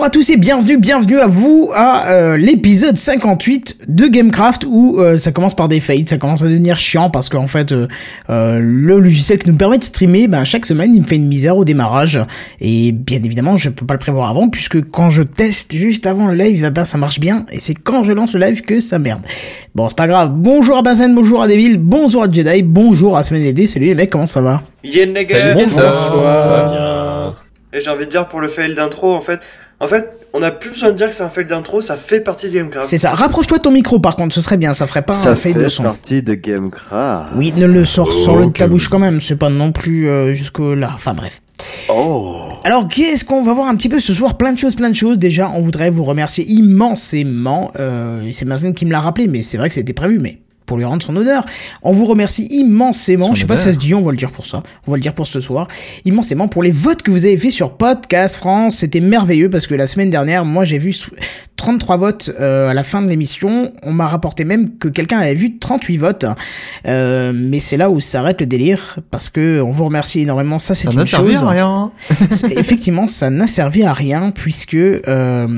Bonjour à tous et bienvenue, bienvenue à vous à euh, l'épisode 58 de Gamecraft où euh, ça commence par des fails, ça commence à devenir chiant parce qu'en fait euh, le logiciel qui nous permet de streamer, ben, chaque semaine il me fait une misère au démarrage. Et bien évidemment je peux pas le prévoir avant puisque quand je teste juste avant le live, ben, ça marche bien et c'est quand je lance le live que ça merde. Bon c'est pas grave, bonjour à Benzen, bonjour à Devil, bonjour à Jedi, bonjour à Semaine DD, salut les mecs, comment ça va? Yen les Salut, ça, ça va bien. Et j'ai envie de dire pour le fail d'intro, en fait, en fait, on a plus besoin de dire que c'est un fail d'intro, ça fait partie de Gamecraft. C'est ça, rapproche-toi de ton micro par contre, ce serait bien, ça ferait pas Ça un fail fait de son. partie de Gamecraft. Oui, ne le sors sur le de ta bouche quand même, c'est pas non plus euh, jusque là. Enfin bref. Oh. Alors qu'est-ce qu'on va voir un petit peu ce soir? Plein de choses, plein de choses. Déjà, on voudrait vous remercier immensément. Euh, c'est Mazen qui me l'a rappelé, mais c'est vrai que c'était prévu, mais pour lui rendre son honneur, on vous remercie immensément. Son Je sais pas si ça se dit, on va le dire pour ça. On va le dire pour ce soir. Immensément pour les votes que vous avez fait sur Podcast France. C'était merveilleux parce que la semaine dernière, moi j'ai vu sou- 33 votes euh, à la fin de l'émission. On m'a rapporté même que quelqu'un avait vu 38 votes. Euh, mais c'est là où s'arrête le délire parce que on vous remercie énormément. Ça, c'est Ça une n'a servi chose. à rien. Effectivement, ça n'a servi à rien puisque euh,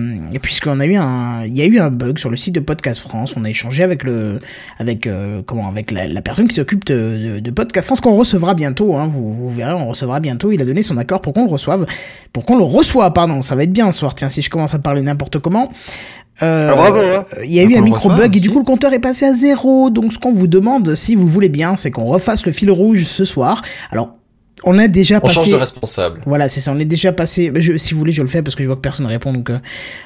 puisqu'on a eu un il y a eu un bug sur le site de Podcast France. On a échangé avec le avec euh, comment avec la, la personne qui s'occupe de, de, de Podcast France qu'on recevra bientôt. Hein, vous, vous verrez, on recevra bientôt. Il a donné son accord pour qu'on le reçoive, pour qu'on le reçoive. Pardon, ça va être bien ce soir. Tiens, si je commence à parler n'importe comment. Euh, Ah, bravo, hein. Il y a Donc eu un micro bug et du coup le compteur est passé à zéro. Donc ce qu'on vous demande, si vous voulez bien, c'est qu'on refasse le fil rouge ce soir. Alors on a déjà On passé. change de responsable. Voilà, c'est ça. On est déjà passé. je- si vous voulez, je le fais parce que je vois que personne répond. Donc, euh,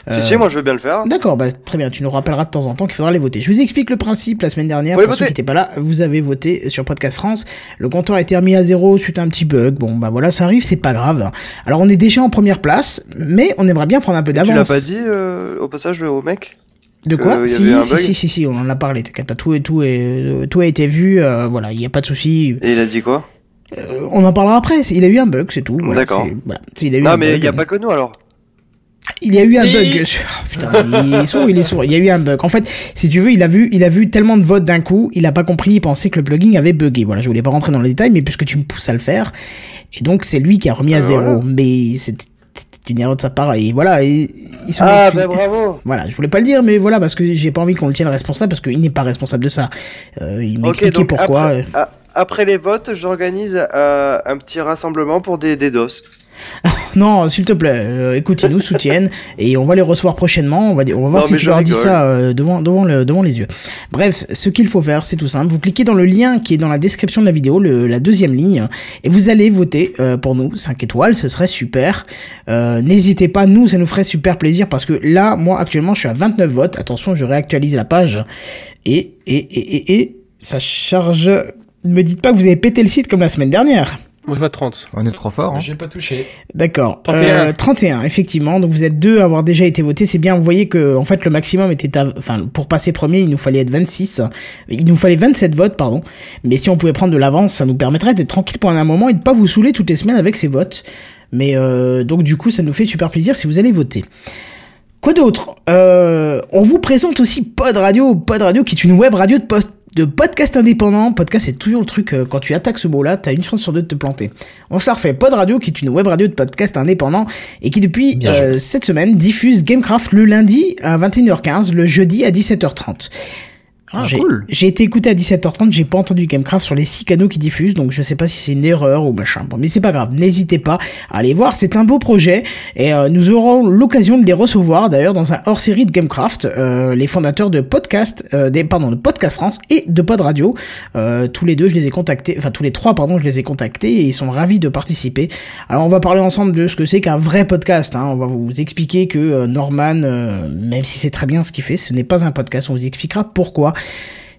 Si, euh, si, moi je veux bien le faire. D'accord, bah, très bien. Tu nous rappelleras de temps en temps qu'il faudra les voter. Je vous explique le principe. La semaine dernière, pour ceux qui n'étaient pas là, vous avez voté sur Podcast France. Le compteur a été remis à zéro suite à un petit bug. Bon, bah voilà, ça arrive, c'est pas grave. Alors, on est déjà en première place, mais on aimerait bien prendre un peu Tu l'as d'avance. pas dit euh, au passage au mec De quoi Euh, si, si, si, si, si, on en a parlé. T'inquiète pas, tout, tout, est, euh, tout a été vu. euh, voilà, il n'y a pas de souci. Et il a dit quoi? Euh, on en parlera après. Il a eu un bug, c'est tout. Voilà, D'accord. Voilà, Non, mais il y a pas que nous alors. Il y a eu un bug. Oh, putain, il est sourd, il est sourd. Il y a eu un bug. En fait, si tu veux, il a vu, il a vu tellement de votes d'un coup, il a pas compris, il pensait que le plugin avait bugué. Voilà, je voulais pas rentrer dans les détails, mais puisque tu me pousses à le faire, et donc c'est lui qui a remis à Ah, zéro. voilà. Mais c'était c'était une erreur de sa part et voilà, et, ils sont Ah, bah bravo Voilà, je voulais pas le dire, mais voilà, parce que j'ai pas envie qu'on le tienne responsable, parce qu'il n'est pas responsable de ça. Euh, il m'a expliqué donc pourquoi. après, euh. après les votes, j'organise euh, un petit rassemblement pour des, des DOS. Non, s'il te plaît, euh, écoute, ils nous soutiennent et on va les recevoir prochainement. On va, on va voir Non, si tu leur dis ça euh, devant, devant, le, devant les yeux. Bref, ce qu'il faut faire, c'est tout simple. Vous cliquez dans le lien qui est dans la description de la vidéo, le, la deuxième ligne, et vous allez voter euh, pour nous 5 étoiles. Ce serait super. Euh, N'hésitez pas, nous, ça nous ferait super plaisir parce que là, moi, actuellement, je suis à 29 votes. Attention, je réactualise la page et et et et, et ça charge. Ne me dites pas que vous avez pété le site comme la semaine dernière. Moi je vois 30. On est trop fort. Hein. J'ai pas touché. D'accord. 31. Euh, 31, effectivement. Donc vous êtes deux à avoir déjà été votés. C'est bien. Vous voyez que en fait le maximum était, à... enfin pour passer premier, il nous fallait être 26. Il nous fallait 27 votes, pardon. Mais si on pouvait prendre de l'avance, ça nous permettrait d'être tranquille pendant un moment et de pas vous saouler toutes les semaines avec ces votes. Mais euh, donc du coup, ça nous fait super plaisir si vous allez voter. Quoi d'autre? Euh, On vous présente aussi Pod Radio, Pod Radio qui est une web radio de, post- de podcast indépendant. Podcast c'est toujours le truc, euh, quand tu attaques ce mot-là, t'as une chance sur deux de te planter. On se la refait. Pod Radio qui est une web radio de podcast indépendant et qui depuis euh, cette semaine diffuse Gamecraft le lundi à 21h15, le jeudi à 17h30. Ah, j'ai, cool. été écouté à 17h30, j'ai pas entendu Gamecraft sur les six canaux qui diffusent, donc je sais pas si c'est une erreur ou machin. Bon, mais c'est pas grave, n'hésitez pas à aller voir, c'est un beau projet et euh, nous aurons l'occasion de les recevoir d'ailleurs dans un hors-série de Gamecraft, euh, les fondateurs de podcast, euh, des pardon de Podcast France et de Pod Radio. Euh, tous les deux, je les ai contactés, enfin tous les trois pardon, je les ai contactés et ils sont ravis de participer. Alors on va parler ensemble de ce que c'est qu'un vrai podcast. Hein. On va vous expliquer que euh, Norman, euh, même si c'est très bien ce qu'il fait, ce n'est pas un podcast. On vous expliquera pourquoi.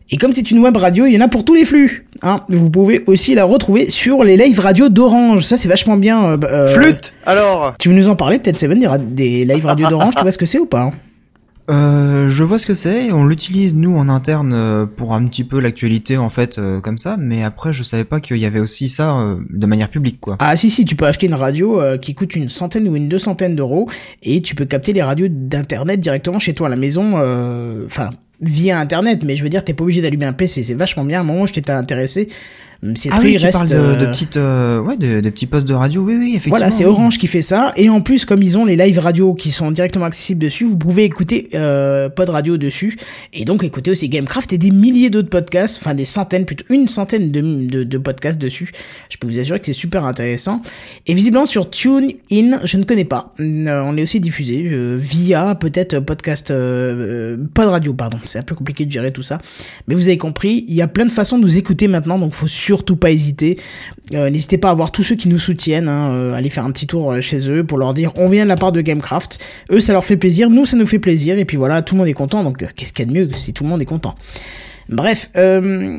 Et comme c'est une web radio, il y en a pour tous les flux. Hein. Vous pouvez aussi la retrouver sur les live radio d'Orange. Ça, c'est vachement bien. euh, bah, euh, Flûte Alors Tu veux nous en parler peut-être, Seven, des, ra- des live radio d'Orange? Tu vois ce que c'est ou pas? Euh, je vois ce que c'est. On l'utilise nous en interne euh, pour un petit peu l'actualité en fait euh, comme ça. Mais après, je savais pas qu'il y avait aussi ça euh, de manière publique quoi. Ah si si, tu peux acheter une radio euh, qui coûte une centaine ou une deux centaines d'euros et tu peux capter les radios d'internet directement chez toi à la maison. euh, Enfin, via internet, mais je veux dire, t'es pas obligé d'allumer un PC, c'est vachement bien. À un moment, je t'étais intéressé. Le Ah oui, tu reste, parles de, euh, de petites, euh, ouais, de- des petits postes de radio. Oui, oui, effectivement. Voilà, c'est oui. Orange qui fait ça. Et en plus, comme ils ont les live radio qui sont directement accessibles dessus, vous pouvez écouter euh, Pod Radio dessus. Et donc écouter aussi Gamecraft et des milliers d'autres podcasts, enfin des centaines, plutôt une centaine de, de, de podcasts dessus. Je peux vous assurer que c'est super intéressant. Et visiblement sur TuneIn, je ne connais pas. Euh, on est aussi diffusé euh, via peut-être podcast euh, euh, Pod Radio, pardon. C'est un peu compliqué de gérer tout ça. Mais vous avez compris, il y a plein de façons de nous écouter maintenant, donc faut surtout pas hésiter. Euh, N'hésitez pas à voir tous ceux qui nous soutiennent, hein, euh, aller faire un petit tour euh, chez eux pour leur dire on vient de la part de Gamecraft. Eux, ça leur fait plaisir, nous, ça nous fait plaisir, et puis voilà, tout le monde est content, donc qu'est-ce qu'il y a de mieux si tout le monde est content? Bref, euh,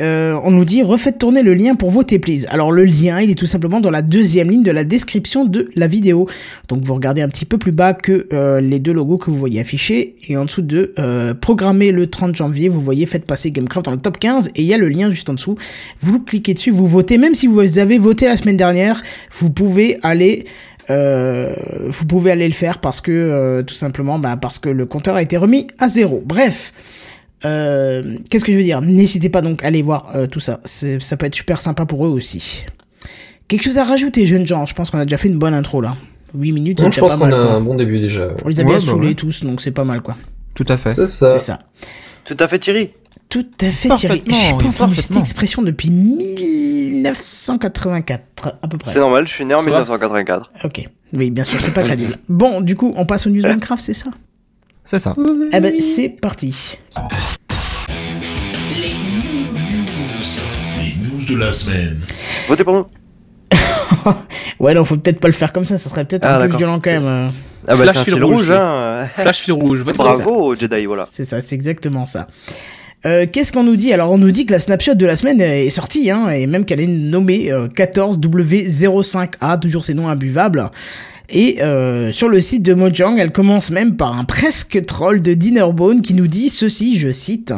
euh, on nous dit refaites tourner le lien pour voter please. Alors le lien, il est tout simplement dans la deuxième ligne de la description de la vidéo. Donc vous regardez un petit peu plus bas que euh, les deux logos que vous voyez affichés et en dessous de programmer le 30 janvier, vous voyez faites passer Gamecraft dans le top 15 et il y a le lien juste en dessous. Vous cliquez dessus, vous votez. Même si vous avez voté la semaine dernière, vous pouvez aller le faire parce que tout simplement bah, parce que le compteur a été remis à zéro. Bref. Euh, Qu'est-ce que je veux dire? N'hésitez pas donc à aller voir euh, tout ça. C'est- Ça peut être super sympa pour eux aussi. Quelque chose à rajouter, jeunes gens? Je pense qu'on a déjà fait une bonne intro là. 8 minutes, c'est Non, je déjà pense qu'on a quoi. un bon début déjà. On les a bien Ouais, bah saoulés ouais. tous, donc c'est pas mal quoi. Tout à fait. C'est ça. C'est ça. Tout à fait Thierry. Tout à fait, Thierry. J'ai pas entendu cette expression depuis 1984, à peu près. C'est normal, je suis né en Ça va 1984. Ok. Oui, bien sûr, c'est pas crédible. Bon, du coup, on passe au News Minecraft, c'est ça? C'est ça. Eh ben, c'est parti. Les news de la semaine. Votez pour nous. Ouais, non, faut peut-être pas le faire comme ça, ça serait peut-être Ah, un peu violent quand même. euh. Ah bah Flash fil fil rouge, hein. Flash fil rouge, Bravo Jedi, voilà. C'est ça, c'est exactement ça. Euh, Qu'est-ce qu'on nous dit? Alors, on nous dit que la snapshot de la semaine est sortie, hein, et même qu'elle est nommée euh, 14W05A, toujours ces noms imbuvables. Et euh, sur le site de Mojang, elle commence même par un presque troll de Dinnerbone qui nous dit ceci, je cite.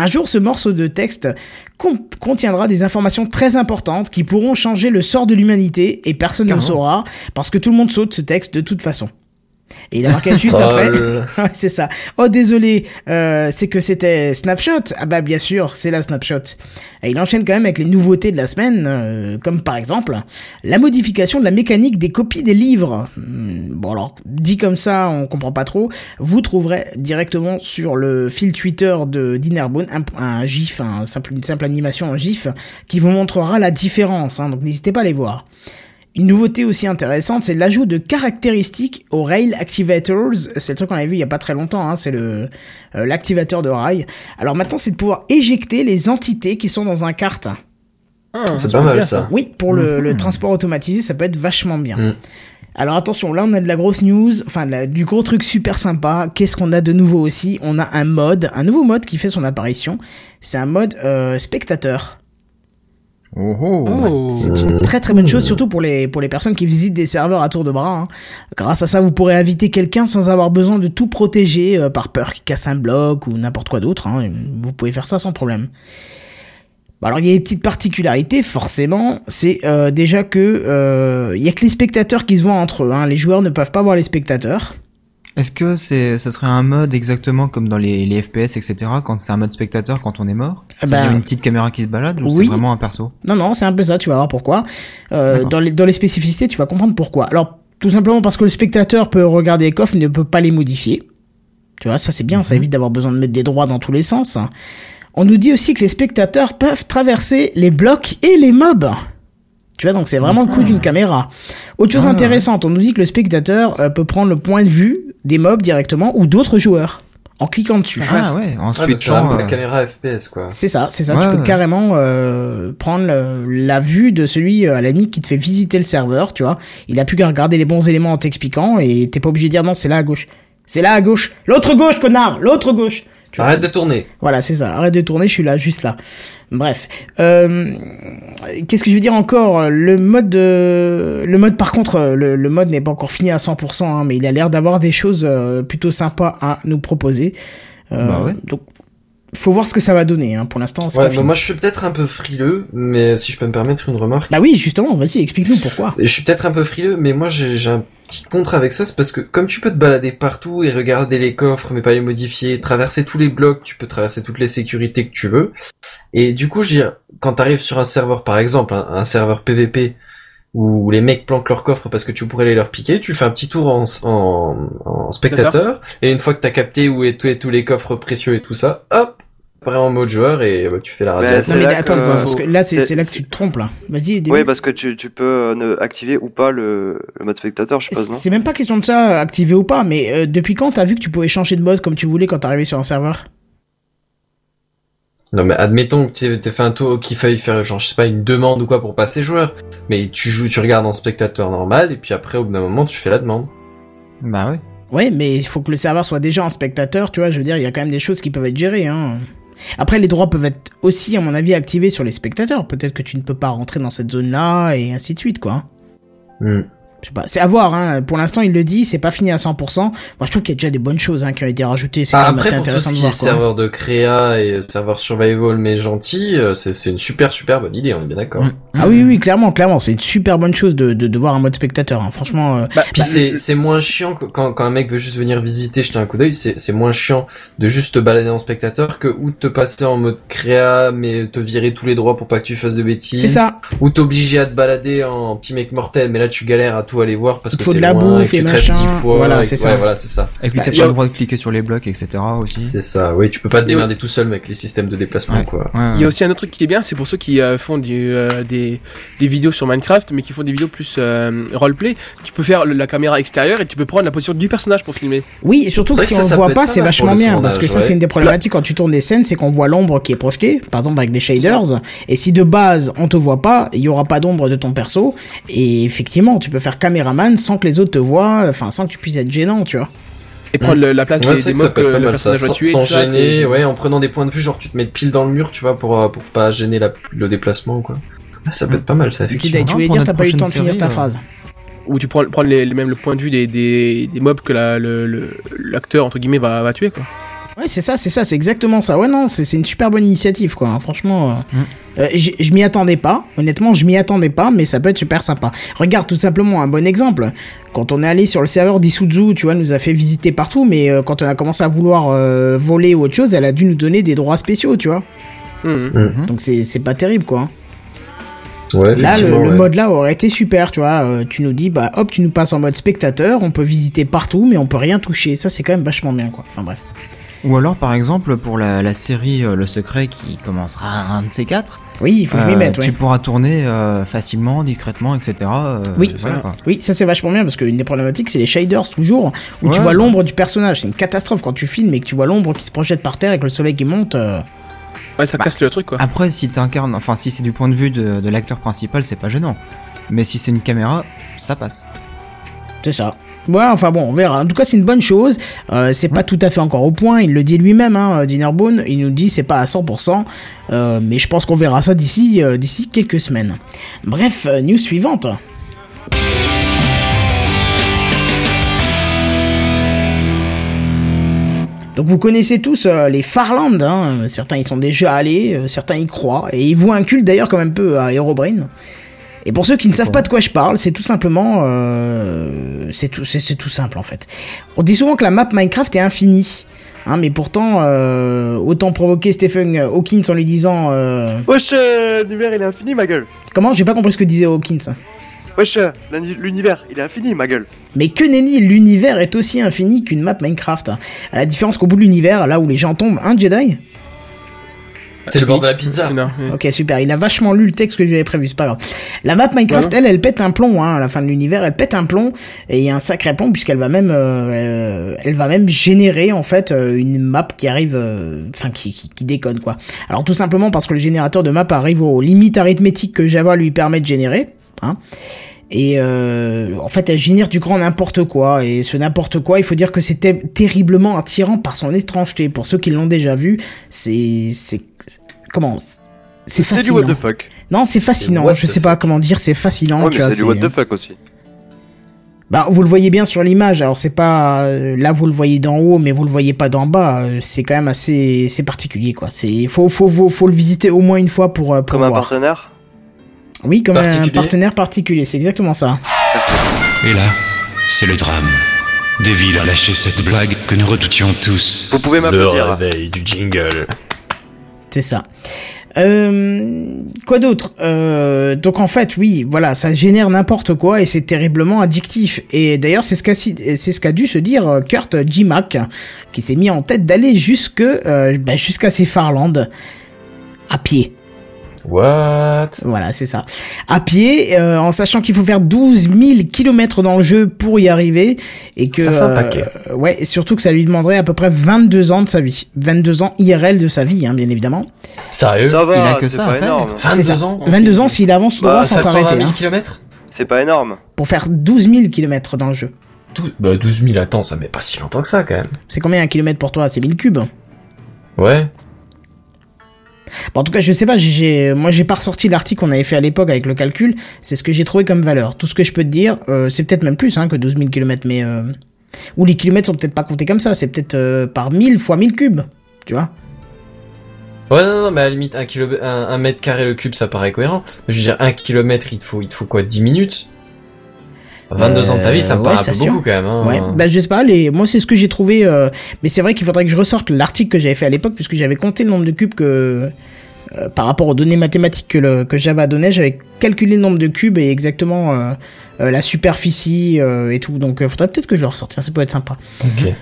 Un jour, ce morceau de texte con- contiendra des informations très importantes qui pourront changer le sort de l'humanité et personne ne saura parce que tout le monde saute ce texte de toute façon. Et il a marqué juste Oh après. c'est ça. Oh désolé, euh, c'est que c'était Snapshot. Ah bah bien sûr, c'est la Snapshot. Et il enchaîne quand même avec les nouveautés de la semaine, euh, comme par exemple la modification de la mécanique des copies des livres. Hmm, Bon alors, dit comme ça, on comprend pas trop. Vous trouverez directement sur le fil Twitter de Dinnerbone un, un gif, un simple, une simple animation en gif qui vous montrera la différence. hein, donc n'hésitez pas à les voir. Une nouveauté aussi intéressante, c'est l'ajout de caractéristiques aux Rail Activators. C'est le truc qu'on avait vu il y a pas très longtemps, hein, c'est le euh, l'activateur de rail. Alors maintenant, c'est de pouvoir éjecter les entités qui sont dans un kart. C'est pas mal ça. Oui, pour le, le transport automatisé, ça peut être vachement bien. Mm. Alors attention, là on a de la grosse news, enfin la- du gros truc super sympa. Qu'est-ce qu'on a de nouveau aussi? On a un mode, un nouveau mode qui fait son apparition. C'est un mode euh, spectateur. Oh oh. Oh. C'est une très très bonne chose, surtout pour les, pour les personnes qui visitent des serveurs à tour de bras. hein. Grâce à ça, vous pourrez inviter quelqu'un sans avoir besoin de tout protéger euh, par peur qu'il casse un bloc ou n'importe quoi d'autre. hein. Vous pouvez faire ça sans problème. Bah alors il y a des petites particularités, forcément. C'est euh, déjà que euh, il y a que les spectateurs qui se voient entre eux. hein. Les joueurs ne peuvent pas voir les spectateurs. Est-ce que c'est, ce serait un mode exactement comme dans les, les FPS, etc., quand c'est un mode spectateur quand on est mort? Ah C'est-à-dire bah, une petite caméra qui se balade ou oui. c'est vraiment un perso? Non, non, c'est un peu ça, tu vas voir pourquoi. Euh, dans, les, dans les spécificités, tu vas comprendre pourquoi. Alors, tout simplement parce que le spectateur peut regarder les coffres, mais ne peut pas les modifier. Tu vois, ça c'est bien, ça évite d'avoir besoin de mettre des droits dans tous les sens. On nous dit aussi que les spectateurs peuvent traverser les blocs et les mobs. Tu vois, donc c'est vraiment le coup d'une caméra. Autre chose Ah, intéressante, on nous dit que le spectateur euh, peut prendre le point de vue des mobs directement ou d'autres joueurs en cliquant dessus. Ah ouais, en switchant. la euh, caméra FPS quoi. C'est ça, c'est ça. Ouais, tu peux ouais. carrément euh, prendre le- la vue de celui euh, à la limite qui te fait visiter le serveur, tu vois. Il a plus qu'à regarder les bons éléments en t'expliquant et t'es pas obligé de dire non, c'est là à gauche. C'est là à gauche. L'autre gauche, connard. L'autre gauche. Tu vois. Arrête de tourner. Voilà, c'est ça. Arrête de tourner, je suis là, juste là. Bref. Euh, Qu'est-ce que je veux dire encore? Le mode, de... le mode par contre, euh, le, le mode n'est pas encore fini à 100%, hein, mais il a l'air d'avoir des choses euh, plutôt sympas à nous proposer. Euh, Bah ouais. Donc faut voir ce que ça va donner. Hein. Pour l'instant, Ouais, bah, moi je suis peut-être un peu frileux, mais si je peux me permettre une remarque. Bah oui, justement, vas-y, explique-nous pourquoi. Je suis peut-être un peu frileux, mais moi j'ai un petit contre avec ça, c'est parce que comme tu peux te balader partout et regarder les coffres, mais pas les modifier, traverser tous les blocs, tu peux traverser toutes les sécurités que tu veux. Et du coup, je veux dire, quand t'arrives sur un serveur, par exemple, un, un serveur PVP, où les mecs planquent leurs coffres parce que tu pourrais les leur piquer, tu fais un petit tour en, en, en spectateur, et une fois que t'as capté où est tous tous les coffres précieux et tout ça, hop, après en mode joueur et bah, tu fais la rasade. c'est Non mais là attends, que- parce que là, c'est là que tu te trompes là. Vas-y, Oui, parce que tu, tu peux euh, activer ou pas le, le mode spectateur, je suppose, C'est même pas question de ça, activé ou pas, mais euh, depuis quand t'as vu que tu pouvais changer de mode comme tu voulais quand t'arrivais sur un serveur? Non mais admettons que t'aies fait un tour qu'il faille faire genre je sais pas une demande ou quoi pour passer joueur, mais tu joues, tu regardes en spectateur normal et puis après au bout d'un moment tu fais la demande. Bah ouais. Ouais, mais il faut que le serveur soit déjà un spectateur, tu vois, je veux dire, il y a quand même des choses qui peuvent être gérées, hein. Après, les droits peuvent être aussi, à mon avis, activés sur les spectateurs. Peut-être que tu ne peux pas rentrer dans cette zone-là, et ainsi de suite, quoi. Hmm. Je sais pas, c'est à voir, hein. Pour l'instant, il le dit, c'est pas fini à 100%. Moi, je trouve qu'il y a déjà des bonnes choses, hein, qui ont été rajoutées. C'est Ah, quand même après assez pour tout intéressant ce de qui est quoi. serveur de créa et serveur survival mais gentil, euh, c'est c'est une super super bonne idée, on est bien d'accord. Mm. Ah oui, oui, clairement, clairement, c'est une super bonne chose de, de, de voir un mode spectateur, hein. Franchement, euh, Bah, Puis bah, c'est c'est moins chiant que quand, quand un mec veut juste venir visiter, jeter un coup d'œil, c'est c'est moins chiant de juste te balader en spectateur que ou de te passer en mode créa mais te virer tous les droits pour pas que tu fasses de bêtises. c'est ça. Ou t'obliger à te balader en petit mec mortel, mais là tu galères à tout aller voir parce que c'est de la loin, bouffe et que tu crèves machin. dix fois. Voilà, c'est ça. Ouais, voilà, c'est ça. Et puis Bah, t'as pas a- le droit de cliquer sur les blocs, etc. aussi. C'est ça. Oui, tu peux pas te démerder tout seul avec les systèmes de déplacement, Ouais. quoi. Ouais, Il y a aussi un autre truc qui est bien, c'est pour ceux qui euh, font du, euh, des, des vidéos sur Minecraft, mais qui font des vidéos plus euh, roleplay. Tu peux faire le- la caméra extérieure et tu peux prendre la position du personnage pour filmer. Oui, et surtout que si que on ça, ça le voit pas, c'est vachement bien, parce que ça, c'est une des problématiques quand tu tournes des scènes, c'est qu'on voit l'ombre qui est projetée, par exemple avec des shaders, et si de base on te voit pas, il y aura pas d'ombre de ton perso, et effectivement, tu peux faire caméraman sans que les autres te voient, enfin sans que tu puisses être gênant, tu vois. Et prendre le- la place Ouais, des, des que mobs que le mal ça, personnage va sans, tuer. sans ça, gêner, ouais, en prenant des points de vue, genre tu te mets pile dans le mur, tu vois, pour, euh, pour pas gêner la, le déplacement, quoi. Ah, ça peut être pas mal, ça, effectivement. tu voulais dire, t'as pas eu le temps de finir ta série, euh, phrase. Ou tu prends, prends les, les- même le point de vue des, des, des mobs que la- le- le- l'acteur, entre guillemets, va, va tuer, quoi. Ouais, c'est ça, c'est ça, c'est exactement ça. Ouais, non, c'est c'est une super bonne initiative, quoi. hein, Franchement, euh, Mm. euh, je m'y attendais pas. Honnêtement, je m'y attendais pas, mais ça peut être super sympa. Regarde, tout simplement, un bon exemple. Quand on est allé sur le serveur d'Isuzu, tu vois, elle nous a fait visiter partout, mais euh, quand on a commencé à vouloir euh, voler ou autre chose, elle a dû nous donner des droits spéciaux, tu vois. Mhm. Donc c'est c'est pas terrible, quoi. hein. Ouais, Là, le, effectivement, le ouais. mode là aurait été super, tu vois. euh, tu nous dis, bah hop, tu nous passes en mode spectateur, on peut visiter partout, mais on peut rien toucher. Ça, c'est quand même vachement bien, quoi. Enfin bref. Ou alors, par exemple, pour la, la série euh, Le Secret qui commencera un de ces quatre, Oui, il faut que je m'y euh, mette, ouais. tu pourras tourner euh, facilement, discrètement, etc. euh, Oui. voilà, quoi. Oui, ça c'est vachement bien parce qu'une des problématiques c'est les shaders toujours où tu Ouais, vois bah. l'ombre du personnage. C'est une catastrophe quand tu filmes et que tu vois l'ombre qui se projette par terre avec le soleil qui monte. euh, Ouais, ça casse le truc, quoi. Après, si t'incarnes, enfin, si c'est du point de vue de, de l'acteur principal, c'est pas gênant. Mais si c'est une caméra, ça passe. c'est ça. Ouais, enfin bon, on verra. En tout cas, c'est une bonne chose. Euh, c'est pas tout à fait encore au point. Il le dit lui-même, hein, Dinnerbone. Il nous dit c'est pas à 100%. euh, mais je pense qu'on verra ça d'ici euh, d'ici quelques semaines. Bref, euh, news suivante. Donc vous connaissez tous euh, les Farland, hein. certains y sont déjà allés, euh, certains y croient, et ils voient un culte d'ailleurs comme un peu à Herobrine. Et pour ceux qui ne savent pas de quoi je parle, c'est tout simplement, euh, c'est tout, c'est c'est tout simple en fait. On dit souvent que la map Minecraft est infinie, hein, mais pourtant euh, autant provoquer Stephen Hawkins en lui disant, euh, Wesh, euh, l'univers il est infini, ma gueule. comment? J'ai pas compris ce que disait Hawkins. Wesh, l'uni- l'univers il est infini, ma gueule. Mais que nenni, l'univers est aussi infini qu'une map Minecraft. À la différence qu'au bout de l'univers, là où les gens tombent, un Jedi? C'est le bord de la pizza. Non. Ok, super. Il a vachement lu le texte que j'avais prévu, c'est pas grave. La map Minecraft, elle, elle pète un plomb, hein, à la fin de l'univers, elle pète un plomb, et il y a un sacré plomb, puisqu'elle va même, euh, euh, elle va même générer, en fait, euh, une map qui arrive, euh, enfin, qui, qui, qui déconne, quoi. Alors, tout simplement parce que le générateur de map arrive aux limites arithmétiques que Java lui permet de générer, hein. Et euh, en fait, elle génère du grand n'importe quoi. Et ce n'importe quoi, il faut dire que c'était terriblement attirant par son étrangeté. Pour ceux qui l'ont déjà vu, c'est, c'est, comment C'est C'est du what the fuck. Non, c'est fascinant. Je sais pas comment dire. C'est fascinant. Ouais, c'est du what the fuck aussi. Bah, vous le voyez bien sur l'image. Alors c'est pas euh, là vous le voyez d'en haut, mais vous le voyez pas d'en bas. Euh, C'est quand même assez, c'est particulier quoi. C'est faut, faut faut faut le visiter au moins une fois pour, pour Comme un partenaire? Oui, comme un partenaire particulier. C'est exactement ça. Merci. Et là, c'est le drame. Deville a lâché cette blague que nous redoutions tous. Vous pouvez Le m'applaudir. réveil du jingle. C'est ça. Euh, quoi d'autre? Euh, Donc en fait, oui, voilà, ça génère n'importe quoi et c'est terriblement addictif. Et d'ailleurs, c'est ce qu'a si- c'est ce qu'a dû se dire euh, Kurt J. Mac, qui s'est mis en tête d'aller jusque euh, bah, jusqu'à ces Farlandes à pied. What? Voilà, c'est ça. À pied, euh, en sachant qu'il faut faire 12 000 kilomètres dans le jeu pour y arriver, et que Ça fait un euh, paquet. ouais, et surtout que ça lui demanderait à peu près 22 ans de sa vie, 22 ans IRL de sa vie, hein, bien évidemment. Sérieux? Ça Il a va, que c'est ça pas faire. énorme. C'est 22 ça. ans 22 ans s'il avance tout droit Bah, sans 420 s'arrêter, 000 hein, km C'est pas énorme. pour faire 12 000 kilomètres dans le jeu. Bah 12 000, attends, ça met pas si longtemps que ça quand même. C'est combien un kilomètre pour toi? C'est 1000 cubes. Ouais. En tout cas, je sais pas, j'ai- moi j'ai pas ressorti l'article qu'on avait fait à l'époque avec le calcul, c'est ce que j'ai trouvé comme valeur. Tout ce que je peux te dire, euh, c'est peut-être même plus hein, que 12 000 km, mais... Euh... Ou les kilomètres sont peut-être pas comptés comme ça, c'est peut-être euh, par 1000 fois 1000 cubes, tu vois Ouais, non, non, mais à la limite, un, kilo... un, mètre carré le cube, ça paraît cohérent. Je veux dire, un kilomètre, il te faut, il te faut quoi, 10 minutes? 22 ans de ta vie, ça me Euh, paraît ouais, sûr. beaucoup quand même. Hein. Ouais, bah je sais pas, les... moi c'est ce que j'ai trouvé, euh, mais c'est vrai qu'il faudrait que je ressorte l'article que j'avais fait à l'époque, puisque j'avais compté le nombre de cubes que... euh, par rapport aux données mathématiques que, le, que Java donnait, j'avais calculé le nombre de cubes et exactement euh, la superficie et tout, donc euh, faudrait peut-être que je le ressorte, ça peut être sympa. Ok.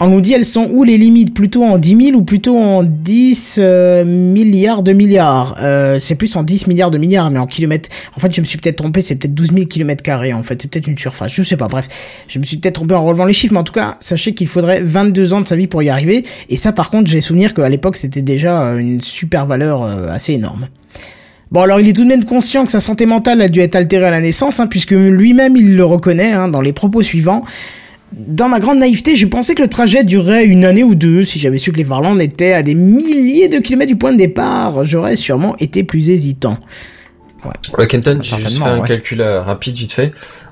On nous dit elles sont où les limites? Plutôt en 10 000 ou plutôt en 10 euh, milliards de milliards? Euh, C'est plus en 10 milliards de milliards, mais en kilomètres. En fait, je me suis peut-être trompé, c'est peut-être 12 000 kilomètres carrés en fait, c'est peut-être une surface, je sais pas, bref. Je me suis peut-être trompé en relevant les chiffres, mais en tout cas, sachez qu'il faudrait 22 ans de sa vie pour y arriver. Et ça, par contre, j'ai souvenir qu'à l'époque, c'était déjà euh, une super valeur assez énorme. Bon, alors il est tout de même conscient que sa santé mentale a dû être altérée à la naissance, hein, puisque lui-même il le reconnaît hein, dans les propos suivants. Dans ma grande naïveté, je pensais que le trajet durerait une année ou deux. Si j'avais su que les Farlandes étaient à des milliers de kilomètres du point de départ, j'aurais sûrement été plus hésitant. Ouais, Kenton, j'ai juste fait un ouais. calcul euh, rapide vite fait.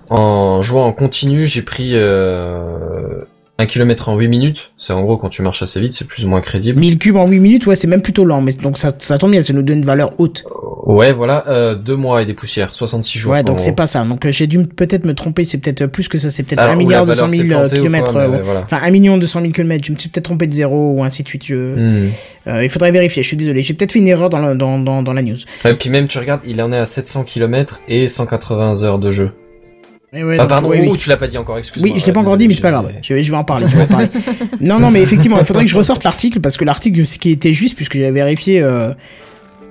En jouant en continu, j'ai pris euh, un kilomètre en 8 minutes. C'est en gros quand tu marches assez vite, c'est plus ou moins crédible. 1000 cubes en 8 minutes, ouais, c'est même plutôt lent, mais donc ça, ça tombe bien, ça nous donne une valeur haute. Ouais, voilà, euh, deux mois et des poussières, 66 jours. Ouais, donc c'est pas ça. Donc euh, j'ai dû peut-être me tromper, c'est peut-être plus que ça, c'est peut-être Alors, 1 ou la milliard valeur 200 000 s'est plantée ou kilomètres. euh, voilà. Enfin, 1 million 200 000 kilomètres. Je me suis peut-être trompé de zéro ou ainsi de suite. Je... Hmm. Euh, il faudrait vérifier. Je suis désolé. J'ai peut-être fait une erreur dans, le- dans, dans, dans la news. Et puis même, tu regardes, il en est à 700 km et 180 heures de jeu. Ouais, ah pardon, oui, oui. tu l'as pas dit encore, excuse-moi. Oui, je l'ai pas encore dit, mais c'est pas grave. Je vais, je vais en parler. je vais en parler. non, non, mais effectivement, il faudrait que je ressorte l'article parce que l'article, je sais qu'il était juste puisque j'avais vérifié. Euh,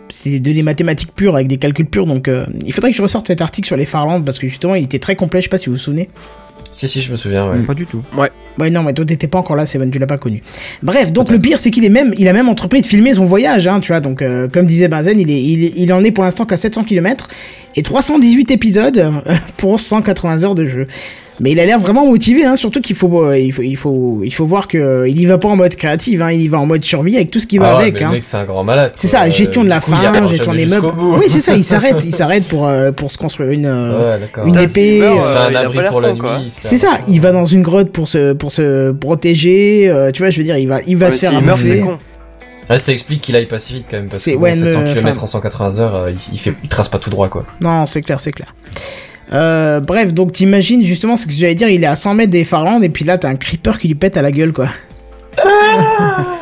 c'est des données mathématiques pures avec des calculs purs, donc euh, il faudrait que je ressorte cet article sur les Farlandes parce que justement, il était très complet. Je sais pas si vous vous souvenez. Si, si, je me souviens, ouais. Pas du tout. Ouais, non, mais toi, t'étais pas encore là, Seven, tu l'as pas connu. Bref, donc le pire, c'est qu'il est même, il a même entrepris de filmer son voyage, hein, tu vois. Donc, euh, comme disait Benzen, il est, il, est- il en est pour l'instant qu'à 700 km et 318 épisodes euh, pour 180 heures de jeu. Mais il a l'air vraiment motivé, hein, surtout qu'il faut, euh, il faut, il faut, il faut voir que euh, il y va pas en mode créative, hein, il y va en mode survie avec tout ce qui va Ah ouais, avec. mais hein. le mec, c'est un grand malade. C'est ça, gestion de la coup, faim, gestion des meubles. Oui, c'est ça, il s'arrête, il s'arrête pour, euh, pour se construire une, euh, Ouais, une épée. Il se fait un abri pour la nuit. C'est ça, il va dans une grotte pour se, pour se protéger, euh, tu vois, je veux dire, il va, il va Mais se faire s'il meurt, c'est abuser. con. Ouais, ça explique qu'il aille pas si vite quand même, parce C'est- que ouais, 700 le- km en 180 heures, il, il fait, il trace pas tout droit, quoi. Non, c'est clair, c'est clair. Euh, bref, donc t'imagines justement ce que j'allais dire, il est à 100 mètres des Farlandes et puis là t'as un creeper qui lui pète à la gueule quoi.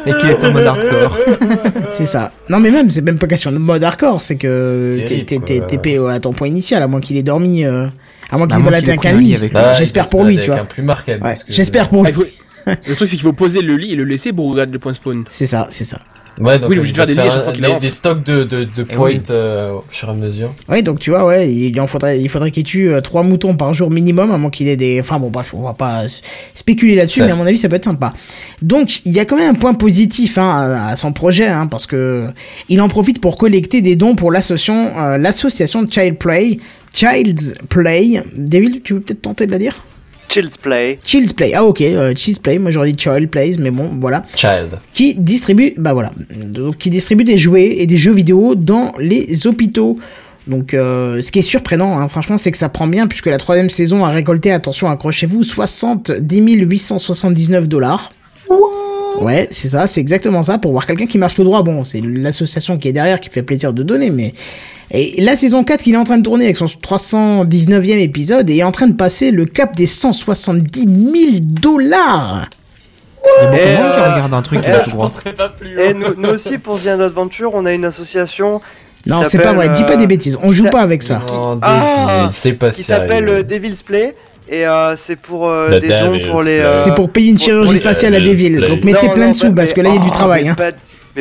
Et qu'il est en mode hardcore. C'est ça. Non mais même, c'est même pas question de mode hardcore, c'est que t'es- terrible, t'es quoi. t'es- t'es payé à ton point initial, à moins qu'il ait dormi, euh, à moins qu'il À se balade avec un lit Ah, J'espère pour lui, tu vois. J'espère pour Ah, lui. Le truc, c'est qu'il faut poser le lit et le laisser pour regarder le point spawn. C'est ça, c'est ça. Ouais, donc Oui, il vais va se faire des liens à faire chaque fois un- qu'il des, avance. des stocks de, de, de Eh points oui. euh, au fur et à mesure. Oui, donc tu vois, ouais, il en faudrait, il faudrait qu'il tue euh, trois moutons par jour minimum, à moins qu'il ait des. Enfin bon, bref, on va pas spéculer là-dessus, mais à mon avis, ça peut être sympa. Donc, il y a quand même un point positif hein, à, à son projet, hein, parce que il en profite pour collecter des dons pour l'association, euh, l'association Child Play, Child's Play. David, tu veux peut-être tenter de la dire? Chills Play. Child's Play. Ah ok, euh, Child's Play. Moi j'aurais dit Child Plays, mais bon, voilà Child. qui distribue, bah voilà, donc qui distribue des jouets et des jeux vidéo dans les hôpitaux. Donc, euh, ce qui est surprenant, hein, franchement, c'est que ça prend bien, puisque la troisième saison a récolté, attention, accrochez-vous, 70 879 dollars. Ouais, c'est ça, c'est exactement ça, pour voir quelqu'un qui marche tout droit. Bon, c'est l'association qui est derrière qui fait plaisir de donner, mais... Et la saison 4 qu'il est en train de tourner avec son 319e épisode est en train de passer le cap des 170 000 dollars Il y a beaucoup Et, de monde qui euh, regarde un truc va tout droit. Et nous, nous aussi, pour The End Adventure, on a une association Non, c'est pas vrai, dis pas euh, des bêtises, on joue pas avec ça. Non, Ah, c'est pas qui s'appelle euh, Devil's Play. Et euh, c'est pour euh, The des dons pour les. Euh, C'est pour payer une chirurgie faciale à euh, display. donc mettez Non, plein non, de sous, mais- parce que là, il y a du oh, travail. Hein.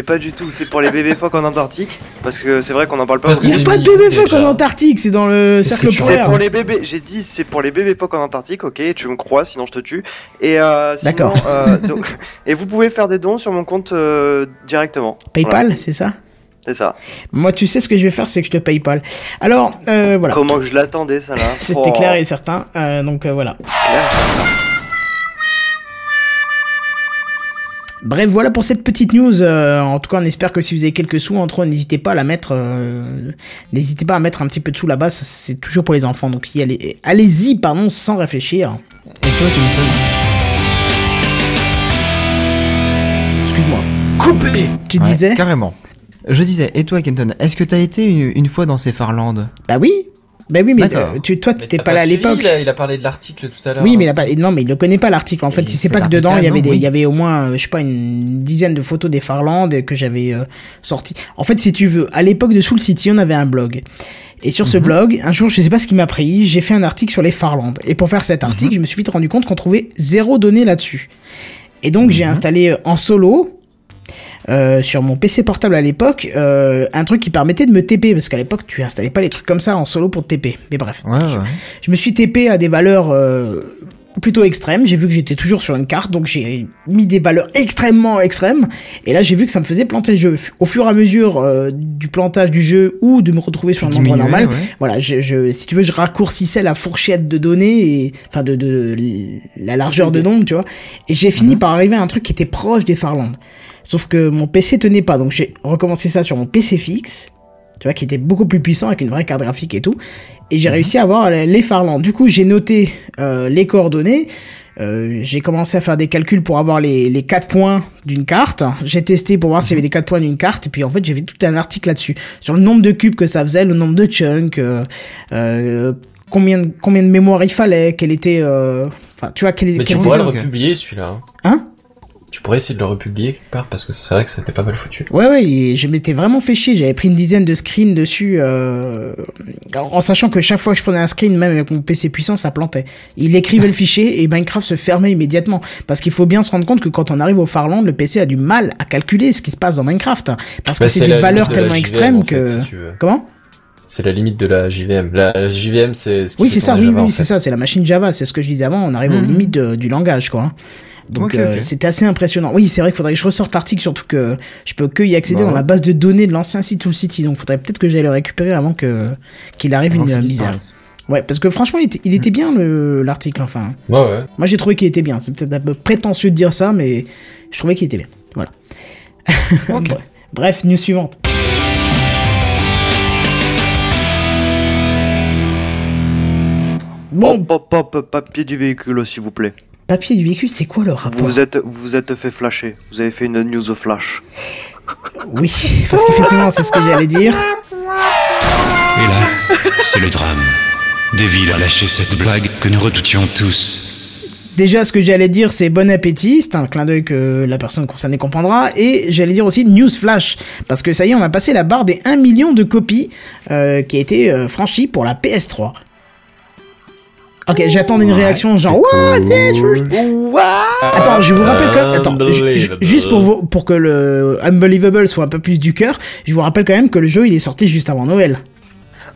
Pas- Mais pas du tout, c'est pour les bébés phoques en Antarctique. Parce que c'est vrai qu'on en parle pas Parce Il beaucoup. y a pas de mis, bébé phoque déjà. en Antarctique, c'est dans le C'est cercle sûr. C'est polaire. pour les bébés, j'ai dit c'est pour les bébés phoques en Antarctique, ok, tu me crois, sinon je te tue. Et euh, D'accord. euh, et vous pouvez faire des dons sur mon compte euh, directement. Paypal, Voilà, c'est ça c'est ça. Moi, tu sais ce que je vais faire, c'est que je te Paypal. Alors, euh, voilà. Comment que je l'attendais, ça là C'était Oh, clair et certain, euh, donc euh, voilà. Bref, voilà pour cette petite news. euh, en tout cas, on espère que si vous avez quelques sous entre eux, n'hésitez pas à la mettre. euh, n'hésitez pas à mettre un petit peu de sous là-bas. C'est toujours pour les enfants. Donc, allez, allez-y, pardon, sans réfléchir. Et toi, Kenton Excuse-moi. Coupé Tu Ouais, disais Carrément. Je disais, et toi, Kenton, est-ce que t'as été une, une fois dans ces Farlandes? Bah oui. Bah oui, mais euh, tu, toi, t'étais pas là à l'époque. là, Il a parlé de l'article tout à l'heure. Oui, mais il hein, a pas, non, mais il le connaît pas l'article. En fait, Et il sait pas que dedans il y avait des, il y avait au moins, euh, je sais pas, une dizaine de photos des Farlandes que j'avais euh, sorties. En fait, si tu veux, à l'époque de Soul City, on avait un blog. Et sur Mhm. ce blog, un jour, je sais pas ce qui m'a pris, j'ai fait un article sur les Farlandes. Et pour faire cet Mhm. article, je me suis vite rendu compte qu'on trouvait zéro données là-dessus. Et donc, Mhm. j'ai installé euh, en solo. Euh, sur mon PC portable à l'époque, euh, un truc qui permettait de me TP, parce qu'à l'époque tu installais pas les trucs comme ça en solo pour te TP. Mais bref. Ouais, ouais. Je me suis TP à des valeurs euh, plutôt extrêmes. J'ai vu que j'étais toujours sur une carte, donc j'ai mis des valeurs extrêmement extrêmes. Et là, j'ai vu que ça me faisait planter le jeu. Au fur et à mesure euh, du plantage du jeu ou de me retrouver sur un endroit normal, ouais. voilà, je, je, si tu veux, je raccourcissais la fourchette de données, et, enfin de, de, la largeur de nombre, tu vois. Et j'ai fini Mhm. par arriver à un truc qui était proche des Farlandes. Sauf que mon PC tenait pas, donc j'ai recommencé ça sur mon PC fixe, tu vois, qui était beaucoup plus puissant avec une vraie carte graphique et tout. Et j'ai réussi à avoir les les Farlandes. Du coup, j'ai noté euh, les coordonnées. Euh, j'ai commencé à faire des calculs pour avoir les, les 4 points d'une carte. J'ai testé pour voir s'il y avait des 4 points d'une carte. Et puis en fait, j'ai fait tout un article là-dessus. Sur le nombre de cubes que ça faisait, le nombre de chunks, euh, euh, combien, de- combien de mémoire il fallait, quel était... euh, Enfin, tu vois, quel, Mais tu pourrais le republier celui-là. hein? Tu pourrais essayer de le republier quelque part parce que c'est vrai que c'était pas mal foutu. Ouais, ouais, et je m'étais vraiment fait chier. J'avais pris une dizaine de screens dessus, euh, en sachant que chaque fois que je prenais un screen, même avec mon PC puissant, ça plantait. Il écrivait le fichier et Minecraft se fermait immédiatement. Parce qu'il faut bien se rendre compte que quand on arrive au Farland, le PC a du mal à calculer ce qui se passe dans Minecraft. Parce que Bah, c'est des valeurs de tellement JVM, extrêmes en fait, que... si. Comment? C'est la limite de la JVM. La JVM, c'est ce qui Oui, c'est ça, oui, Java, oui, c'est ça, c'est la machine Java, c'est ce que je disais avant, on arrive aux Mhm. limites de- du langage, quoi. Donc euh, c'était assez impressionnant. Oui, c'est vrai qu'il faudrait que je ressorte l'article, surtout que je peux que y accéder Bah dans la base de données de l'ancien site ou le City, donc faudrait peut-être que j'aille le récupérer avant que qu'il arrive Avant une misère. Ouais, parce que franchement, il était, il était bien le- l'article, enfin. Ouais, ouais. Moi, j'ai trouvé qu'il était bien. C'est peut-être un peu prétentieux de dire ça, mais je trouvais qu'il était bien. Voilà. Ok. Bref, news suivante. Bon, Hop, hop, hop, papier du véhicule, s'il vous plaît. Papier du véhicule, c'est quoi le rapport Vous êtes, vous vous êtes fait flasher. Vous avez fait une news flash. Oui, parce qu'effectivement, c'est ce que j'allais dire. Et là, c'est le drame. Deville a lâché cette blague que nous redoutions tous. Déjà, ce que j'allais dire, c'est bon appétit. C'est un clin d'œil que la personne concernée comprendra. Et j'allais dire aussi news flash. Parce que ça y est, on a passé la barre des 1 million de copies euh, qui a été euh, franchie pour la PS3. Ok, j'attends une réaction genre What. Attends, je vous rappelle quand même, attends, juste pour vous, pour que le Unbelievable soit un peu plus du cœur, je vous rappelle quand même que le jeu il est sorti juste avant Noël.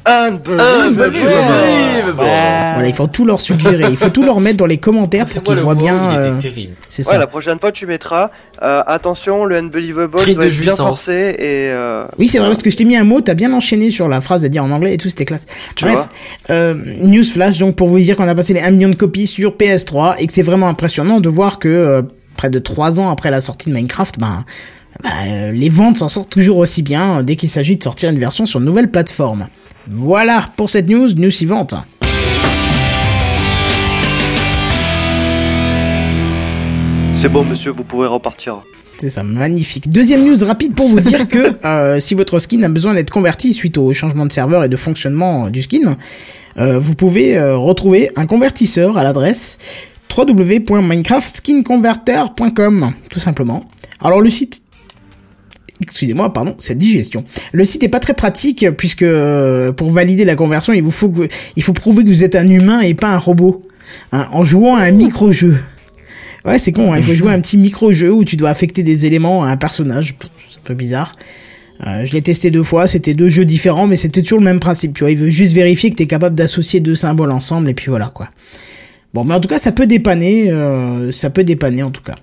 Unbelievable. Voilà, il faut tout leur suggérer, il faut tout leur mettre dans les commentaires pour qu'ils le voient mot, bien. euh, c'est Ouais, ça. la prochaine fois tu mettras euh, attention, le unbelievable Cri doit de être bien forcé et euh, Oui, c'est vrai, parce que je t'ai mis un mot, t'as bien enchaîné sur la phrase à dire en anglais et tout, c'était classe. Tu Bref, vois. euh, news flash, donc pour vous dire qu'on a passé les 1 million de copies sur PS3 et que c'est vraiment impressionnant de voir que euh, près de 3 ans après la sortie de Minecraft, ben, ben, les ventes s'en sortent toujours aussi bien dès qu'il s'agit de sortir une version sur une nouvelle plateforme. Voilà pour cette news, news suivante. C'est bon, monsieur, vous pouvez repartir. C'est ça, magnifique. Deuxième news rapide pour vous dire que euh, si votre skin a besoin d'être converti suite au changement de serveur et de fonctionnement euh, du skin, euh, vous pouvez euh, retrouver un convertisseur à l'adresse www.minecraftskinconverter.com tout simplement. Alors le site Excusez-moi, pardon, cette digestion. Le site est pas très pratique puisque euh, pour valider la conversion, il vous faut que- il faut prouver que vous êtes un humain et pas un robot hein, en jouant à un micro-jeu. Ouais, c'est con, hein, il faut jouer à un petit micro-jeu où tu dois affecter des éléments à un personnage. C'est un peu bizarre. Euh, je l'ai testé deux fois, c'était deux jeux différents, mais c'était toujours le même principe, tu vois. Il veut juste vérifier que t'es capable d'associer deux symboles ensemble, et puis voilà, quoi. Bon, mais en tout cas, ça peut dépanner, euh, ça peut dépanner, en tout cas.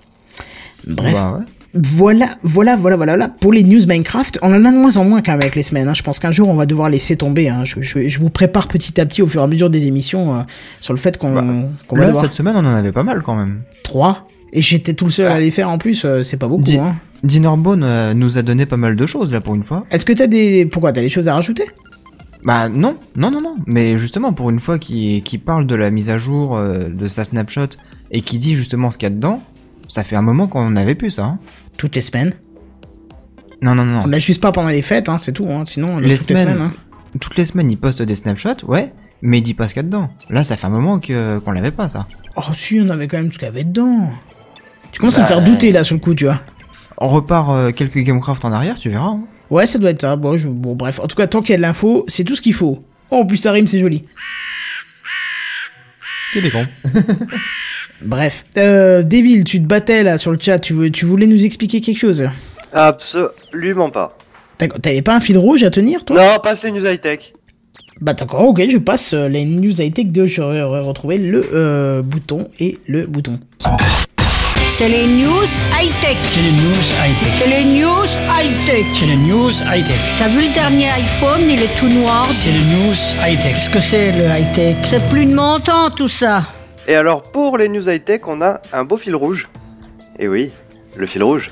Bref. Bah ouais. Voilà, voilà, voilà, voilà, voilà. Pour les news Minecraft, on en a de moins en moins quand même avec les semaines. hein. Je pense qu'un jour on va devoir laisser tomber. hein. Je, je- je vous prépare petit à petit au fur et à mesure des émissions euh, sur le fait qu'on Bah, qu'on va Là, devoir cette semaine, on en avait pas mal quand même. trois. Et j'étais tout le seul à les faire en plus. euh, c'est pas beaucoup. Dis- Hein. Dinnerbone euh, nous a donné pas mal de choses là pour une fois. Est-ce que t'as des pourquoi t'as des choses à rajouter? Bah non, non, non, non. Mais justement, pour une fois qui qui parle de la mise à jour de sa snapshot et qui dit justement ce qu'il y a dedans, ça fait un moment qu'on n'avait plus ça. hein. Toutes les semaines. Non, non, non. On l'a juste pas pendant les fêtes, hein, c'est tout. Hein. Sinon, Les toutes semaines. les semaines. Hein. Toutes les semaines, il poste des snapshots, ouais, mais il dit pas ce qu'il y a dedans. Là, ça fait un moment que qu'on l'avait pas ça. Oh si, on avait quand même ce qu'il y avait dedans. Tu commences à me Bah. faire douter là sur le coup, tu vois. On repart euh, quelques Gamecraft en arrière, tu verras. hein. Ouais, ça doit être ça. Bon, je- bon, bref. En tout cas, tant qu'il y a de l'info, c'est tout ce qu'il faut. Oh, en plus, ça rime, c'est joli. Il est con. Bref. Euh, Devil, tu te battais là sur le chat. Tu, veux, tu voulais nous expliquer quelque chose? Absolument pas. T'as- T'avais pas un fil rouge à tenir, toi? Non, passe les news high-tech. Bah d'accord, ok, je passe euh, les news high-tech de... J'aurais retrouvé le euh, bouton et le bouton. C'est les news high-tech. C'est les news high-tech. C'est les news high-tech. C'est les news high-tech. T'as vu le dernier iPhone, il est tout noir. C'est les news high-tech. Qu'est-ce que c'est le high-tech? C'est plus de mon temps tout ça. Et alors, pour les news high-tech, on a un beau fil rouge. Et oui, le fil rouge.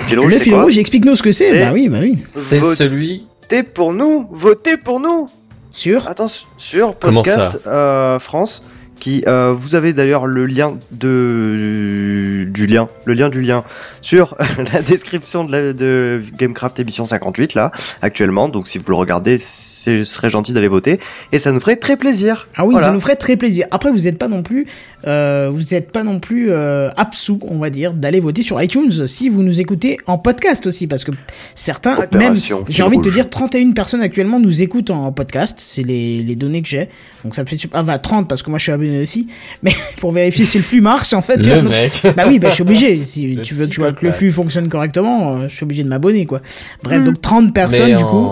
Le fil rouge, le fil quoi? rouge, explique-nous ce que c'est. C'est- Bah oui, bah oui. C'est celui. Votez pour nous Votez pour nous Sur? Attention, sur Comment Podcast euh, France, qui euh, vous avez d'ailleurs le lien de du lien, le lien du lien sur la description de, la, de Gamecraft émission 58 là actuellement. Donc si vous le regardez, ce serait gentil d'aller voter et ça nous ferait très plaisir. Ah oui, Voilà. ça nous ferait très plaisir. Après, vous n'êtes pas non plus, euh, vous êtes pas non plus euh, absous, on va dire, d'aller voter sur iTunes si vous nous écoutez en podcast aussi, parce que certains, Opération même, j'ai envie de te dire, 31 personnes actuellement nous écoutent en podcast. C'est les, les données que j'ai. Donc ça me fait super. Ah bah 30 parce que moi je suis abonné aussi. Mais pour vérifier si le flux marche, en fait. tu vois, Le donc- mec. Bah oui, bah je suis obligé. Si Le tu veux que tu vois que le flux fonctionne correctement, euh, je suis obligé de m'abonner quoi. Bref, donc 30 personnes Mais du coup.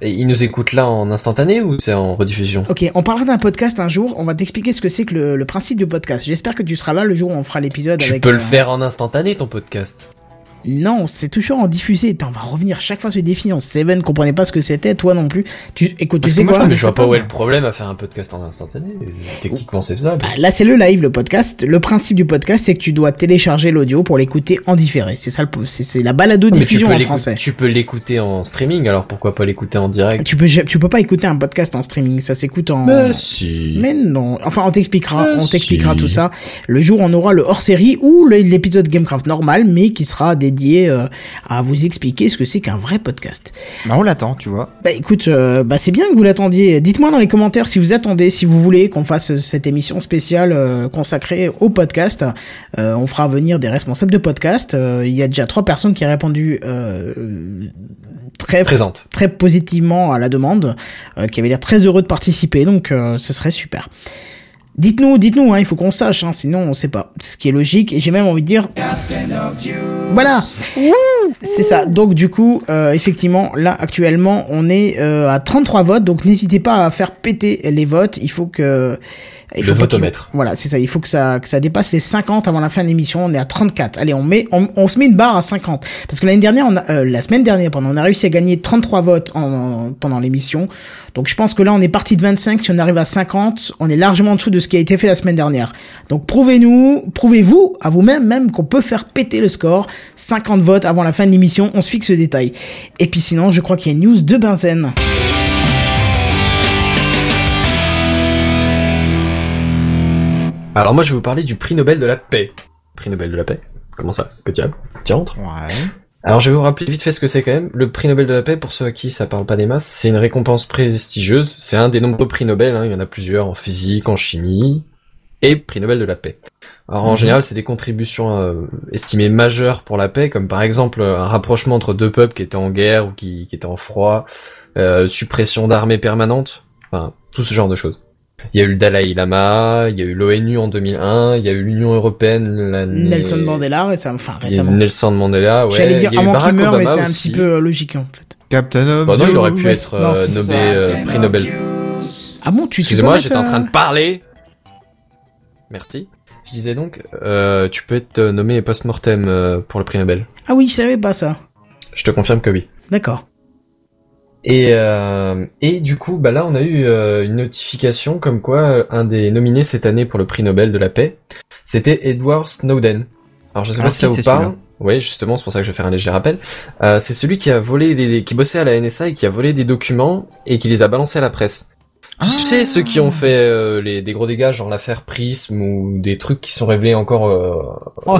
Et ils nous écoutent là en instantané ou c'est en rediffusion? Ok, on parlera d'un podcast un jour. On va t'expliquer ce que c'est que le, le principe du podcast. J'espère que tu seras là le jour où on fera l'épisode Tu avec. peux le euh, faire en instantané ton podcast. Non, c'est toujours en diffusé. Attends, on va revenir chaque fois sur les définitions. Seven comprenait pas ce que c'était, toi non plus. Tu écoute, tu sais moi, quoi je vois pas où est le problème à faire un podcast en instantané. Techniquement c'est ça. Bah, là, c'est le live, le podcast. Le principe du podcast, c'est que tu dois télécharger l'audio pour l'écouter en différé. C'est ça, le, c'est, c'est la balado diffusion en français. tu peux l'écouter en streaming, alors pourquoi pas l'écouter en direct? Tu peux, tu peux pas écouter un podcast en streaming. Ça s'écoute en. Mais si. Mais non. Enfin, on t'expliquera, on t'expliquera si. tout ça. Le jour, on aura le hors-série ou l'épisode Gamecraft normal, mais qui sera dédié euh, à vous expliquer ce que c'est qu'un vrai podcast. Bah on l'attend, tu vois. Bah écoute, euh, bah c'est bien que vous l'attendiez. Dites-moi dans les commentaires si vous attendez, si vous voulez qu'on fasse cette émission spéciale euh, consacrée au podcast. Euh, on fera venir des responsables de podcast. Euh, Il y a déjà trois personnes qui ont répondu euh, très Présente. très positivement à la demande, euh, qui avaient l'air très heureux de participer. Donc euh, ce serait super. Dites-nous, dites-nous, hein, il faut qu'on sache, hein, sinon on sait pas. Ce qui est logique, et j'ai même envie de dire... Voilà. C'est ça, donc du coup, euh, effectivement, là, actuellement, on est euh, à 33 votes, donc n'hésitez pas à faire péter les votes, il faut que... Il Le faut pas qu'il- votomètre. Voilà, c'est ça, il faut que ça, que ça dépasse les 50 avant la fin de l'émission, on est à 34. Allez, on met, on, on se met une barre à 50. Parce que l'année dernière, on a, euh, la semaine dernière, pardon, on a réussi à gagner 33 votes en, en- pendant l'émission. Donc je pense que là, on est parti de 25. Si on arrive à 50, on est largement en dessous de ce qui a été fait la semaine dernière. Donc prouvez-nous, prouvez-vous à vous-même même qu'on peut faire péter le score. 50 votes avant la fin de l'émission, on se fixe ce détail. Et puis sinon, je crois qu'il y a une news de Benzen. Alors moi je vais vous parler du prix Nobel de la paix. Prix Nobel de la paix? Comment ça? Que diable Tu entres Ouais. Alors je vais vous rappeler vite fait ce que c'est quand même. Le prix Nobel de la paix, pour ceux à qui ça parle pas des masses, c'est une récompense prestigieuse. C'est un des nombreux prix Nobel, hein. il y en a plusieurs en physique, en chimie, et prix Nobel de la paix. Alors en général, c'est des contributions euh, estimées majeures pour la paix, comme par exemple un rapprochement entre deux peuples qui étaient en guerre ou qui, qui étaient en froid, euh, suppression d'armées permanentes, enfin tout ce genre de choses. Il y a eu le Dalai Lama, il y a eu l'ONU en 2001, il y a eu l'Union Européenne l'année... Nelson Mandela, récemment, enfin récemment. Nelson Mandela, ouais. J'allais dire il y a eu avant qu'il Barack meure, mais c'est un petit peu euh, logique en fait. Captain Bah non, il aurait Obvious. pu être Non, euh, nommé euh, prix Nobel. Ah bon, tu Excusez-moi, j'étais en train de parler. Merci. Je disais donc, euh, tu peux être nommé post-mortem euh, pour le prix Nobel. Ah oui, je savais pas ça. Je te confirme que oui. D'accord. Et, euh, et du coup, bah là, on a eu euh, une notification comme quoi euh, un des nominés cette année pour le prix Nobel de la paix, c'était Edward Snowden. Alors je sais Ah, pas si ça vous parle. Oui, justement, c'est pour ça que je vais faire un léger rappel. Euh, c'est celui qui a volé, les, qui bossait à la NSA et qui a volé des documents et qui les a balancés à la presse. Ah. Tu sais, ceux qui ont fait euh, les, des gros dégâts, genre l'affaire Prism ou des trucs qui sont révélés encore euh, Oh,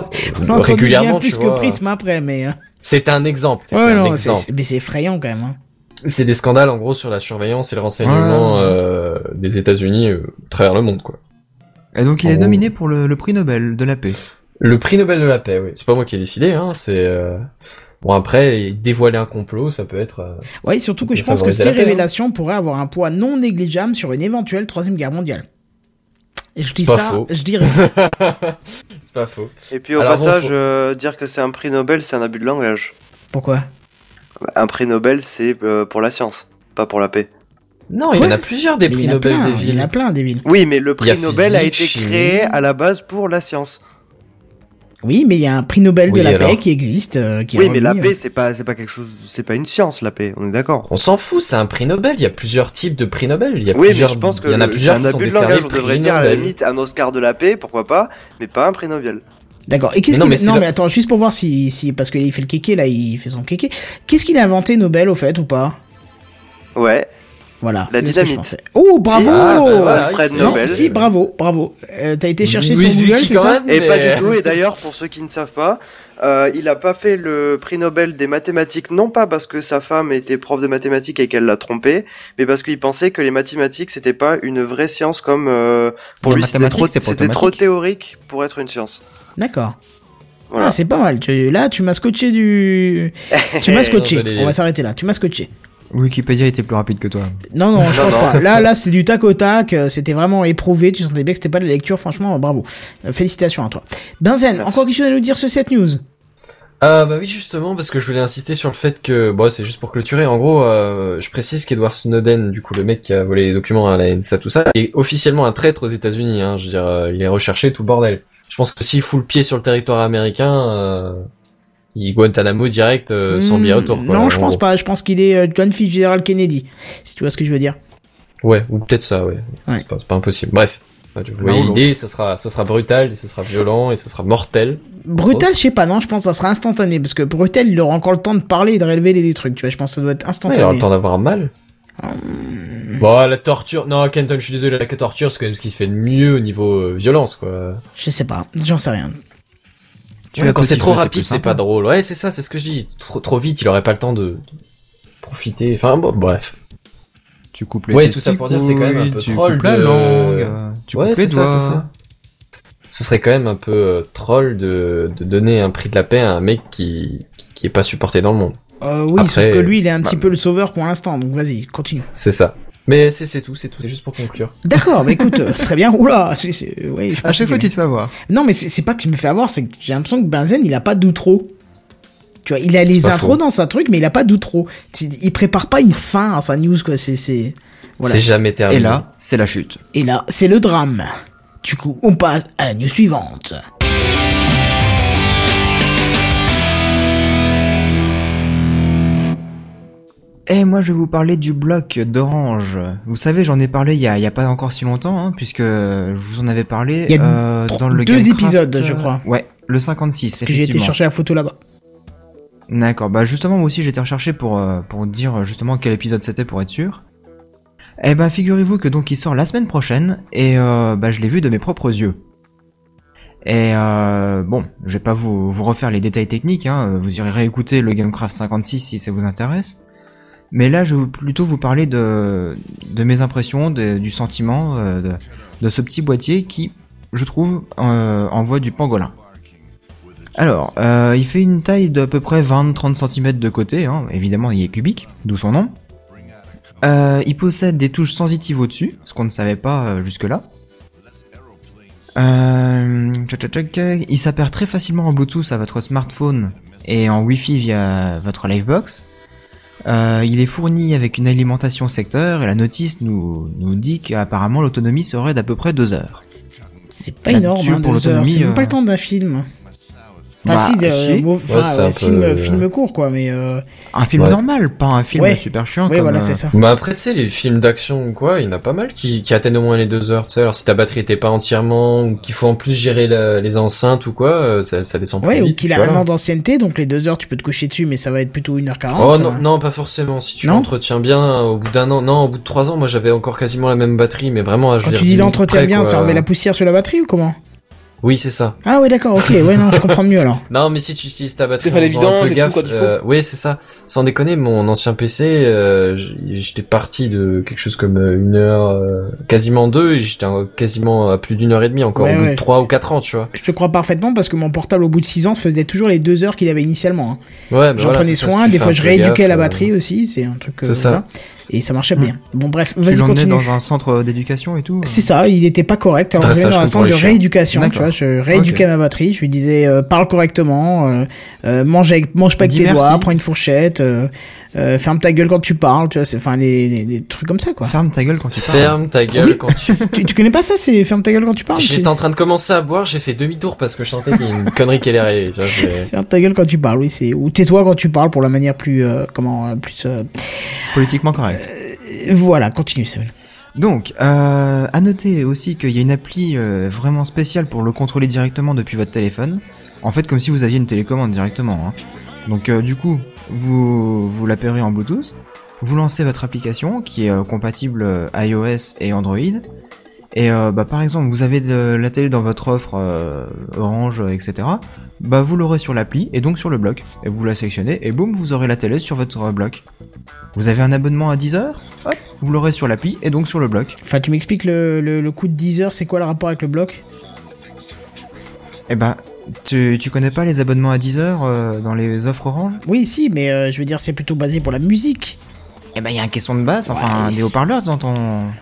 régulièrement, bien plus tu que vois. Prisme après, mais. euh, C'est un exemple. C'est Ouais, un non, exemple. mais c'est effrayant quand même. Hein. C'est des scandales en gros sur la surveillance et le renseignement Ouais. euh, des États-Unis euh, à travers le monde, quoi. Et donc il En est gros. nominé pour le, le prix Nobel de la paix. Le prix Nobel de la paix, oui. C'est pas moi qui ai décidé, hein. C'est euh, bon après dévoiler un complot, ça peut être. euh, Ouais, surtout que je pense que ces paix, hein. révélations pourraient avoir un poids non négligeable sur une éventuelle troisième guerre mondiale. Et je dis pas ça, faux. je dirais. c'est pas faux. Et puis au Alors bon, passage, faut- euh, dire que c'est un prix Nobel, c'est un abus de langage. Pourquoi? Un prix Nobel, c'est euh, pour la science, pas pour la paix. Non, il y en a plusieurs des Mais prix Nobel plein, des Il y en villes. a plein des villes. Oui, mais le a prix Nobel a été chimie. créé à la base pour la science. Oui, mais il y a un prix Nobel Oui, de la alors paix qui existe. euh, qui est Oui, mais la paix, euh. c'est pas, c'est pas quelque chose, c'est pas une science, la paix. On est d'accord. On s'en fout, c'est un prix Nobel. Il y a plusieurs types de prix Nobel. Il y a Oui, plusieurs. mais je pense que il y en a plusieurs qui sont abus de langage. On devrait dire à la limite un Oscar de la paix, pourquoi pas, mais pas un prix Nobel. D'accord. Et qu'est-ce Mais non, qu'il mais non mais attends, juste pour voir si si parce qu'il fait le kéké là, il fait son kéké. Qu'est-ce qu'il a inventé Nobel au fait ou pas? Ouais. Voilà. La c'est ce que je dynamite. Oh bravo. Si, Ah, bah voilà, Alfred il Non, Nobel. si, bravo, bravo. Euh, T'as été chercher Oui, sur Google, c'est quand ça même, Et mais- pas du tout. Et d'ailleurs, pour ceux qui ne savent pas, euh, il a pas fait le prix Nobel des mathématiques, non pas parce que sa femme était prof de mathématiques et qu'elle l'a trompé, mais parce qu'il pensait que les mathématiques c'était pas une vraie science comme euh, pour Les lui c'était trop, c'était trop théorique pour être une science. D'accord. Voilà. Ah, c'est pas mal. Tu, là, tu m'as scotché du. Tu m'as scotché. On va s'arrêter là. Tu m'as scotché. Wikipédia était plus rapide que toi. Non, non, je Non, pense non. pas. Là, là, c'est du tac au tac. euh, C'était vraiment éprouvé. Tu sentais bien que c'était pas de la lecture. Franchement, euh, bravo. Euh, félicitations à toi. Benzen, Merci. encore quelque chose à nous dire sur cette news? Ah bah oui justement parce que je voulais insister sur le fait que bon c'est juste pour clôturer en gros euh, je précise qu'Edward Snowden du coup le mec qui a volé les documents à la NSA tout ça est officiellement un traître aux États-Unis hein, je veux dire euh, il est recherché tout le bordel je pense que s'il fout le pied sur le territoire américain euh, il Guantanamo direct euh, sans Hmm, billet retour quoi, Non, je pense gros. pas. Je pense qu'il est euh, John Fitzgerald Kennedy. Si tu vois ce que je veux dire. ouais ou peut-être ça ouais, Ouais. C'est, pas, c'est pas impossible bref Enfin, vous voyez ou l'idée, ce sera, ce sera brutal, et ce sera violent, et ce sera mortel. Brutal, je sais pas, non, je pense que ça sera instantané. Parce que Brutal, il aura encore le temps de parler et de révéler des trucs. Tu vois, je pense que ça doit être Ouais, il instantané. aura le temps d'avoir mal. Hum. Bon, la torture. Non, Kenton, je suis désolé, la torture, c'est quand même ce qui se fait de mieux au niveau euh, violence, quoi. Je sais pas, j'en sais rien. Tu Ouais, as quand c'est trop rapide, c'est pas drôle. Ouais, c'est ça, c'est ce que je dis. Trop, trop vite, il aurait pas le temps de, profiter. Enfin, bon, bref. Tu coupes les Ouais, tout ça pour dire, c'est quand même un peu tu troll coupes la langue, tu ouais, coupes les c'est ça, doigts. c'est ça. Ce serait quand même un peu euh, troll de, de donner un prix de la paix à un mec qui, qui est pas supporté dans le monde. Euh, oui, Après, sauf que lui, il est un petit bah. peu le sauveur pour l'instant. Donc vas-y, continue. C'est ça. Mais c'est c'est tout, c'est tout. C'est juste pour conclure. D'accord, bah écoute, euh, très bien. Oula, c'est- c'est- oui, je À chaque que- fois, tu te fais avoir. Non, mais c'est c'est pas que je me fais avoir, c'est que j'ai l'impression que Benzen, il a pas d'outro. Tu vois, il a les intros faux. dans sa truc, mais il a pas d'outro. Il prépare pas une fin à sa news, quoi. C'est, c'est, voilà. C'est jamais terminé. Et là, c'est la chute. Et là, c'est le drame. Du coup, on passe à la news suivante. Et moi, je vais vous parler du bloc d'Orange. Vous savez, j'en ai parlé il y a, il y a pas encore si longtemps, hein, puisque je vous en avais parlé Il y a euh, dans le deux Gamecraft, épisodes, je euh, crois. Ouais, le 56, Parce que j'ai été chercher la photo là-bas. D'accord, bah justement moi aussi j'ai été recherché pour, euh, pour dire justement quel épisode c'était pour être sûr. Eh ben figurez-vous que donc il sort la semaine prochaine et euh, bah je l'ai vu de mes propres yeux. Et euh, bon, je vais pas vous, vous refaire les détails techniques, hein, vous irez réécouter le Gamecraft 56 si ça vous intéresse. Mais là, je vais plutôt vous parler de, de mes impressions, du sentiment euh, de, de ce petit boîtier qui, je trouve, euh, envoie du pangolin. Alors, euh, il fait une taille d'à peu près 20-30 cm de côté, hein, évidemment il est cubique, d'où son nom. Euh, il possède des touches sensitives au-dessus, ce qu'on ne savait pas euh, jusque-là. Euh, il s'appaire très facilement en Bluetooth à votre smartphone et en Wi-Fi via votre Livebox. Euh, il est fourni avec une alimentation secteur et la notice nous, nous dit qu'apparemment l'autonomie serait d'à peu près 2 heures. C'est pas énorme, hein, pour l'autonomie, C'est même pas euh, le temps d'un film. Enfin, Bah, si, si. mo- enfin, Ouais, c'est un ouais, film, peu- film court, quoi, mais euh, Un film Ouais. normal, pas un film Ouais. super chiant ouais, comme... voilà, euh, c'est ça. Bah après, tu sais, les films d'action ou quoi, il y en a pas mal qui, qui atteignent au moins les deux heures, tu sais. Alors si ta batterie était pas entièrement, ou qu'il faut en plus gérer la- les enceintes ou quoi, euh, ça, ça descend plus Ouais, ou qu'il a un an d'ancienneté, donc les deux heures, tu peux te coucher dessus, mais ça va être plutôt 1h40. Oh non, euh. non, pas forcément. Si tu Non l'entretiens bien, au bout d'un an, non, au bout de trois ans, moi j'avais encore quasiment la même batterie, mais vraiment, à je Quand veux dire, tu 10 dis minutes l'entretien près, bien, quoi. ça enlève la poussière sur la batterie ou comment? Oui, c'est ça. Ah ouais, d'accord, ok, ouais, non, je comprends mieux alors. Non, mais si tu utilises ta batterie, C'est pas en faisant évident, un peu gaffe, euh, oui, c'est ça. Sans déconner, mon ancien PC, euh, j'étais parti de quelque chose comme euh, une heure, euh, quasiment deux, et j'étais quasiment à plus d'une heure et demie encore, Ouais, au bout ouais. de trois ou quatre ans, tu vois. Je te crois parfaitement parce que mon portable au bout de 6 ans faisait toujours les deux heures qu'il avait initialement. hein. Ouais, mais J'en voilà, prenais ça, soin, si des fois je rééduquais gaffe, la euh, batterie aussi, c'est un truc. euh, C'est ça. voilà. Et ça marchait bien. Bon, bref, Tu vas-y, l'emmenais continue. dans un centre d'éducation et tout euh C'est ça, il était pas correct. Alors, je l'emmenais dans un centre de rééducation, tu vois. Je rééduquais ma batterie. Je lui disais, euh, parle correctement, euh, euh, mange, avec, mange pas avec Dis tes merci. doigts, prends une fourchette, euh, ferme ta gueule quand tu parles, tu vois. C'est, enfin, les, les, les trucs comme ça, quoi. Ferme ta gueule quand tu parles. Ferme ta gueule Oui. quand tu... tu, tu connais pas ça, c'est ferme ta gueule quand tu parles J'étais en train de commencer à boire, j'ai fait demi-tour parce que je sentais qu'il y a une connerie qui allait arriver, tu vois, Ferme ta gueule quand tu parles, oui, c'est, ou tais-toi quand tu parles pour la manière plus, euh, comment, euh, plus, euh, Politiquement correct. voilà, continue, Samuel. Donc, euh, à noter aussi qu'il y a une appli euh, vraiment spéciale pour le contrôler directement depuis votre téléphone. En fait, comme si vous aviez une télécommande directement. hein. Donc, euh, du coup, vous, vous l'appellerez en Bluetooth. Vous lancez votre application qui est euh, compatible euh, iOS et Android. Et euh, bah, par exemple, vous avez de la télé dans votre offre euh, Orange, etc. Bah, vous l'aurez sur l'appli et donc sur le bloc. Et vous la sélectionnez et boum, vous aurez la télé sur votre bloc. Vous avez un abonnement à 10 heures? Hop, vous l'aurez sur l'appli et donc sur le bloc. Enfin, tu m'expliques le, le, le coût de 10 heures, c'est quoi le rapport avec le bloc? Eh ben, tu, tu connais pas les abonnements à 10 heures euh, dans les offres Orange? Oui, si, mais euh, je veux dire, c'est plutôt basé pour la musique. Eh ben, il y a un question de basse, enfin, Ouais, des haut-parleurs dans ton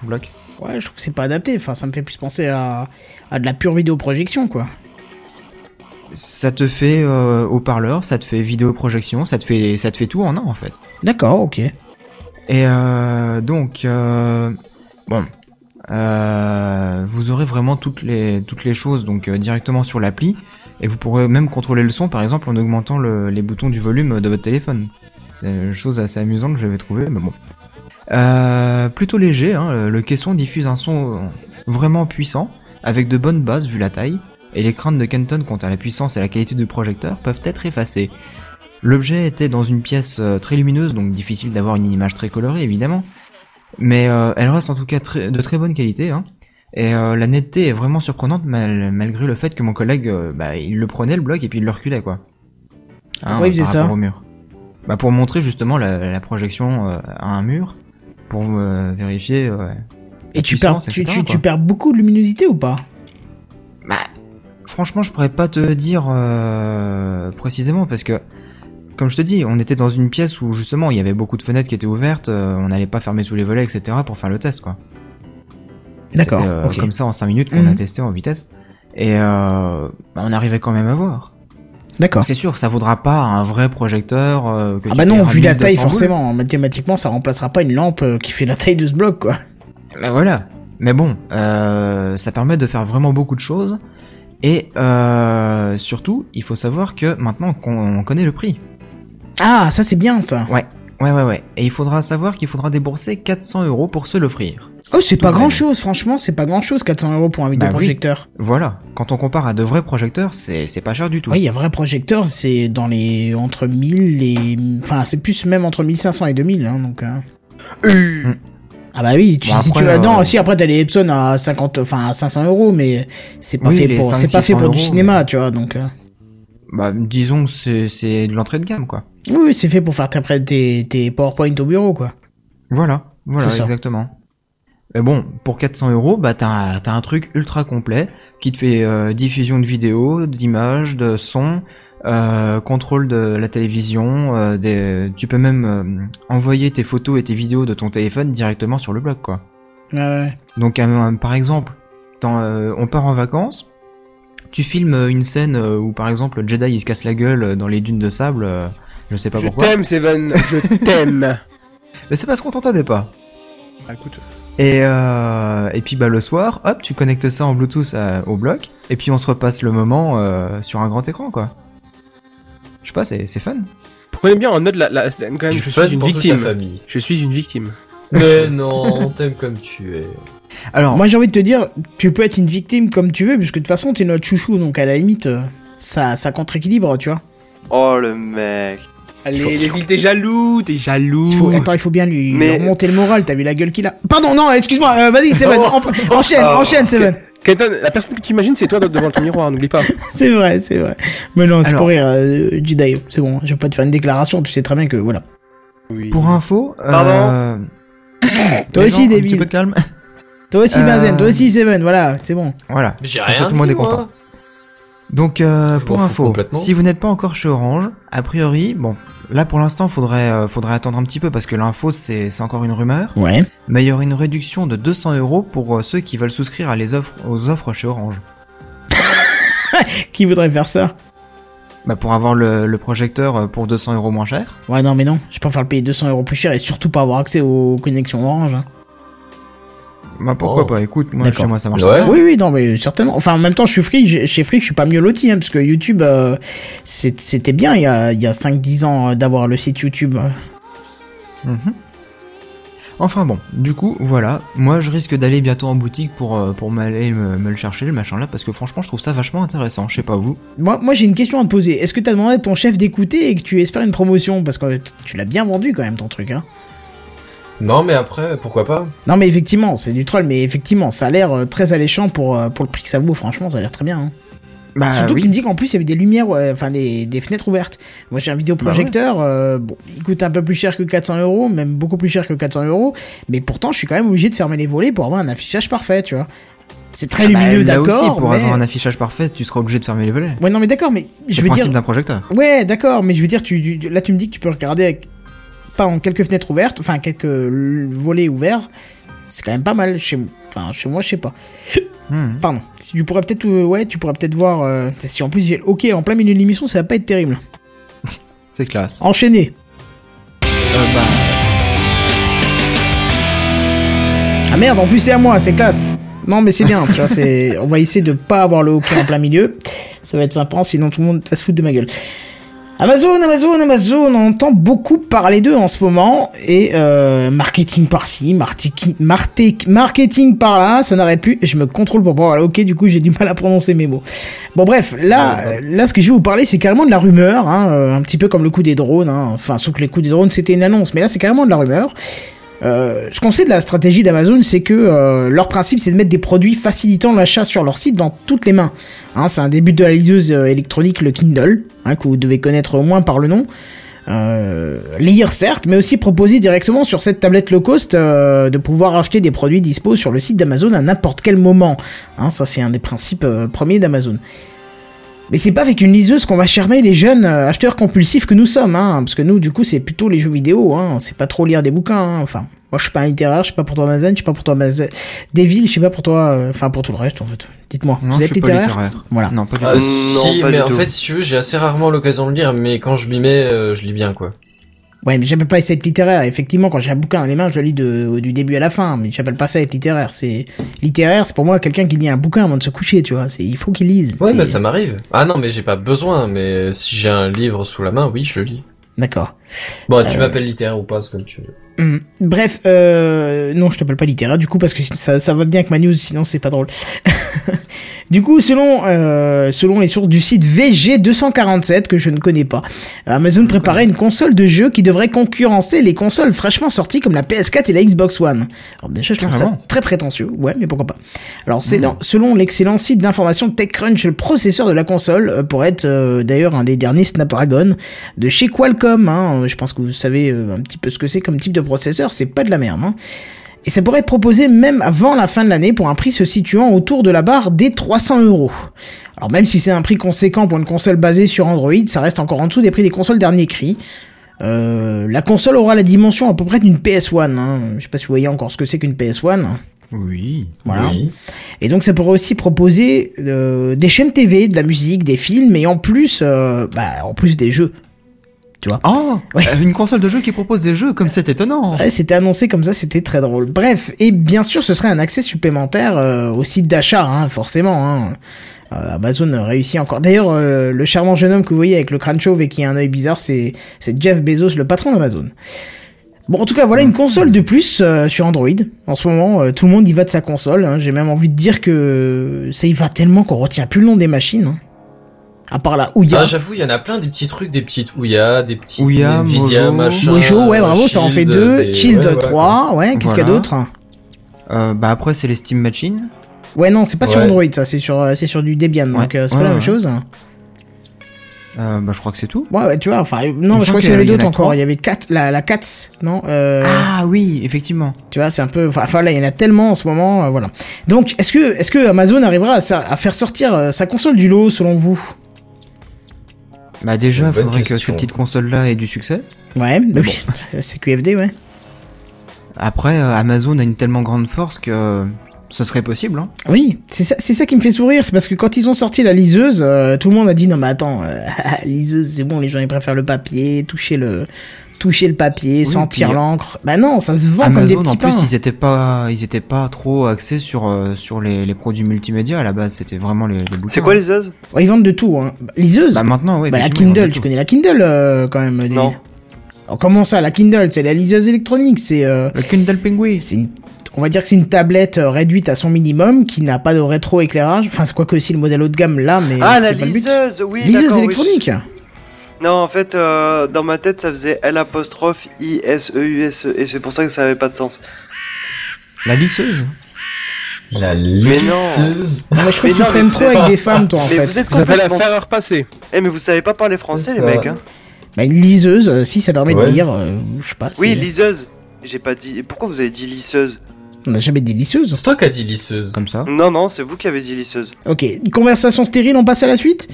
bloc. Ouais, je trouve que c'est pas adapté. Enfin, ça me fait plus penser à, à de la pure vidéoprojection, quoi. Ça te fait euh, haut-parleur, ça te fait vidéoprojection, ça te fait, ça te fait tout en un en fait. D'accord, ok. Et euh, donc, bon, euh, vous aurez vraiment toutes les, toutes les choses donc euh, directement sur l'appli. Et vous pourrez même contrôler le son par exemple en augmentant le- les boutons du volume de votre téléphone. C'est une chose assez amusante que j'avais trouvé, mais bon. Euh, plutôt léger, hein, le- caisson diffuse un son vraiment puissant, avec de bonnes bases vu la taille, et les craintes de Kenton quant à la puissance et la qualité du projecteur peuvent être effacées. L'objet était dans une pièce euh, très lumineuse, donc difficile d'avoir une image très colorée évidemment, mais euh, elle reste en tout cas de très bonne qualité, hein. Et euh, la netteté est vraiment surprenante mal- malgré le fait que mon collègue, euh, bah, il le prenait le bloc et puis il le reculait quoi. Pourquoi il faisait ça rapport au mur. Bah pour montrer justement la, la projection euh, à un mur, pour vérifier. Et tu perds, puissance, tu, etc., tu, quoi. tu perds beaucoup de luminosité ou pas? Bah, franchement, je pourrais pas te dire précisément parce que, comme je te dis, on était dans une pièce où justement il y avait beaucoup de fenêtres qui étaient ouvertes, on n'allait pas fermer tous les volets, etc. pour faire le test, quoi. D'accord, euh. Comme ça en 5 minutes qu'on a Mhm. testé en vitesse. Et euh, bah, on arrivait quand même à voir. D'accord. C'est sûr, ça vaudra pas un vrai projecteur. euh, que Ah bah non, vu la 1200 taille, forcément, mathématiquement, ça remplacera pas une lampe qui fait la taille de ce bloc, quoi. Mais voilà. Mais bon, ça permet de faire vraiment beaucoup de choses. Et surtout, il faut savoir que maintenant qu'on connaît le prix. Ah, ça c'est bien, ça. Ouais, ouais, ouais, ouais. Et il faudra savoir qu'il faudra débourser 400 euros pour se l'offrir. Oh, c'est pas grand chose, franchement, c'est pas grand chose, 400 euros pour un Bah oui. vidéoprojecteur. Voilà. Quand on compare à de vrais projecteurs, c'est c'est pas cher du tout. Oui, il y a vrai projecteur, c'est dans les. entre 1000 et. Enfin, c'est plus même entre 1500 et 2000, hein, donc. euh. Euh, Ah bah oui, tu, Bon, si après, tu as, non, euh, si après t'as les Epson à 50, enfin à 500 euros, mais c'est pas Oui, fait pour, 500, c'est pas fait pour du 600 cinéma, tu vois, donc. euh, Bah, disons que c'est, c'est de l'entrée de gamme, quoi. Oui, c'est fait pour faire tes, tes, tes PowerPoint au bureau, quoi. Voilà, voilà, exactement. Mais bon, pour 400 euros, bah t'as, t'as un truc ultra complet qui te fait euh, diffusion de vidéos, d'images, de sons, euh, contrôle de la télévision, euh, des... tu peux même euh, envoyer tes photos et tes vidéos de ton téléphone directement sur le blog, quoi. Ouais, ouais. Donc, euh, par exemple, euh, on part en vacances, tu filmes une scène où, par exemple, Jedi il se casse la gueule dans les dunes de sable, je sais pas Je pourquoi. t'aime, Seven, je t'aime. Mais c'est parce qu'on t'entendait pas. Ah, écoute. Et, euh, et puis bah le soir, hop, tu connectes ça en Bluetooth à- au bloc, et puis on se repasse le moment euh, sur un grand écran, quoi. Je sais pas, c'est c'est fun. Prenez bien en note la, la scène quand même. Je fun suis une pour toute victime. la famille. Je suis une victime. Mais non, on t'aime comme tu es. Alors, Moi, j'ai envie de te dire, tu peux être une victime comme tu veux, puisque de toute façon, t'es notre chouchou, donc à la limite, euh, ça, ça contre-équilibre, tu vois. Oh le mec. Allez, les villes, t'es jaloux, t'es jaloux. Il faut, attends, il faut bien lui, lui Mais- remonter le moral, t'as vu la gueule qu'il a. Pardon, non, excuse-moi, euh, vas-y, Seven, Oh. en- enchaîne, Oh. enchaîne, Seven. Kenton, la personne que tu imagines, c'est toi devant ton miroir, n'oublie pas. C'est vrai, c'est vrai. Mais non, c'est pour rire, euh, Jedi, c'est bon, je vais pas te faire une déclaration, tu sais très bien que, voilà. Oui. pour info, Pardon euh, Toi les aussi, gens, un David. petit peu de calme. Toi aussi, Euh, Benzen, toi aussi, Seven, voilà, c'est bon. voilà. J'ai Comme ça, rien tout le monde est content. Donc euh, pour info, si vous n'êtes pas encore chez Orange, a priori, bon, là pour l'instant, faudrait euh, faudrait attendre un petit peu parce que l'info c'est c'est encore une rumeur, Ouais. mais il y aurait une réduction de 200 euros pour euh, ceux qui veulent souscrire à les offres aux offres chez Orange. Qui voudrait faire ça? Bah pour avoir le, le projecteur pour 200 euros moins cher. Ouais, non, mais non, je préfère le payer 200 euros plus cher et surtout pas avoir accès aux connexions Orange. hein. Bah pourquoi Oh. pas, écoute, moi chez moi ça marche Ouais. bien. Oui, oui, non, mais certainement. Enfin, en même temps, je suis free, chez Free, je suis pas mieux loti, hein, parce que YouTube, euh, c'était bien il y a, il y a 5-10 ans euh, d'avoir le site YouTube. Mhm. Enfin bon, du coup, voilà, moi je risque d'aller bientôt en boutique pour, euh, pour m'aller me, me le chercher, le machin là, parce que franchement je trouve ça vachement intéressant, je sais pas vous. Moi, moi j'ai une question à te poser. Est-ce que t'as demandé à ton chef d'écouter et que tu espères une promotion? Parce que tu l'as bien vendu quand même ton truc, hein. Non, mais après, pourquoi pas Non, mais effectivement, c'est du troll, mais effectivement, ça a l'air euh, très alléchant pour, euh, pour le prix que ça vaut, franchement, ça a l'air très bien. hein. Bah Surtout oui, qu'il me dit qu'en plus il y avait des lumières, ouais, enfin des, des fenêtres ouvertes. Moi j'ai un vidéoprojecteur, euh, bon, il coûte un peu plus cher que 400 euros, même beaucoup plus cher que 400 euros, mais pourtant je suis quand même obligé de fermer les volets pour avoir un affichage parfait, tu vois. C'est très bah, lumineux, d'accord. aussi, pour mais... avoir un affichage parfait, tu seras obligé de fermer les volets. Ouais, non, mais d'accord, mais je C'est veux le principe dire. d'un projecteur. Ouais, d'accord, mais je veux dire, tu, tu- là tu me dis que tu peux regarder avec. Pas en quelques fenêtres ouvertes, enfin quelques volets ouverts. C'est quand même pas mal. Chez, enfin, chez moi, je sais pas. Hmm. Pardon. Tu pourrais peut-être, euh, ouais, tu pourrais peut-être voir. euh, si en plus j'ai, ok, en plein milieu de l'émission, ça va pas être terrible. C'est classe. Enchaîner. Euh, bah, Ah merde, en plus c'est à moi, c'est classe. Non mais c'est bien, tu vois, c'est, on va essayer de pas avoir le hockey en plein milieu. Ça va être sympa, sinon tout le monde va se foutre de ma gueule. Amazon, Amazon, Amazon, on entend beaucoup parler d'eux en ce moment et euh, marketing par-ci, marketing par-là, ça n'arrête plus. Je me contrôle pour le hockey, du coup j'ai du mal à prononcer mes mots. Bon bref, là, euh, là ce que je vais vous parler, c'est carrément de la rumeur, hein, euh, un petit peu comme le coup des drones. Hein. Enfin, sauf que les coups des drones c'était une annonce, mais là c'est carrément de la rumeur. Euh, ce qu'on sait de la stratégie d'Amazon, c'est que euh, leur principe, c'est de mettre des produits facilitant l'achat sur leur site dans toutes les mains. Hein, c'est un début de la liseuse euh, électronique, le Kindle, hein, que vous devez connaître au moins par le nom. Euh, lire certes, mais aussi proposer directement sur cette tablette low cost de pouvoir acheter des produits dispo sur le site d'Amazon à n'importe quel moment. Hein, ça, c'est un des principes premiers d'Amazon. Mais c'est pas avec une liseuse qu'on va charmer les jeunes euh, acheteurs compulsifs que nous sommes, hein, parce que nous, du coup, c'est plutôt les jeux vidéo, hein, c'est pas trop lire des bouquins, hein, enfin. Moi, je suis pas un littéraire, je suis pas pour toi Amazon, je suis pas pour toi Amazon, Devil, je sais pas pour toi, euh, enfin pour tout le reste, en fait. Dites-moi, non, vous êtes suis pas littéraire, littéraire. Voilà. Non, pas du Ah, tout. non, Si, pas mais du en tout. fait, si tu veux, j'ai assez rarement l'occasion de lire, mais quand je m'y mets, euh, je lis bien, quoi. Ouais, mais j'appelle pas ça être littéraire. Effectivement, quand j'ai un bouquin dans les mains, je le lis de, du début à la fin, mais j'appelle pas ça être littéraire. C'est littéraire, c'est pour moi quelqu'un qui lit un bouquin avant de se coucher, tu vois. C'est il faut qu'il lise. Ouais, mais ça m'arrive. Ah non, mais j'ai pas besoin, mais si j'ai un livre sous la main, oui, je le lis. D'accord. Bon, tu m'appelles littéraire ou pas, c'est comme tu veux. Hum. Bref, euh, non, je t'appelle pas littéraire du coup parce que ça, ça va bien avec ma news, sinon c'est pas drôle. Du coup, selon euh, selon les sources du site VG247 que je ne connais pas, Amazon préparait une console de jeu qui devrait concurrencer les consoles fraîchement sorties comme la PS4 et la Xbox One. Alors déjà, je trouve ça très prétentieux. Ouais, mais pourquoi pas. Alors, c'est selon l'excellent site d'information TechCrunch, le processeur de la console euh, pourrait être euh, d'ailleurs un des derniers Snapdragon de chez Qualcomm. Hein. Je pense que vous savez un petit peu ce que c'est comme type de processeur. C'est pas de la merde. Hein. Et ça pourrait être proposé même avant la fin de l'année pour un prix se situant autour de la barre des 300 euros. Alors même si c'est un prix conséquent pour une console basée sur Android, ça reste encore en dessous des prix des consoles dernier cri. Euh, la console aura la dimension à peu près d'une PS1. Hein. Je sais pas si vous voyez encore ce que c'est qu'une PS1. Oui. Voilà. Oui. Et donc ça pourrait aussi proposer euh, des chaînes TV, de la musique, des films, et en plus, euh, bah, en plus des jeux. Tu vois Oh Ouais. euh, Une console de jeu qui propose des jeux, comme c'est étonnant Ouais, c'était annoncé comme ça, c'était très drôle. Bref, et bien sûr, ce serait un accès supplémentaire euh, au site d'achat, hein, forcément. Hein. Euh, Amazon réussit encore. D'ailleurs, euh, le charmant jeune homme que vous voyez avec le crâne chauve et qui a un œil bizarre, c'est c'est Jeff Bezos, le patron d'Amazon. Bon, en tout cas, voilà une console de plus euh, sur Android. En ce moment, euh, tout le monde y va de sa console. hein. J'ai même envie de dire que ça y va tellement qu'on retient plus le nom des machines. hein. À part la Ouya. Ah, j'avoue, il y en a plein des petits trucs, des petites Ouya, des petits Ouya, Nvidia, Mojo. machin. Mojo, ouais, bravo, ça en fait Shield, deux. des- Shield ouais, ouais, 3, ouais, qu'est-ce qu'il y a d'autre Euh, Bah après, c'est les Steam Machines. Ouais, non, c'est pas sur. Android, ça, c'est sur, euh, c'est sur du Debian, donc euh, c'est Ouais, pas la même ouais. chose. Euh, bah je crois que c'est tout. Ouais, ouais, tu vois, enfin, non, je crois qu'il y y avait d'autres encore. Il y avait 4, la, la CATS, non euh, Ah oui, effectivement. Tu vois, c'est un peu. Enfin, là, il y en a tellement en ce moment, euh, voilà. Donc, est-ce que, est-ce que Amazon arrivera à, faire sortir euh, sa console du lot, selon vous? Bah déjà, faudrait que ces petites consoles-là aient du succès. Ouais, bah oui, c'est QFD, ouais. Après, euh, Amazon a une tellement grande force que euh, ce serait possible. Hein. Oui, c'est ça, c'est ça qui me fait sourire, c'est parce que quand ils ont sorti la liseuse, euh, tout le monde a dit non mais attends, euh, liseuse, c'est bon, les gens ils préfèrent le papier, toucher le, toucher le papier, Oui, sentir euh, l'encre. Bah non, ça se vend comme des petits en plus, pains. ils étaient pas, ils étaient pas trop axés sur euh, sur les, les produits multimédia à la base. C'était vraiment les, les bouquins. C'est quoi les Zeus? Ouais, ils vendent de tout, hein. Liseuse? Bah maintenant, oui. Bah, la Kindle, de tu connais la Kindle euh, quand même, Non. Alors, comment ça, la Kindle, c'est la liseuse électronique, c'est euh, Le Kindle Penguin. c'est une- on va dire que c'est une tablette réduite à son minimum qui n'a pas de rétro-éclairage. Enfin, c'est quoi que aussi le modèle haut de gamme là, mais Ah, la pas le but. liseuse, oui, Liseuse oui. Non, en fait, euh, dans ma tête, ça faisait L apostrophe I S E U S E, et c'est pour ça que ça avait pas de sens. La lisseuse. La non. lisseuse. Non, mais je crois Mais que tu traînes mais trop avec des femmes, toi, en Mais fait. vous êtes Ça s'appelle la complètement... faire repasser. Eh, mais vous savez pas parler français, les ça. mecs, hein Bah, une liseuse, euh, si ça permet de Ouais. lire, euh, je sais pas. Oui, c'est- liseuse. J'ai pas dit. Pourquoi vous avez dit lisseuse? On n'a jamais dit lisseuse. C'est toi qui as dit lisseuse. Comme ça. Non, non, c'est vous qui avez dit lisseuse. Ok, une conversation stérile, on passe à la suite?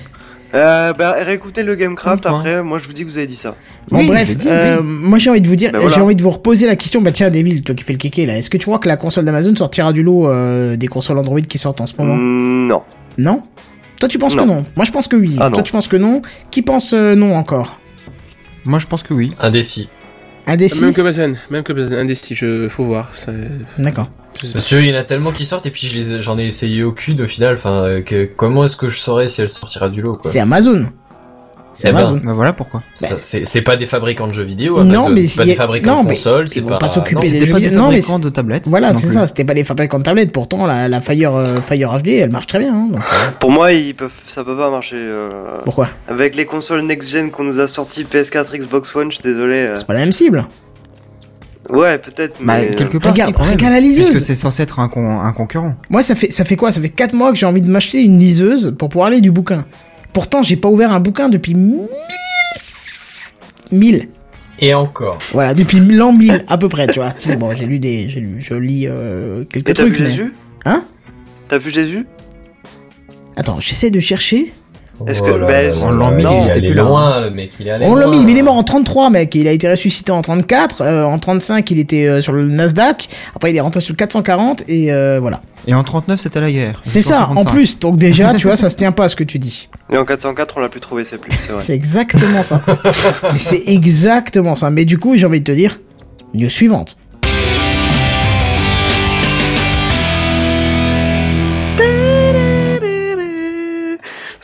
Euh, bah, réécoutez le Gamecraft Comprends. après. Moi, je vous dis que vous avez dit ça. Bon Oui, bref, dit, euh, oui. moi j'ai envie de vous dire, voilà. j'ai envie de vous reposer la question, bah tiens Devil, toi qui fais le kéké là, est-ce que tu crois que la console d'Amazon sortira du lot euh, des consoles Android qui sortent en ce moment? Mm, non. Non? Toi tu penses Non. que non Moi je pense que oui. Ah, Toi tu penses que non? Qui pense euh, non encore? Moi, je pense que oui. Indécis. Indécis? Même que Bazen, même que Bazen, indécis, je faut voir. ça- D'accord. Parce qu'il y en a tellement qui sortent et puis je les ai- j'en ai essayé aucune au final. Enfin, que, comment est-ce que je saurais si elle sortira du lot quoi? C'est Amazon. C'est Eh ben, Amazon. Bah voilà pourquoi. Ça, C'est pas des fabricants de jeux vidéo, Non, Amazon. mais c'est pas des fabricants non, de consoles, c'est pas. pas s'occuper non, des jeux pas des. Non, fabricants de tablettes. Voilà, non c'est ça, c'était pas les fabricants de tablettes, pourtant la, la Fire, euh, Fire HD elle marche très bien. hein, donc, euh, Pour moi, ils peuvent, ça peut pas marcher. euh, pourquoi? Avec les consoles next-gen qu'on nous a sorti PS4, Xbox One, je suis désolé. euh. C'est pas la même cible. Ouais, peut-être, Bah, mais. quelque part, Regarde, si, même. regarde la liseuse. Puisque c'est censé être un, con- un concurrent. Moi, ça fait, ça fait quoi? Ça fait 4 mois que j'ai envie de m'acheter une liseuse pour pouvoir lire du bouquin. Pourtant, j'ai pas ouvert un bouquin depuis 1000. 1000. Et encore. Voilà, depuis l'an 1000 à peu près, tu vois. Si, bon, j'ai lu des. J'ai lu, je lis euh, quelques Et t'as trucs. vu mais- Jésus? Hein? T'as vu Jésus? Attends, j'essaie de chercher. Est-ce Oh que- là ben, là on l'a mis, il était plus là. loin, le mec, il est allé On l'a mis, mais il est mort en 33, mec. Il a été ressuscité en 34. euh, en 35, il était euh, sur le Nasdaq. Après, il est rentré sur le 440. Et euh, voilà. Et en 39, c'était la guerre. C'est ça, en 1945. plus. Donc, déjà, tu vois, ça se tient pas à ce que tu dis. Et en 404, on l'a plus trouvé, c'est plus, c'est vrai. C'est exactement ça. C'est exactement ça. Mais du coup, j'ai envie de te dire, news suivante.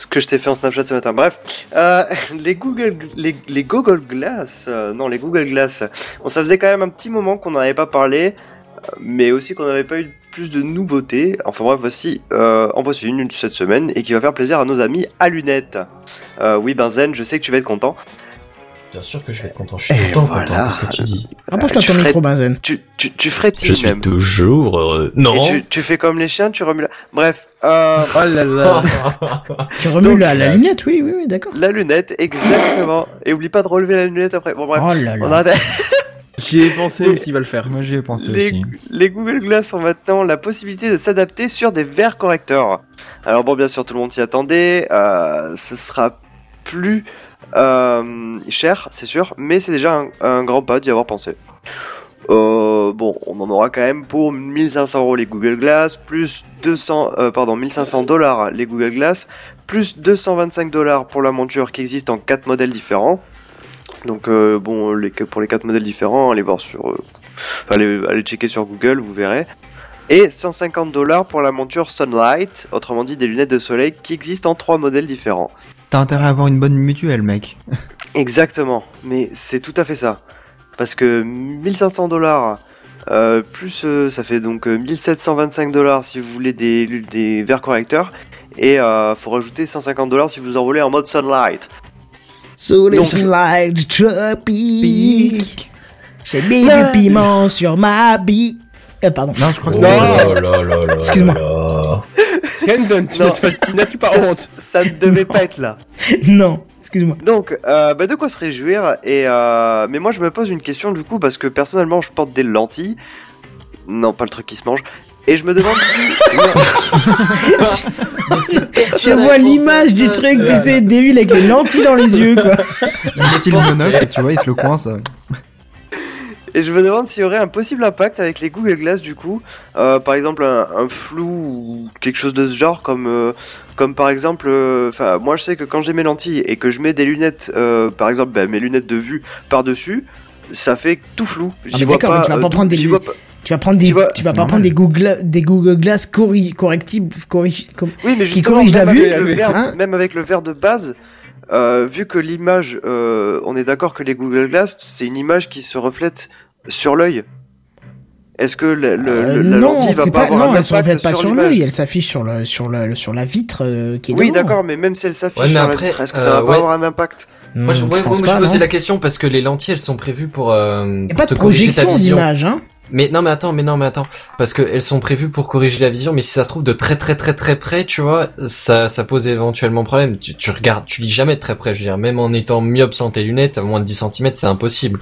Que je t'ai fait en Snapchat ce matin. Bref, euh, les Google, les, Google Glass, euh, non les Google Glass. Bon, ça faisait quand même un petit moment qu'on n'en avait pas parlé. mais aussi qu'on n'avait pas eu plus de nouveautés. Enfin bref, voici, euh, en voici une, une cette semaine et qui va faire plaisir à nos amis à lunettes. Euh, oui, Benzen, je sais que tu vas être content. Bien sûr que je vais être content. Je suis Et content, voilà. content. Qu'est-ce que tu dis Rapproche-toi tu ton ferais- micro, Benzen. Tu, tu, tu frétilles Je suis même. toujours heureux. Non. Et tu, tu fais comme les chiens, tu remues la... Bref, euh, Oh là là. Tu remues Donc, la, la euh, lunette, oui, oui, oui, d'accord. la lunette, exactement. Et oublie pas de relever la lunette après. Bon bref, Oh là on là. arrête. J'y ai pensé, mais s'il va le faire. Moi j'y ai pensé Les, aussi. les Google Glass ont maintenant la possibilité de s'adapter sur des verres correcteurs. Alors bon, bien sûr, tout le monde s'y attendait. euh, ce sera plus euh, cher, c'est sûr, mais c'est déjà un, grand pas d'y avoir pensé. Euh, bon, on en aura quand même pour 1500 euros les Google Glass, plus 200, euh, pardon, 1500 dollars les Google Glass, plus 225 dollars pour la monture qui existe en quatre modèles différents. Donc euh, bon, pour les quatre modèles différents, allez voir sur, euh, allez, allez checker sur Google, vous verrez. Et 150 dollars pour la monture Sunlight, autrement dit des lunettes de soleil qui existent en trois modèles différents. T'as intérêt à avoir une bonne mutuelle, mec. Exactement, mais c'est tout à fait ça. Parce que 1500 dollars, euh, plus euh, ça fait donc euh, 1725 dollars si vous voulez des, des verres correcteurs, et euh, faut rajouter 150 dollars si vous envolez en mode Sunlight. Sous les Donc- sunlight j'ai mis du piment sur ma bille. Euh, pardon. Non, je crois que Non. c'est Oh là là là Excuse-moi. Kendon, tu n'as-tu pas ça, honte ça ne devait pas être là. non, excuse-moi. Donc, euh, bah, de quoi se réjouir et euh, mais moi je me pose une question du coup parce que personnellement je porte des lentilles, non pas le truc qui se mange, et je me demande si Je vois l'image du truc, tu sais, Devil avec les lentilles dans les yeux, quoi. un style monocle, et tu vois, il se le coince. Et je me demande s'il y aurait un possible impact avec les Google Glass du coup, Euh, par exemple un, un flou ou quelque chose de ce genre comme euh, comme par exemple, euh, enfin moi je sais que quand j'ai mes lentilles et que je mets des lunettes, euh, par exemple bah, mes lunettes de vue par dessus. Ça fait tout flou. J'y Ah, vois pas. tu vas pas prendre des vois pas- Tu vas prendre des, Tu vois, tu vas pas normal. prendre des Google, des Google Glass corri- correctibles, corrigi- com- Oui, mais qui justement, corrige la même, vue, avec le verre, hein. même avec le verre de base, euh, vu que l'image, euh, on est d'accord que les Google Glass, c'est une image qui se reflète sur l'œil. Est-ce que le, le- Euh, le- la non, lentille va c'est pas, pas, avoir non, un elle se impact reflète pas sur l'œil, elle s'affiche sur le, sur le, sur la vitre euh, qui est Oui, d'accord, mais même si elle s'affiche Ouais, sur après, la vitre, est-ce que euh, ça va pas ouais. avoir un impact? Moi, je, Hmm, ouais, ouais, pense moi, pas, je posais la question parce que les lentilles, elles sont prévues pour, euh, Y a pour pas te de corriger ta projection vision. d'image, hein. Mais non, mais attends, mais non, mais attends, parce que elles sont prévues pour corriger la vision, mais si ça se trouve de très très très très près, tu vois, ça ça pose éventuellement problème. Tu, tu regardes, tu lis jamais de très près. Je veux dire, même en étant myope sans tes lunettes, à moins de 10 cm, c'est impossible.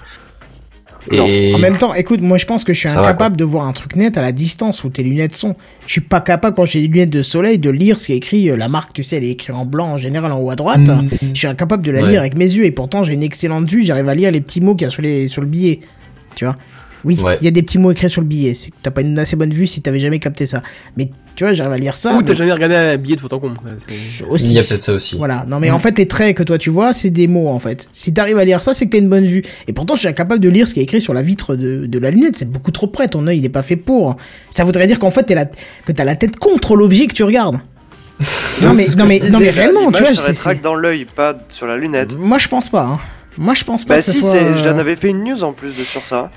Et En même temps, écoute, moi je pense que je suis Ça va, incapable de voir un truc net à la distance où tes lunettes sont. Je suis pas capable quand j'ai des lunettes de soleil de lire ce qui est écrit, euh, la marque, tu sais, elle est écrite en blanc en général en haut à droite. Je suis incapable de la Ouais. lire avec mes yeux et pourtant j'ai une excellente vue, j'arrive à lire les petits mots qu'il y a sur, les, sur le billet. Tu vois? Oui, il Ouais. y a des petits mots écrits sur le billet. T'as pas une assez bonne vue si t'avais jamais capté ça. Mais tu vois, j'arrive à lire ça. Ou t'as mais jamais regardé un billet de c'est- aussi. il y a peut-être ça aussi. Voilà, non mais en fait les traits que toi tu vois, c'est des mots en fait. Si t'arrives à lire ça, c'est que t'as une bonne vue. Et pourtant je suis incapable de lire ce qui est écrit sur la vitre de, de la lunette, c'est beaucoup trop près, ton œil il est pas fait pour. Ça voudrait dire qu'en fait t'es la, que t'as la tête contre l'objet que tu regardes. non mais, non mais, Je non mais réellement, tu vois, rétracte dans l'œil, pas sur la lunette. moi je pense pas. Hein. Moi je pense pas Bah que si, soit... c'est- j'en euh, avais fait une news en plus de sur ça.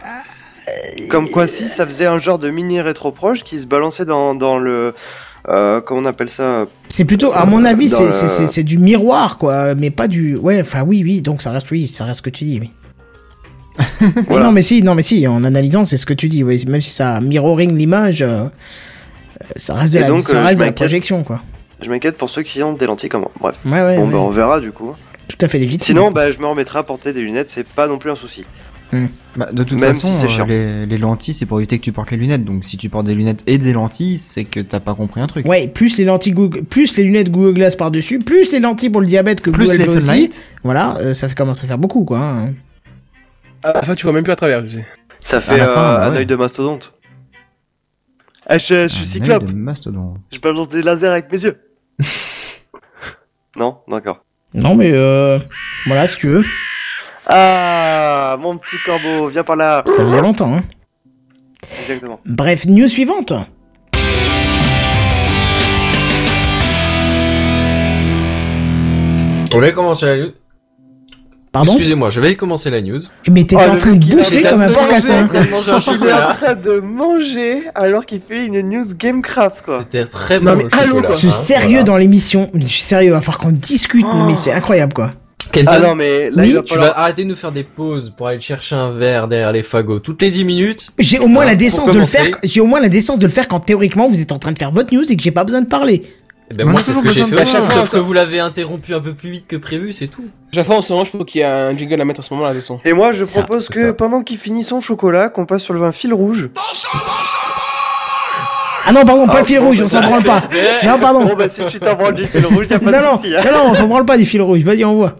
Comme quoi si ça faisait un genre de mini rétro proche qui se balançait dans, dans le... Euh, comment on appelle ça? C'est plutôt, à mon avis, c'est le- c'est- du miroir quoi, mais pas du... Ouais, enfin oui, oui, donc ça reste, oui, ça reste ce que tu dis, oui. Voilà. Non mais si, non mais si, en analysant c'est ce que tu dis, oui, même si ça mirroring l'image, euh, ça reste de Et la, donc, ça euh, reste de la projection quoi. Je m'inquiète pour ceux qui ont des lentilles comme moi. Bref. Ouais, ouais, bon, ouais. bah on verra du coup. tout à fait légitime. Sinon, bah je me remettrai à porter des lunettes, c'est pas non plus un souci. Bah, de toute Même façon, si euh, les, les lentilles, c'est pour éviter que tu portes les lunettes. Donc, si tu portes des lunettes et des lentilles, c'est que t'as pas compris un truc. Ouais, plus les lentilles Google, plus les lunettes Google Glass par dessus, plus les lentilles pour le diabète que Plus Google les aussi. Voilà, euh, ça fait commence à faire beaucoup quoi. hein. À la fin, tu vois même plus à travers, tu sais. Ça fait fin, un ouais. œil de mastodonte. Ah, je, je suis Un cyclope, œil de mastodonte. je balance des lasers avec mes yeux. non, d'accord. Non mais euh, voilà si tu veux. Ah, mon petit corbeau, viens par là. Ça faisait longtemps. Hein. Exactement. Bref, news suivante. On va commencer la lutte. Pardon Excusez-moi, je vais commencer la news. Mais t'étais Oh, en train de bouffer comme un porc à ça. Il est en train de manger alors qu'il fait une news Gamecraft quoi. C'était très Non, bon mais le allô, quoi. Je suis hein, sérieux voilà. dans l'émission. Mais Je suis sérieux, il va falloir qu'on discute, Oh. mais c'est incroyable quoi. Kenton, Ah non mais là Oui, il va tu vas falloir. arrêter de nous faire des pauses pour aller chercher un verre derrière les fagots toutes les 10 minutes. J'ai au moins Hein, la décence de le faire. J'ai au moins la décence de le faire quand théoriquement vous êtes en train de faire votre news et que j'ai pas besoin de parler. Eh ben moi a c'est ce que j'ai fait aussi, ça. sauf que vous l'avez interrompu un peu plus vite que prévu, c'est tout. Fois, en ce moment, je trouve qu'il y a un jingle à mettre à ce moment-là, de son. Et moi je Ça, propose c'est que ça. pendant qu'il finit son chocolat, qu'on passe sur le vin fil rouge. Ah non, pardon, pas Ah, le fil bon, rouge, on ça, s'en branle pas. Non, pardon. Bon bah si tu t'en branles du fil rouge, y a pas Non, de non, souci. hein. non, non, on s'en branle pas du fil rouge. Vas-y, envoie.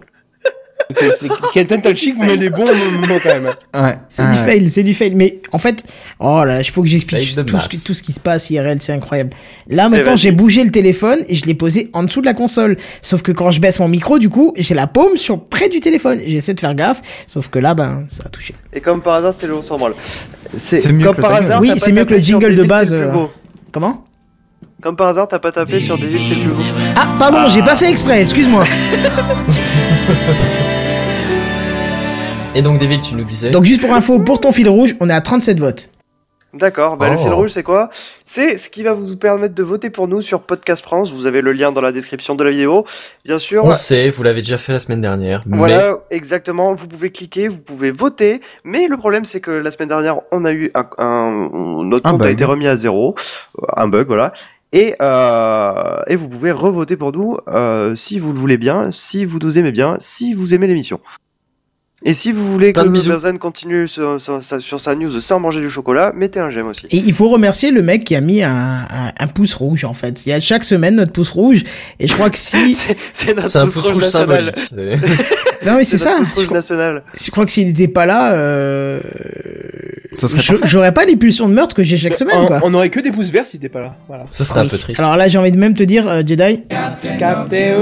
Kenton, t'as le chic, vous mettez les bons mots quand même. Ouais. C'est du fail, c'est du fail. Mais en fait, oh là là, il faut que j'explique tout, ce qui- tout ce qui se passe IRL, c'est incroyable. Là, maintenant, vas-y. j'ai bougé le téléphone et je l'ai posé en dessous de la console. Sauf que quand je baisse mon micro, du coup, j'ai la paume sur près du téléphone. J'essaie de faire gaffe, sauf que là, ben, ça a touché. Et comme par hasard, c'était le s'en branle. C'est comme que le par jingle. hasard. Oui, c'est mieux que le jingle de base, euh. Comment? Comme par hasard, t'as pas tapé sur Devil, c'est le plus beau. Ah, pardon, j'ai pas fait exprès, excuse-moi. Et donc David, tu nous disais Donc, juste pour info, pour ton fil rouge, on est à 37 votes. D'accord, bah le Oh. fil rouge c'est quoi? C'est ce qui va vous permettre de voter pour nous sur Podcast France. Vous avez le lien dans la description de la vidéo. Bien sûr, on sait, vous l'avez déjà fait la semaine dernière, mais Voilà, exactement. Vous pouvez cliquer, vous pouvez voter. Mais le problème, c'est que la semaine dernière, on a eu un, un- notre Un compte a été remis à zéro, un bug, voilà. Et euh, et vous pouvez revoter pour nous euh, si vous le voulez bien, si vous nous aimez bien, si vous aimez l'émission. Et si vous voulez que Plein. Benzen continue sur, sur- sur- sur sa news sans manger du chocolat, mettez un j'aime aussi. Et il faut remercier le mec qui a mis un, un, un pouce rouge, en fait. Il y a chaque semaine notre pouce rouge. Et je crois que si... C'est notre pouce pouce rouge rouge national. symbolique. Non, mais c'est ça. notre pouce Je rouge crois, national. je crois que s'il n'était pas là, euh... Ce serait je- parfait. j'aurais pas les pulsions de meurtre que j'ai chaque semaine, on, quoi. on aurait que des pouces verts si t'étais pas là. Voilà. Ce serait un peu triste. Alors là, j'ai envie de même te dire, euh, Jedi, Captain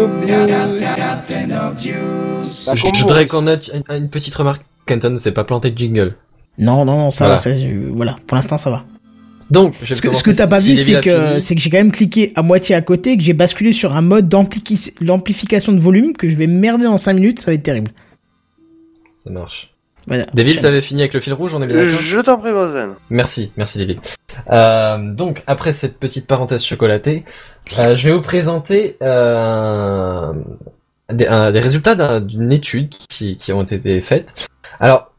Obvious. Bah, Je, comme je voudrais qu'on note une, une petite remarque. Kenton ne s'est pas planté de jingle. non, non, non, ça Voilà. va, ça, euh, voilà, pour l'instant, ça va. Donc, je Ce que, ce que t'as pas Si vu, c'est que, c'est que j'ai quand même cliqué à moitié à côté, et que j'ai basculé sur un mode d'ampli- d'amplification de volume, que je vais merder dans 5 minutes, ça va être terrible. Ça marche. Voilà. David, t'avais fini avec le fil rouge, on est bien d'accord Je t'en prie, Benzen. Merci, merci David. Euh, donc après cette petite parenthèse chocolatée, euh, je vais vous présenter euh, des, un- des résultats d'un- d'une étude qui, qui ont été faites. Alors,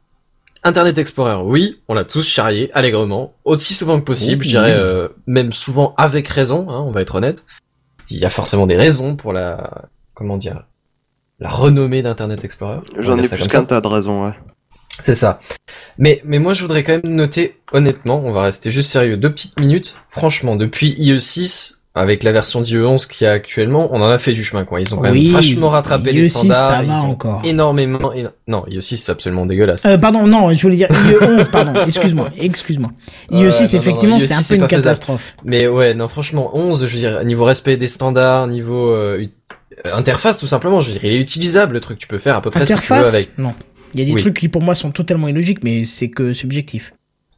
Internet Explorer, oui, on l'a tous charrié allègrement, aussi souvent que possible, Ouh. je dirais euh, même souvent avec raison, hein, on va être honnête. Il y a forcément des raisons pour la, comment dire, la renommée d'Internet Explorer. J'en ai plus qu'un tas de raisons, ouais. C'est ça. Mais, mais moi, je voudrais quand même noter, honnêtement, on va rester juste sérieux, deux petites minutes. Franchement, depuis IE6, avec la version d'IE11 qu'il y a actuellement, on en a fait du chemin, quoi. Ils ont quand Oui, même vachement rattrapé les IE6, standards. ça ils va ont encore. énormément, éno- non, IE6, c'est absolument dégueulasse. Euh, pardon, non, je voulais dire IE11, pardon, excuse-moi, excuse-moi. Ouais, IE6, non, non, effectivement, non, c'est un IE6, peu une faisable. catastrophe. Mais ouais, non, franchement, 11, je veux dire, niveau respect des standards, niveau euh, euh, interface, tout simplement, je veux dire, il est utilisable, le truc, tu peux faire à peu près ce que tu veux avec. Non. Il y a des Oui. trucs qui pour moi sont totalement illogiques, mais c'est que subjectif.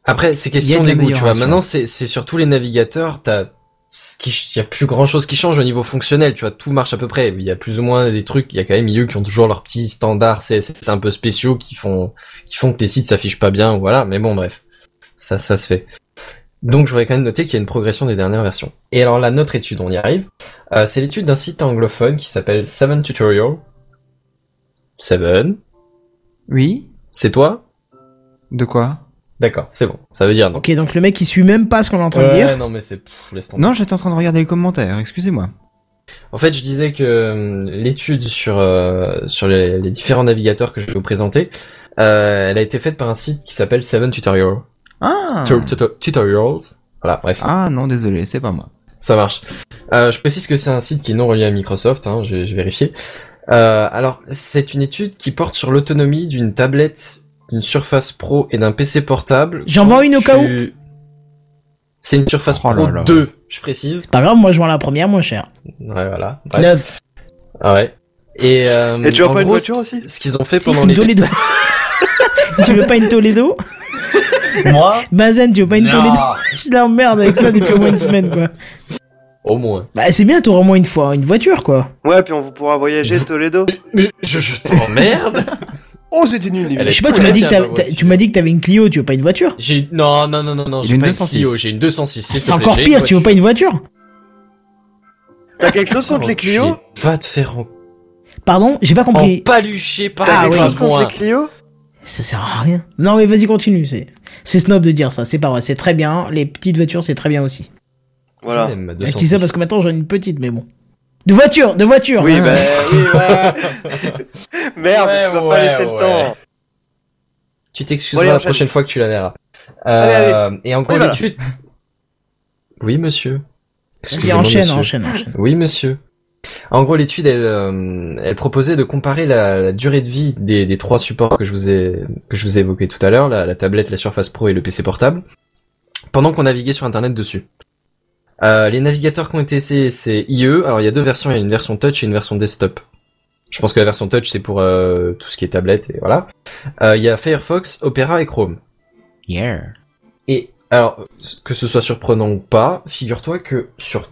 Après, c'est question de des goûts, tu vois. Maintenant, c'est, c'est sur tous les navigateurs, t'as, ce qui, il y a plus grand chose qui change au niveau fonctionnel, tu vois. Tout marche à peu près. Il y a plus ou moins des trucs, il y a quand même eux qui ont toujours leurs petits standards CSS un peu spéciaux qui font, qui font que les sites s'affichent pas bien, voilà. Mais bon, bref. Ça, ça se fait. Donc, j'aurais quand même noté qu'il y a une progression des dernières versions. Et alors là, notre étude, on y arrive. Euh, c'est l'étude d'un site anglophone qui s'appelle Seven Tutorial. Seven. Oui. C'est toi? De quoi D'accord, c'est bon. Ça veut dire non. Ok, donc le mec il suit même pas ce qu'on est en train de dire. non, mais c'est, pff, laisse tomber. Non, j'étais en train de regarder les commentaires, excusez-moi. En fait, je disais que euh, l'étude sur euh, sur les, les différents navigateurs que je vais vous présenter, euh, elle a été faite par un site qui s'appelle Seven Tutorial. Ah Tu- tuto- Tutorials. Voilà, bref, Ah non, désolé, c'est pas moi. ça marche. Euh, je précise que c'est un site qui est non relié à Microsoft, hein, j'ai j'ai vérifié. Euh, alors, c'est une étude qui porte sur l'autonomie d'une tablette, d'une Surface Pro et d'un PC portable. J'en vends une au Tu- cas où. C'est une Surface Oh là Pro là. 2, je précise. Pas grave, moi je vends la première moins cher. Ouais, voilà. Neuf. Ah ouais. Et, euh, Et tu as en pas une voiture aussi ce qu'ils ont fait Si, pendant une les Toledo. tu veux pas une Toledo Moi Bazen, tu veux pas une Non. Toledo Je l'emmerde avec ça depuis au moins une semaine quoi. Au moins. Bah c'est bien, t'auras au moins une fois une voiture quoi. Ouais, puis on vous pourra voyager de Toledo. Mais je, je t'emmerde Oh, c'était nul. les. Je sais pas, tu m'as dit que t'avais une Clio, tu veux pas une voiture? J'ai non non non non non, j'ai une pas 206. Clio, j'ai une 206. s'il te C'est encore pire, tu veux pas une voiture? T'as quelque chose contre les Clio? Va te faire en, Pardon, j'ai pas en compris. palucher par T'as quelque chose contre les Clio? Ça sert à rien. Non mais vas-y continue, c'est c'est snob de dire ça, c'est pas vrai, c'est très bien. Les petites voitures c'est très bien aussi. Voilà. Je Je dis ça 206. parce que maintenant j'en ai une petite, mais bon. De voiture, de voiture. Oui, hein. bah, oui, ouais. Merde, Ouais, tu vas ouais, pas laisser le temps. Tu t'excuseras allez, la prochaine fois que tu la verras. Allez, Euh, et en gros, voilà. l'étude. Oui, monsieur. Excusez-moi, enchaîne, monsieur. enchaîne, enchaîne. Oui, monsieur. En gros, l'étude, elle, euh, elle proposait de comparer la, la durée de vie des, des trois supports que je vous ai que je vous ai évoqués tout à l'heure, la, la tablette, la Surface Pro et le PC portable, pendant qu'on naviguait sur Internet dessus. Euh, les navigateurs qui ont été essayés, c'est IE. Alors, il y a deux versions. Il y a une version touch et une version desktop. Je pense que la version touch, c'est pour euh, tout ce qui est tablette et voilà. Euh, Il y a Firefox, Opera et Chrome. Yeah. Et alors, que ce soit surprenant ou pas, figure-toi que sur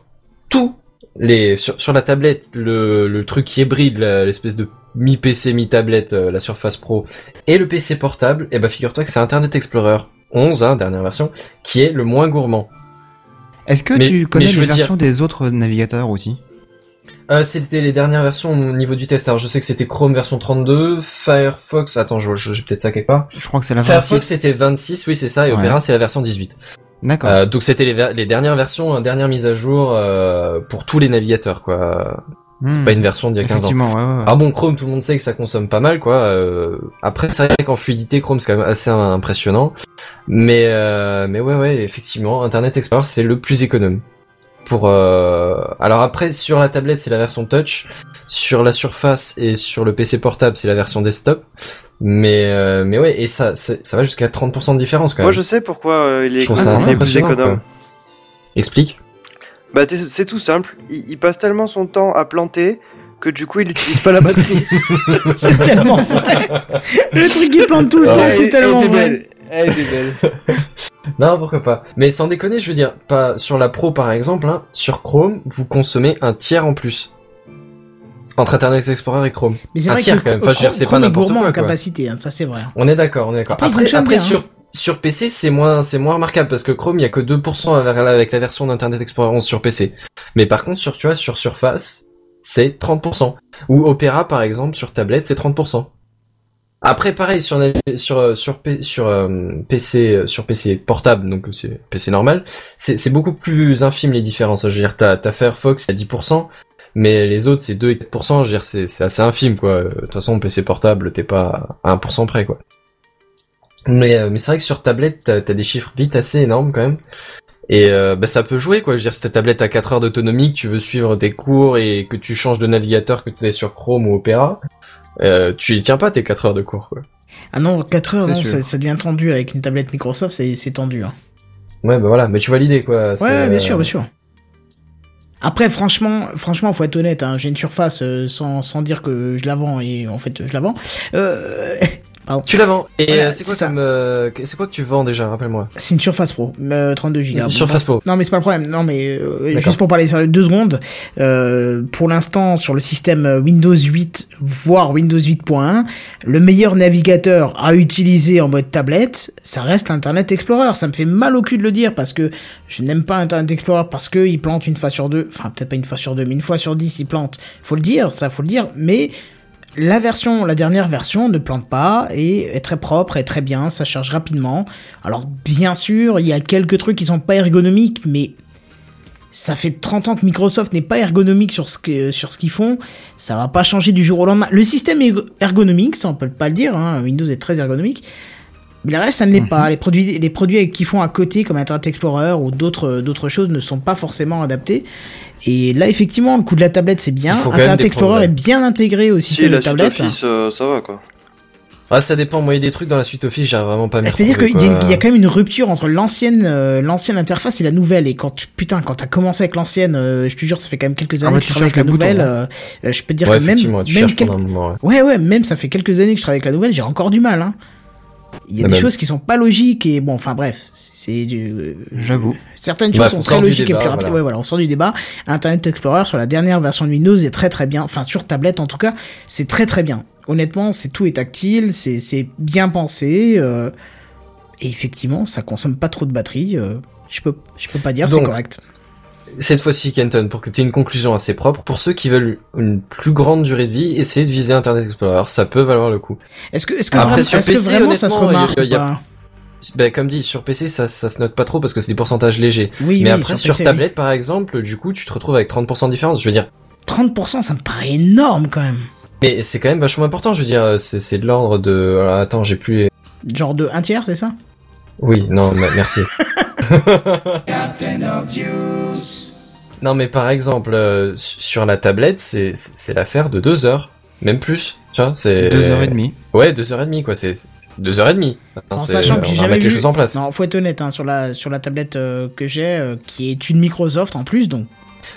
tout les sur, sur la tablette, le, le truc qui hybride l'espèce de mi PC mi tablette, la Surface Pro et le PC portable, et bah figure-toi que c'est Internet Explorer 11, hein, dernière version, qui est le moins gourmand. Est-ce que Mais- tu connais les dire- versions des autres navigateurs aussi? Euh, c'était les dernières versions au niveau du test. Alors je sais que c'était Chrome version 32, Firefox, attends, je- je- j'ai peut-être ça quelque part. Je crois que c'est la Firefox 26. c'était 26, oui c'est ça, et Ouais. Opera c'est la version 18. D'accord. Euh, donc c'était les dernières versions, euh, dernière mise à jour euh, pour tous les navigateurs quoi. C'est Hmm. pas une version d'il y a 15 ans. Ouais, ouais. Ah bon, Chrome, tout le monde sait que ça consomme pas mal, quoi. Euh, après, c'est vrai qu'en fluidité, Chrome, c'est quand même assez impressionnant. Mais, euh, mais ouais, ouais, effectivement, Internet Explorer, c'est le plus économe. Pour, euh... alors après, sur la tablette, c'est la version touch. Sur la surface et sur le PC portable, c'est la version desktop. Mais, euh, mais ouais, et ça, ça va jusqu'à 30% de différence, quand même. Moi, je sais pourquoi euh, il est Je ça assez économe. Explique. Bah, t'es- c'est tout simple. Il, il passe tellement son temps à planter que du coup, il utilise pas la batterie. C'est tellement vrai. Le truc qui plante tout le Ah, temps, c'est tellement vrai. belle. Elle était belle. Non, pourquoi pas. Mais sans déconner, je veux dire, pas sur la Pro par exemple, hein, sur Chrome, vous consommez un tiers en plus. Entre Internet Explorer et Chrome. Mais c'est un vrai tiers que quand même. Enfin, je veux dire, c'est Chrome pas est n'importe gourmand quoi, en quoi. capacité, hein, ça c'est vrai. On est d'accord, on est d'accord. Après, il Après, fonctionne après bien, sur sur PC, c'est moins c'est moins remarquable parce que Chrome, il y a que 2% avec la version d'Internet Explorer 11 sur PC. Mais par contre, sur tu vois, sur Surface, c'est 30%. Ou Opera par exemple sur tablette, c'est 30%. Après pareil sur sur euh, sur P- sur euh, PC euh, sur PC portable donc c'est PC normal, c'est beaucoup plus infime les différences. Je veux dire t'as t'as Firefox à 10%, mais les autres c'est 2 et 4%, je veux dire c'est assez infime quoi. De toute façon PC portable, t'es pas à 1% près quoi. Mais euh, mais c'est vrai que sur tablette t'as as des chiffres vite assez énormes quand même. Et euh, bah, ça peut jouer quoi. Je veux dire si ta tablette a 4 heures d'autonomie, que tu veux suivre tes cours et que tu changes de navigateur, que tu es sur Chrome ou Opera, euh, tu y tiens pas tes 4 heures de cours quoi. Ah non, 4 heures, C'est non, ça, ça devient tendu avec une tablette Microsoft, c'est c'est tendu. Hein. Ouais bah voilà, mais tu vois l'idée quoi. c'est, Ouais, bien euh, sûr, bien sûr. Après, franchement, franchement, faut être honnête. Hein, J'ai une surface euh, sans, sans dire que je la vends et en fait je la vends. Euh, pardon. Tu la vends. Et Voilà, euh, c'est quoi c'est ça. comme euh, que- c'est quoi que tu vends déjà, rappelle-moi. C'est une Surface Pro, euh, 32 Go. Une Surface Pro. Non, mais c'est pas le problème. Non, mais euh, juste pour parler sérieux deux secondes. Euh, pour l'instant, sur le système Windows 8, voire Windows 8.1, le meilleur navigateur à utiliser en mode tablette, ça reste Internet Explorer. Ça me fait mal au cul de le dire parce que je n'aime pas Internet Explorer parce que il plante une fois sur deux. Enfin, peut-être pas une fois sur deux, mais une fois sur dix, il plante. Faut le dire, ça, faut le dire. Mais la version, la dernière version ne plante pas et est très propre et très bien, ça charge rapidement. Alors bien sûr, il y a quelques trucs qui sont pas ergonomiques, mais ça fait 30 ans que Microsoft n'est pas ergonomique sur ce qu'ils font. Ça va pas changer du jour au lendemain. Le système est ergonomique, ça on peut pas le dire. hein, Windows est très ergonomique. Mais le reste, ça ne l'est pas. Les produits, les produits qu'ils font à côté, comme Internet Explorer ou d'autres, d'autres choses, ne sont pas forcément adaptés. Et là, effectivement, le coup de la tablette, c'est bien. Internet Explorer progrès. est bien intégré au si, système de la suite tablette. Office, euh, ça va quoi. Ah ça dépend, moi il y a des trucs dans la suite Office, j'ai vraiment pas mis. C'est-à-dire qu'il y, a y quand même une rupture entre l'ancienne euh, l'ancienne interface et la nouvelle. Et quand tu, putain, quand t'as commencé avec l'ancienne, euh, je te jure, ça fait quand même quelques Ah années que tu je travaille avec la nouvelle. euh, euh, je peux te dire Ouais, que même, même cherches quel- pendant un moment. ouais. ouais, ouais, même ça fait quelques années que je travaille avec la nouvelle, j'ai encore du mal. Hein. Il y a La des même. choses qui sont pas logiques et bon, enfin bref, c'est du. euh, J'avoue. Certaines Bah, choses sont on très logiques et plus rapides. voilà. Ouais, voilà, on sort du débat. Internet Explorer sur la dernière version de Windows est très très bien. Enfin, sur tablette en tout cas, c'est très très bien. honnêtement, c'est tout est tactile, c'est c'est bien pensé, euh, et effectivement, ça consomme pas trop de batterie. euh, je peux je peux pas dire c'est correct. Cette fois-ci, Kenton, pour que tu aies une conclusion assez propre, pour ceux qui veulent une plus grande durée de vie, essayez de viser Internet Explorer, ça peut valoir le coup. Est-ce que est-ce que, Après, sur que PC, vraiment ça se remarque y a- y a- Ben, comme dit, sur PC, ça, ça se note pas trop parce que c'est des pourcentages légers. Oui, Mais oui, après, sur sur, PC, tablette, par exemple, du coup, tu te retrouves avec 30% de différence. Je veux dire, 30%, ça me paraît énorme quand même. mais c'est quand même vachement important. Je veux dire, c'est c'est de l'ordre de. alors, attends, j'ai plus. Genre de un tiers, c'est ça? Oui, non, me- merci. non, mais par exemple, euh, sur la tablette, c'est l'affaire de deux heures, même plus. Tu vois, c'est Deux heures et demie. Ouais, deux heures et demie, quoi. C'est c'est- deux heures et demie. En C'est- sachant que on j'ai va jamais mettre vu. les choses en place. Non, faut être honnête, hein, sur la sur la tablette euh, que j'ai, euh, qui est une Microsoft en plus, donc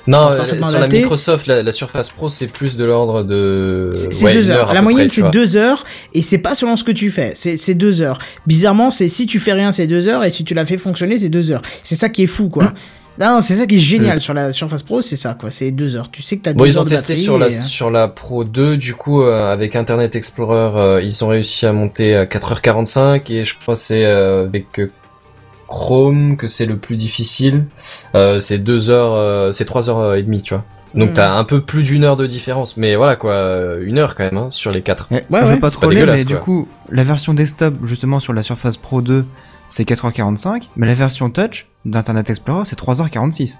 Non, euh, sur la. Microsoft, la, la Surface Pro, c'est plus de l'ordre de. c'est ouais, deux heures. heure La moyenne c'est deux heures et c'est pas selon ce que tu fais. C'est deux heures. Bizarrement, c'est si tu fais rien c'est deux heures et si tu la fais fonctionner c'est deux heures. C'est ça qui est fou quoi. Non, c'est ça qui est génial sur la Surface Pro, c'est ça quoi. C'est deux heures. Tu sais que t'as deux Bon, ils heures ont de testé sur la, et, euh, sur la Pro 2, du coup, euh, avec Internet Explorer, euh, ils ont réussi à monter à 4h45, et je crois que c'est euh, avec Chrome que c'est le plus difficile. Euh, c'est 2 heures, euh, c'est 3 heures et demie, tu vois. Donc Hmm. t'as un peu plus d'une heure de différence, mais voilà quoi, euh, une heure quand même, hein, sur les quatre. Eh, Ouais, je veux pas troller, mais du coup, la version desktop, justement, sur la Surface Pro 2, c'est 4h45, mais la version touch d'Internet Explorer, c'est 3h46.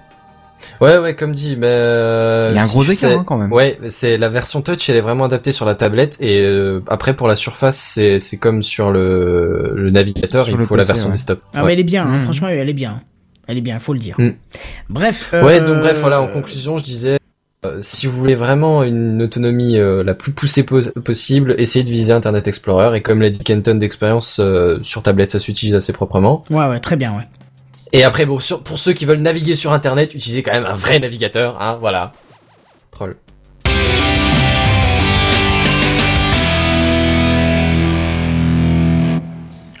Ouais, ouais, comme dit, mais... euh, Il y a un gros écart, sais- hein, quand même. Ouais, c'est la version touch, elle est vraiment adaptée sur la tablette, et euh, après pour la surface, c'est c'est comme sur le, le navigateur, Sur il le faut la version ouais. desktop. Ah Ouais. mais elle est bien, hein, Mmh. franchement elle est bien. Elle est bien, faut le dire. Mm. Bref. Ouais, euh, donc bref, voilà, en conclusion, je disais, euh, si vous voulez vraiment une autonomie euh, la plus poussée pos- possible, essayez de viser Internet Explorer, et comme l'a dit Kenton d'expérience, euh, sur tablette, ça s'utilise assez proprement. Ouais, ouais, très bien, ouais. Et après, bon, sur- pour ceux qui veulent naviguer sur Internet, utilisez quand même un vrai navigateur, hein, voilà. Troll.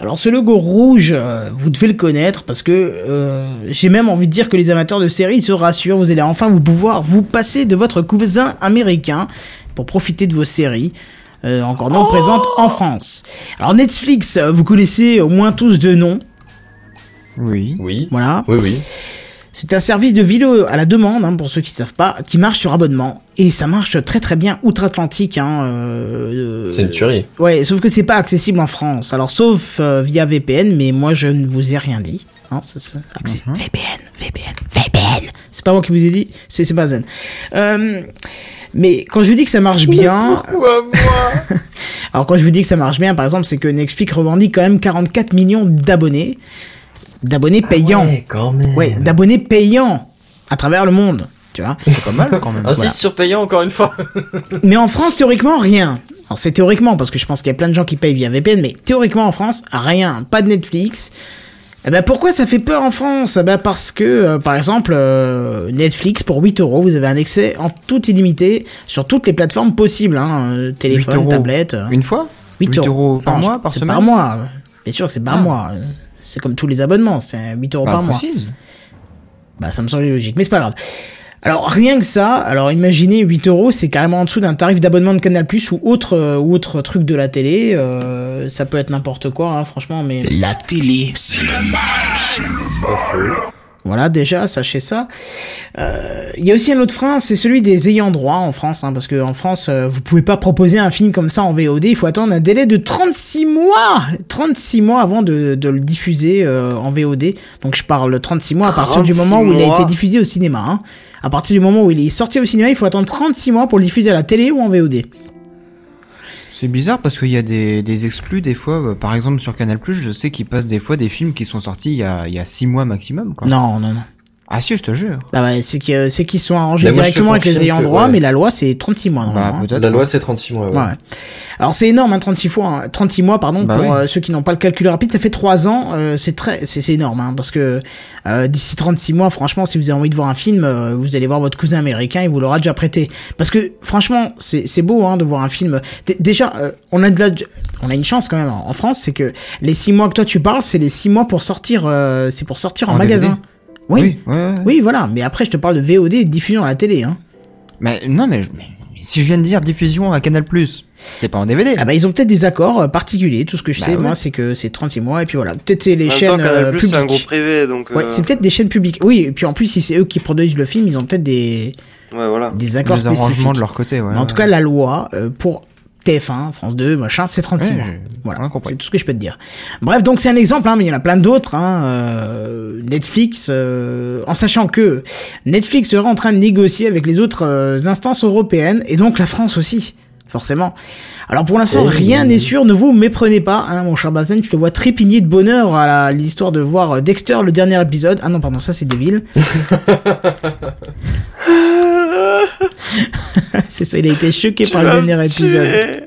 Alors ce logo rouge, euh, vous devez le connaître parce que euh, j'ai même envie de dire que les amateurs de séries se rassurent, vous allez enfin vous pouvoir vous passer de votre cousin américain pour profiter de vos séries. euh, encore non présentes en France. Alors Netflix, vous connaissez au moins tous de nom, Oui. Oui. voilà. Oui, oui. C'est un service de vidéo à la demande, hein, pour ceux qui savent pas, qui marche sur abonnement. Et ça marche très très bien outre-Atlantique. Hein, euh, C'est une tuerie. Ouais, sauf que c'est pas accessible en France. Alors sauf euh, via VPN, mais moi je ne vous ai rien dit. Hein, accès- VPN, VPN, VPN. C'est pas moi qui vous ai dit, c'est c'est pas Zen. Euh, mais quand je vous dis que ça marche bien, Pourquoi moi alors quand je vous dis que ça marche bien, par exemple, c'est que Netflix revendique quand même 44 millions d'abonnés, d'abonnés payants. quand même. Ouais, d'abonnés payants à travers le monde, tu vois. C'est pas mal, quand même. Insiste sur payant encore une fois. Mais en France, théoriquement, rien. Alors c'est théoriquement, parce que je pense qu'il y a plein de gens qui payent via VPN, mais théoriquement en France, rien. Pas de Netflix. Eh ben pourquoi ça fait peur en France? Eh ben parce que, euh, par exemple, euh, Netflix, pour 8 euros, vous avez un accès en tout illimité sur toutes les plateformes possibles, hein, euh, 8 téléphone, tablette. euh, Une fois? 8, 8 euros par Non, mois, par semaine par mois. Bien sûr que c'est par Ah. mois. C'est comme tous les abonnements, c'est 8 euros Bah, par mois. précise. Bah, ça me semblait logique, mais c'est pas grave. Alors, rien que ça, alors imaginez 8 euros, c'est carrément en dessous d'un tarif d'abonnement de Canal Plus ou autre, euh, ou autre truc de la télé. euh, ça peut être n'importe quoi, hein, franchement, mais. La télé, c'est le Voilà, déjà, sachez ça. Euh, Il y a aussi un autre frein, c'est celui des ayants droit en France, hein, parce que en France, euh, vous pouvez pas proposer un film comme ça en VOD, il faut attendre un délai de 36 mois 36 mois avant de, de le diffuser euh, en VOD. Donc je parle 36 mois à partir du 36 moment où il a été diffusé au cinéma. Hein. À partir du moment où il est sorti au cinéma, il faut attendre 36 mois pour le diffuser à la télé ou en VOD. C'est bizarre parce qu'il y a des, des exclus des fois. euh, Par exemple, sur Canal+, je sais qu'ils passent des fois des films qui sont sortis il y a, il y a 6 mois maximum, quoi. Non, non, non. Ah si, je te jure. Ah ouais, c'est que- c'est qu'ils sont arrangés moi, directement avec les ayants droit, ouais. mais la loi c'est 36 mois. Bah, hein. peut-être. La loi, c'est 36 mois, ouais. Ouais. Alors c'est énorme, hein, 36 fois, hein, 36 mois, pardon, Bah pour oui. euh, ceux qui n'ont pas le calcul rapide, ça fait 3 ans, euh, c'est très, c'est c'est énorme, hein, parce que euh, d'ici 36 mois, franchement, si vous avez envie de voir un film, euh, vous allez voir votre cousin américain, il vous l'aura déjà prêté. Parce que franchement, c'est c'est beau hein, de voir un film. D- déjà, euh, on a de la, on a une chance quand même en en France, c'est que les 6 mois que toi tu parles, c'est les 6 mois pour sortir, euh, c'est pour sortir en, En magasin. DVD. Oui. ouais, ouais. Oui, voilà. Mais après, je te parle de VOD et de diffusion à la télé. Hein. Mais non, mais, mais si je viens de dire diffusion à Canal+, c'est pas en DVD. Ah bah ils ont peut-être des accords euh, particuliers. Tout ce que je Bah sais, ouais. moi, c'est que c'est 36 mois et puis voilà. Peut-être c'est les En même chaînes temps, Canal+, euh, c'est un publiques. groupe privé, donc. Ouais, euh, c'est peut-être des chaînes publiques. Oui, et puis en plus, si c'est eux qui produisent le film, ils ont peut-être des, Ouais, voilà. des accords spécifiques. arrangements de leur côté, ouais. Mais en tout cas, la loi euh, pour TF1, France 2, machin, c'est 36 Ouais, mois. Voilà, c'est tout ce que je peux te dire. Bref, donc c'est un exemple, hein, mais il y en a plein d'autres. Hein, euh, Netflix, euh, en sachant que Netflix serait en train de négocier avec les autres euh, instances européennes, et donc la France aussi, forcément. Alors pour l'instant, Oh. rien n'est sûr, ne vous méprenez pas, hein, mon cher Bazen, je te vois trépigner de bonheur à l'histoire de voir euh, Dexter, le dernier épisode. Ah non, pardon, ça c'est Devil. c'est ça, il a été choqué Tu par le dernier tuer.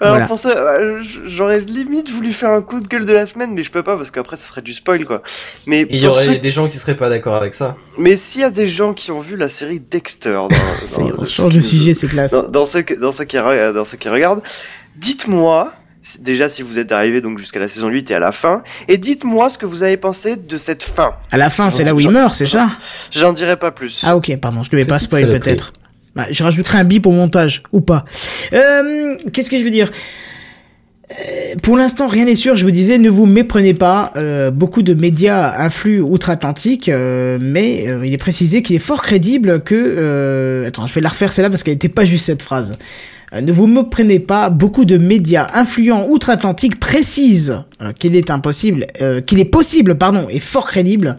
Alors Voilà. pour ça, euh, j'aurais limite voulu faire un coup de gueule de la semaine, mais je peux pas parce qu'après ça serait du spoil quoi. Mais Il y aurait ceux- des gens qui seraient pas d'accord avec ça. mais s'il y a des gens qui ont vu la série Dexter, dans, Ça dans- on change de sujet, c'est classe. dans, dans ceux que- dans ceux qui re- dans ceux qui regardent, dites-moi déjà si vous êtes arrivé donc jusqu'à la saison 8 et à la fin, et dites-moi ce que vous avez pensé de cette fin. À la fin, c'est là où il meurt, c'est ça? J'en dirai pas plus. Ah ok, pardon, je devais pas Petite spoil saloperie. peut-être. Bah, je rajouterai un bip au montage, ou pas. Euh, Qu'est-ce que je veux dire? Euh, pour l'instant, rien n'est sûr. Je vous disais, ne vous méprenez pas. Euh, beaucoup de médias influent outre-Atlantique, mais il est précisé qu'il est fort crédible que. Attends, je vais la refaire celle-là parce qu'elle n'était pas juste cette phrase. Ne vous méprenez pas. Beaucoup de médias influents outre-Atlantique précisent qu'il est impossible, qu'il est possible, pardon, et fort crédible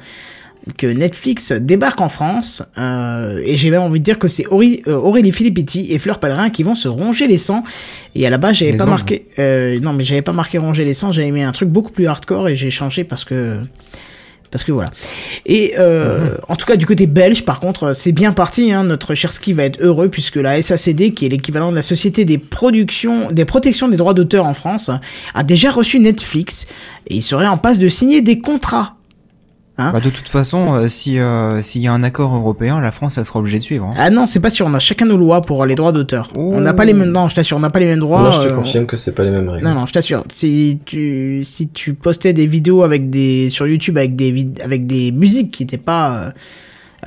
que Netflix débarque en France euh, et j'ai même envie de dire que c'est Aurélie, euh, Aurélie Filippetti et Fleur Pellerin qui vont se ronger les sangs et à la base j'avais pas marqué euh, non mais j'avais pas marqué ronger les sangs j'avais mis un truc beaucoup plus hardcore et j'ai changé parce que parce que voilà. Et euh, en tout cas du côté belge, par contre, c'est bien parti. Hein, notre cher Ski va être heureux puisque la SACD, qui est l'équivalent de la Société des productions, des protections des droits d'auteur en France, a déjà reçu Netflix et il serait en passe de signer des contrats. Hein Bah, de toute façon, euh, si euh, s'il y a un accord européen, la France elle sera obligée de suivre. hein. Ah non, c'est pas sûr. On a chacun nos lois pour les droits d'auteur. Oh. On n'a pas les mêmes. Non, je t'assure, on n'a pas les mêmes droits. Moi, je te euh, confirme que c'est pas les mêmes règles. Non, non, je t'assure. Si tu, si tu postais des vidéos avec des, sur YouTube avec des, vid- avec des musiques qui n'étaient pas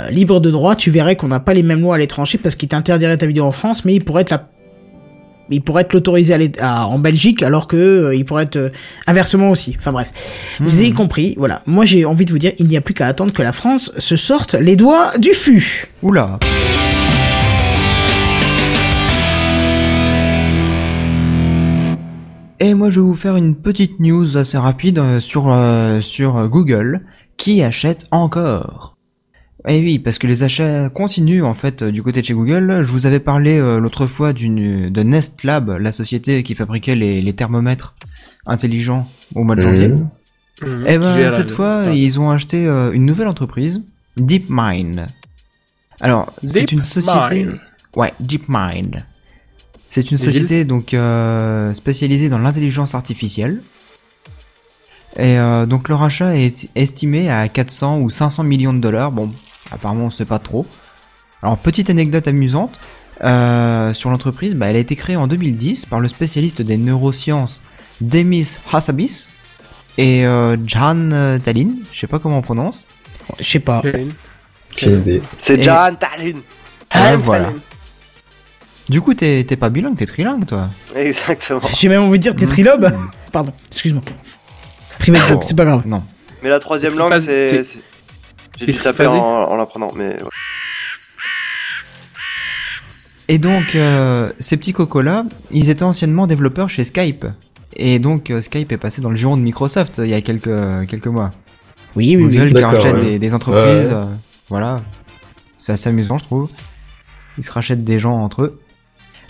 euh, libres de droit, tu verrais qu'on n'a pas les mêmes lois à l'étranger parce qu'ils t'interdiraient ta vidéo en France, mais il pourrait être la, il pourrait être l'autoriser à à- en Belgique alors que euh, il pourrait être euh, inversement aussi. Enfin bref, vous avez compris. Voilà. Moi, j'ai envie de vous dire, il n'y a plus qu'à attendre que la France se sorte les doigts du fût. Oula. Et moi je vais vous faire une petite news assez rapide euh, sur euh, sur Google qui achète encore. Et oui, parce que les achats continuent en fait euh, du côté de chez Google. Je vous avais parlé euh, l'autre fois d'une de Nest Lab, la société qui fabriquait les, les thermomètres intelligents au mois de janvier. Mhm. Mhm. Eh ben, cette fois, Ah. ils ont acheté euh, une nouvelle entreprise, DeepMind. Alors, c'est une société... DeepMind. Ouais, DeepMind. C'est une société donc euh, spécialisée dans l'intelligence artificielle. Et euh, donc leur achat est estimé à 400 ou 500 millions de dollars. Bon, apparemment on sait pas trop. Alors petite anecdote amusante euh, sur l'entreprise, bah, elle a été créée en 2010 par le spécialiste des neurosciences Demis Hassabis et euh, Jan Tallinn, je sais pas comment on prononce. Je sais pas. C'est John Tallinn. Ah, voilà. Du coup, t'es t'es pas bilingue, t'es trilingue, toi. Exactement. J'ai même envie de dire t'es trilobe. Pardon, excuse-moi. Private joke, c'est pas grave. Non. Mais la troisième langue, c'est. J'ai dû taper en, en l'apprenant, mais. ouais. Et donc, euh, ces petits cocos-là, ils étaient anciennement développeurs chez Skype. Et donc, euh, Skype est passé dans le giron de Microsoft euh, il y a quelques, quelques mois. Oui, oui, oui. Google qui rachète ouais. des, des entreprises. Ouais. euh, voilà. C'est assez amusant, je trouve. Ils se rachètent des gens entre eux.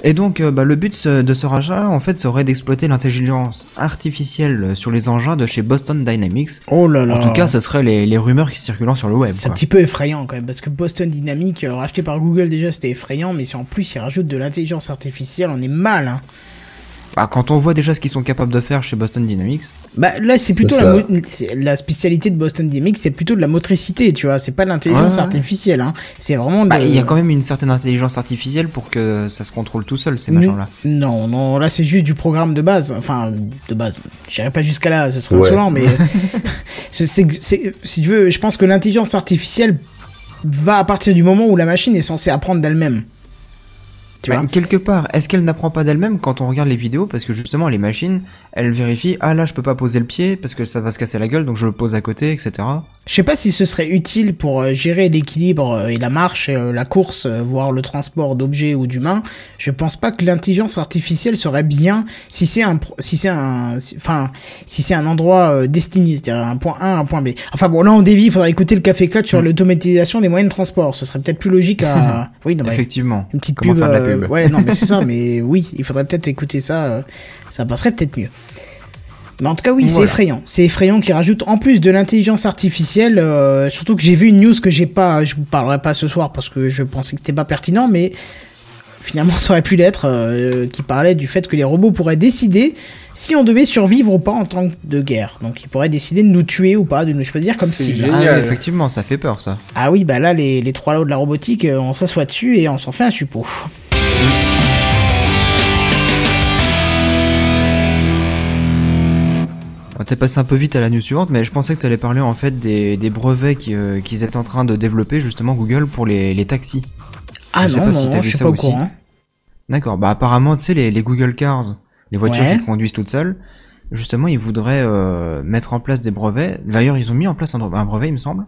Et donc, euh, bah, le but de ce rachat, en fait, serait d'exploiter l'intelligence artificielle sur les engins de chez Boston Dynamics. Oh là là. En tout cas, ce seraient les, les rumeurs qui circulant sur le web. C'est un petit peu effrayant quand même, parce que Boston Dynamics, euh, racheté par Google déjà, c'était effrayant, mais si en plus ils rajoutent de l'intelligence artificielle, on est mal. Hein. Bah, quand on voit déjà ce qu'ils sont capables de faire chez Boston Dynamics, Bah là, c'est plutôt la, spécialité de Boston Dynamics, c'est plutôt de la motricité, tu vois. C'est pas de l'intelligence Ouais, ouais. artificielle, hein. C'est vraiment. bah, il y a quand même une certaine intelligence artificielle pour que ça se contrôle tout seul, ces machins-là. Non, non, là c'est juste du programme de base. Enfin, de base. J'irai pas jusqu'à là, ce serait Ouais. insolent, mais. si tu veux, je pense que l'intelligence artificielle va à partir du moment où la machine est censée apprendre d'elle-même. Tu Bah, vois. quelque part, est-ce qu'elle n'apprend pas d'elle-même quand on regarde les vidéos? Parce que justement, les machines, elles vérifient, ah là, je peux pas poser le pied parce que ça va se casser la gueule, donc je le pose à côté, etc. Je sais pas si ce serait utile pour euh, gérer l'équilibre euh, et la marche, euh, la course, voire le transport d'objets ou d'humains. Je pense pas que l'intelligence artificielle serait bien si c'est un, si c'est un, si- enfin, si c'est un endroit destiné, c'est-à-dire un point A, un point B. Enfin bon, là on dévie, il faudra écouter le café clutch sur Mm. l'automatisation des moyens de transport. Ce serait peut-être plus logique à, oui, non, Effectivement. une petite Comment pub. faire de la euh, pub ouais, non, mais c'est ça, mais oui, il faudrait peut-être écouter ça, euh, ça passerait peut-être mieux. Mais en tout cas, oui, c'est effrayant. C'est effrayant qu'ils rajoutent en plus de l'intelligence artificielle, euh, surtout que j'ai vu une news que j'ai pas, je vous parlerai pas ce soir parce que je pensais que c'était pas pertinent, mais finalement ça aurait pu l'être, euh, qui parlait du fait que les robots pourraient décider si on devait survivre ou pas en temps de guerre. Donc ils pourraient décider de nous tuer ou pas, de nous choisir comme C'est cible. génial. Ah ouais, effectivement, ça fait peur, ça. Ah oui, bah là, les, les trois lots de la robotique, euh, on s'assoit dessus et on s'en fait un suppôt. On t'est passé un peu vite à la news suivante, mais je pensais que tu allais parler en fait des, des brevets euh, qu'ils étaient en train de développer justement Google pour les, les taxis. Ah Je sais non, pas non, si t'as non, vu je suis ça pas au aussi. courant. D'accord, bah apparemment, tu sais, les, les Google Cars, les voitures Ouais. qui conduisent toutes seules, justement, ils voudraient euh, mettre en place des brevets. D'ailleurs, ils ont mis en place un, un brevet, il me semble,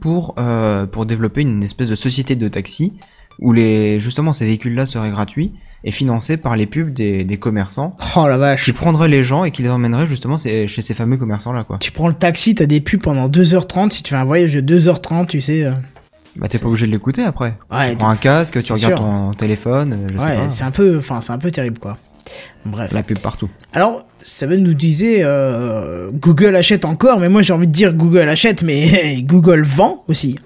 pour, euh, pour développer une espèce de société de taxi où les, justement ces véhicules-là seraient gratuits et financés par les pubs des, des commerçants Oh la vache. qui prendraient les gens et qui les emmèneraient justement chez ces fameux commerçants-là, quoi. Tu prends le taxi, t'as des pubs pendant 2h30. Si tu fais un voyage de 2h30, tu sais. euh, Bah t'es pas obligé de l'écouter après. Ouais, tu prends un casque, tu c'est regardes sûr. ton téléphone, euh, je sais ouais, pas. c'est un peu, enfin, c'est un peu terrible, quoi. Bref. La pub partout. Alors, Seven nous disait, euh, Google achète encore, mais moi j'ai envie de dire Google achète, mais Google vend aussi.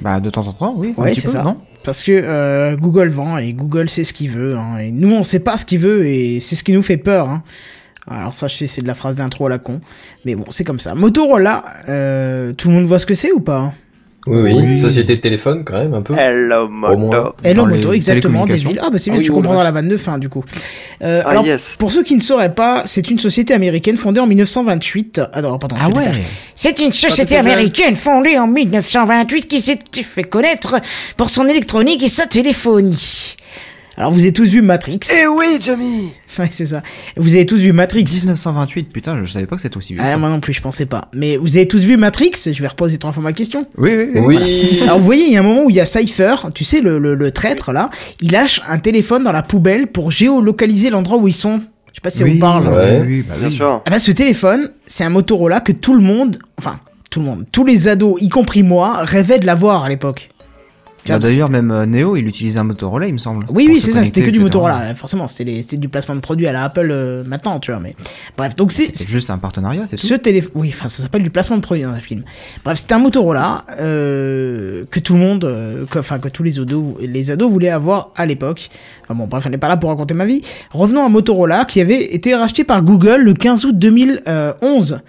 Bah de temps en temps, oui. un Ouais, petit c'est peu, ça. non? Parce que euh, Google vend et Google sait ce qu'il veut. hein, et nous, on sait pas ce qu'il veut et c'est ce qui nous fait peur. hein. Alors ça, c'est de la phrase d'intro à la con. Mais bon, c'est comme ça. Motorola, euh, tout le monde voit ce que c'est ou pas Oui, oui, Oui. Société de téléphone, quand même, un peu. Hello. Moto. Hello Dans les Moto, exactement, des télécommunications. villes. Ah bah c'est Ah bien, oui, tu comprendras la la vanne de fin du coup. Euh, Ah, alors, yes. pour ceux qui ne sauraient pas, c'est une société américaine fondée en 1928. Ah non, pardon. Ah ouais. C'est une société américaine fondée en 1928 qui s'est fait connaître pour son électronique et sa téléphonie. Alors vous avez tous vu Matrix. Eh oui, Jamie Ouais, c'est ça. Vous avez tous vu Matrix. 1928, putain, je savais pas que c'était aussi vieux. Ah, ça. moi non plus, je pensais pas. Mais vous avez tous vu Matrix? Je vais reposer trois fois ma question. Oui, oui, oui. Oui. Alors vous voyez, il y a un moment où il y a Cypher, tu sais, le, le, le traître là, il lâche un téléphone dans la poubelle pour géolocaliser l'endroit où ils sont. Je sais pas si oui, vous parle. Ouais. oui, oui, bah Bien oui. sûr. Ah bah ce téléphone, c'est un Motorola que tout le monde, enfin tout le monde, tous les ados, y compris moi, rêvaient de l'avoir à l'époque. Bah, D'ailleurs, même euh, Neo, il utilisait un Motorola, il me semble. Oui, oui, c'est ça, c'était que du etc. Motorola. Forcément, c'était du placement de produit à la Apple euh, maintenant, tu vois. Mais bref, donc c'est juste un partenariat, c'est tout. ce téléphone. Oui, enfin, ça s'appelle du placement de produit dans un film. Bref, c'était un Motorola euh, que tout le monde, euh, que- enfin que tous les ados, les ados voulaient avoir à l'époque. Enfin bon, bref, on n'est pas là pour raconter ma vie. Revenons à Motorola, qui avait été racheté par Google le 15 août 2011.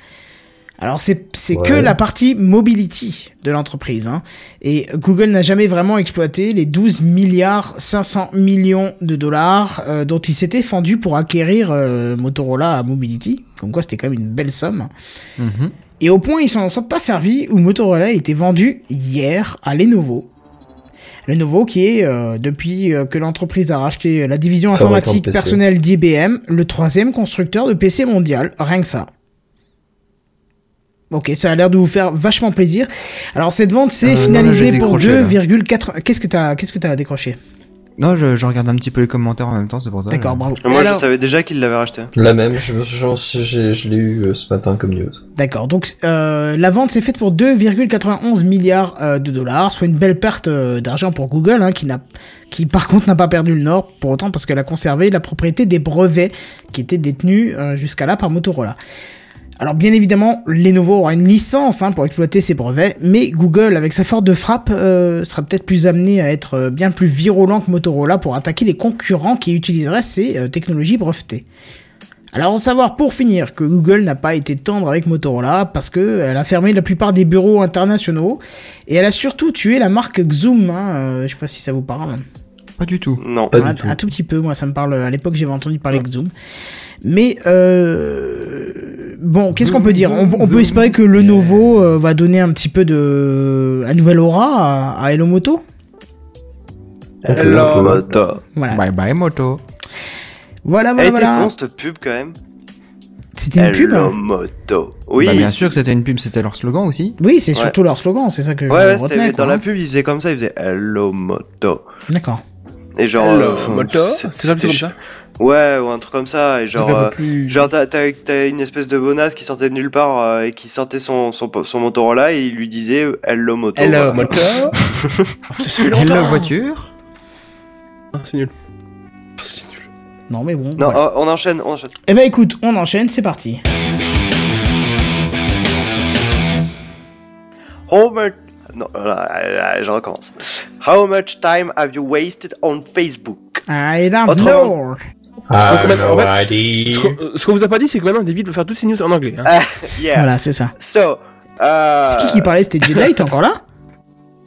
Alors c'est c'est que la partie mobility de l'entreprise hein. et Google n'a jamais vraiment exploité les 12 milliards 500 millions de dollars euh, dont il s'était fendu pour acquérir euh, Motorola à mobility. Comme quoi c'était quand même une belle somme. Mhm. et au point ils s'en sont pas servis où Motorola a été vendu hier à Lenovo. Lenovo qui est euh, depuis que l'entreprise a racheté la division informatique personnelle d'IBM le troisième constructeur de PC mondial. Rien que ça Ok, ça a l'air de vous faire vachement plaisir. Alors cette vente s'est Euh, finalisée pour décroché, là. 2,4. Qu'est-ce que t'as, qu'est-ce que t'as décroché Non, je, je regarde un petit peu les commentaires en même temps, c'est pour ça. D'accord, bravo. Moi, Alors- je savais déjà qu'il l'avait racheté. La même, je, je, je, je l'ai eu euh, ce matin comme news. D'accord. Donc euh, la vente s'est faite pour 2,91 milliards euh, de dollars, soit une belle perte euh, d'argent pour Google, hein, qui n'a, qui par contre n'a pas perdu le nord pour autant parce qu'elle a conservé la propriété des brevets qui étaient détenus euh, jusqu'à là par Motorola. Alors bien évidemment, Lenovo aura une licence hein, pour exploiter ces brevets, mais Google, avec sa force de frappe, euh, sera peut-être plus amené à être euh, bien plus virulent que Motorola pour attaquer les concurrents qui utiliseraient ces euh, technologies brevetées. Alors, en savoir pour finir que Google n'a pas été tendre avec Motorola parce que elle a fermé la plupart des bureaux internationaux et elle a surtout tué la marque Xoom. Hein, euh, je sais pas si ça vous parle. Pas du tout. Non. Pas un, du tout. un tout petit peu, moi ça me parle. À l'époque, j'avais entendu parler de Zoom. Mais euh, bon, qu'est-ce qu'on peut dire On, on peut espérer que le Lenovo euh, va donner un petit peu de, un nouvel aura à, à Hello Moto. Hello. Moto. Voilà. Bye bye moto. Voilà, Elle voilà, était voilà. con cette pub quand même. C'était une pub Hello hein Moto. Oui. Bah, bien sûr que c'était une pub, c'était leur slogan aussi. Oui, c'est Ouais. surtout leur slogan, c'est ça que je Ouais, ouais, retenais. c'était quoi, dans la hein. pub, il faisait comme ça, il faisait Hello Moto. D'accord. Et genre. Hello, euh, moto. c'est- ça, ça Ouais, ou un truc comme ça. Et genre, euh, plus- genre t'as, t'as, t'as une espèce de bonasse qui sortait de nulle part euh, et qui sortait son, son, son Motorola et il lui disait euh, Hello Moto. Hello, voilà. moto. Oh. Hello voiture. Ah, C'est nul. Ah, C'est nul. Non, mais bon. Non, voilà. euh, on enchaîne, on enchaîne. Eh ben écoute, on enchaîne, c'est parti. How much... Non, là, là, je recommence. How much time have you wasted on Facebook? I don't Autrement- know. Donc, maintenant, en fait, Ce qu'on euh, ce qu'on vous a pas dit, c'est que maintenant David veut faire toutes ses news en anglais. Hein. Ah, Yeah. Voilà, c'est ça. So, uh, C'est qui qui parlait C'était Jedi, t'es encore là?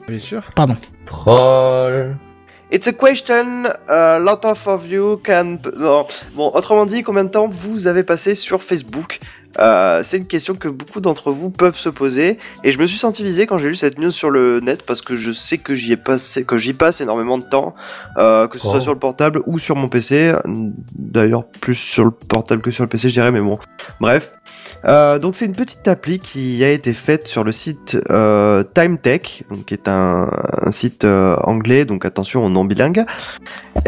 Bien sûr. Pardon. Troll. It's a question a lot of of you can... Non. Bon, autrement dit, combien de temps vous avez passé sur Facebook? Euh, C'est une question que beaucoup d'entre vous peuvent se poser. Et je me suis senti visé quand j'ai lu cette news sur le net parce que je sais que j'y ai passé, que j'y passe énormément de temps, euh, que ce soit Oh. sur le portable ou sur mon PC. D'ailleurs, plus sur le portable que sur le PC, je dirais, mais bon. Bref. Euh, donc c'est une petite appli qui a été faite sur le site euh, TimeTech, donc qui est un, un site euh, anglais, donc attention au nom bilingue.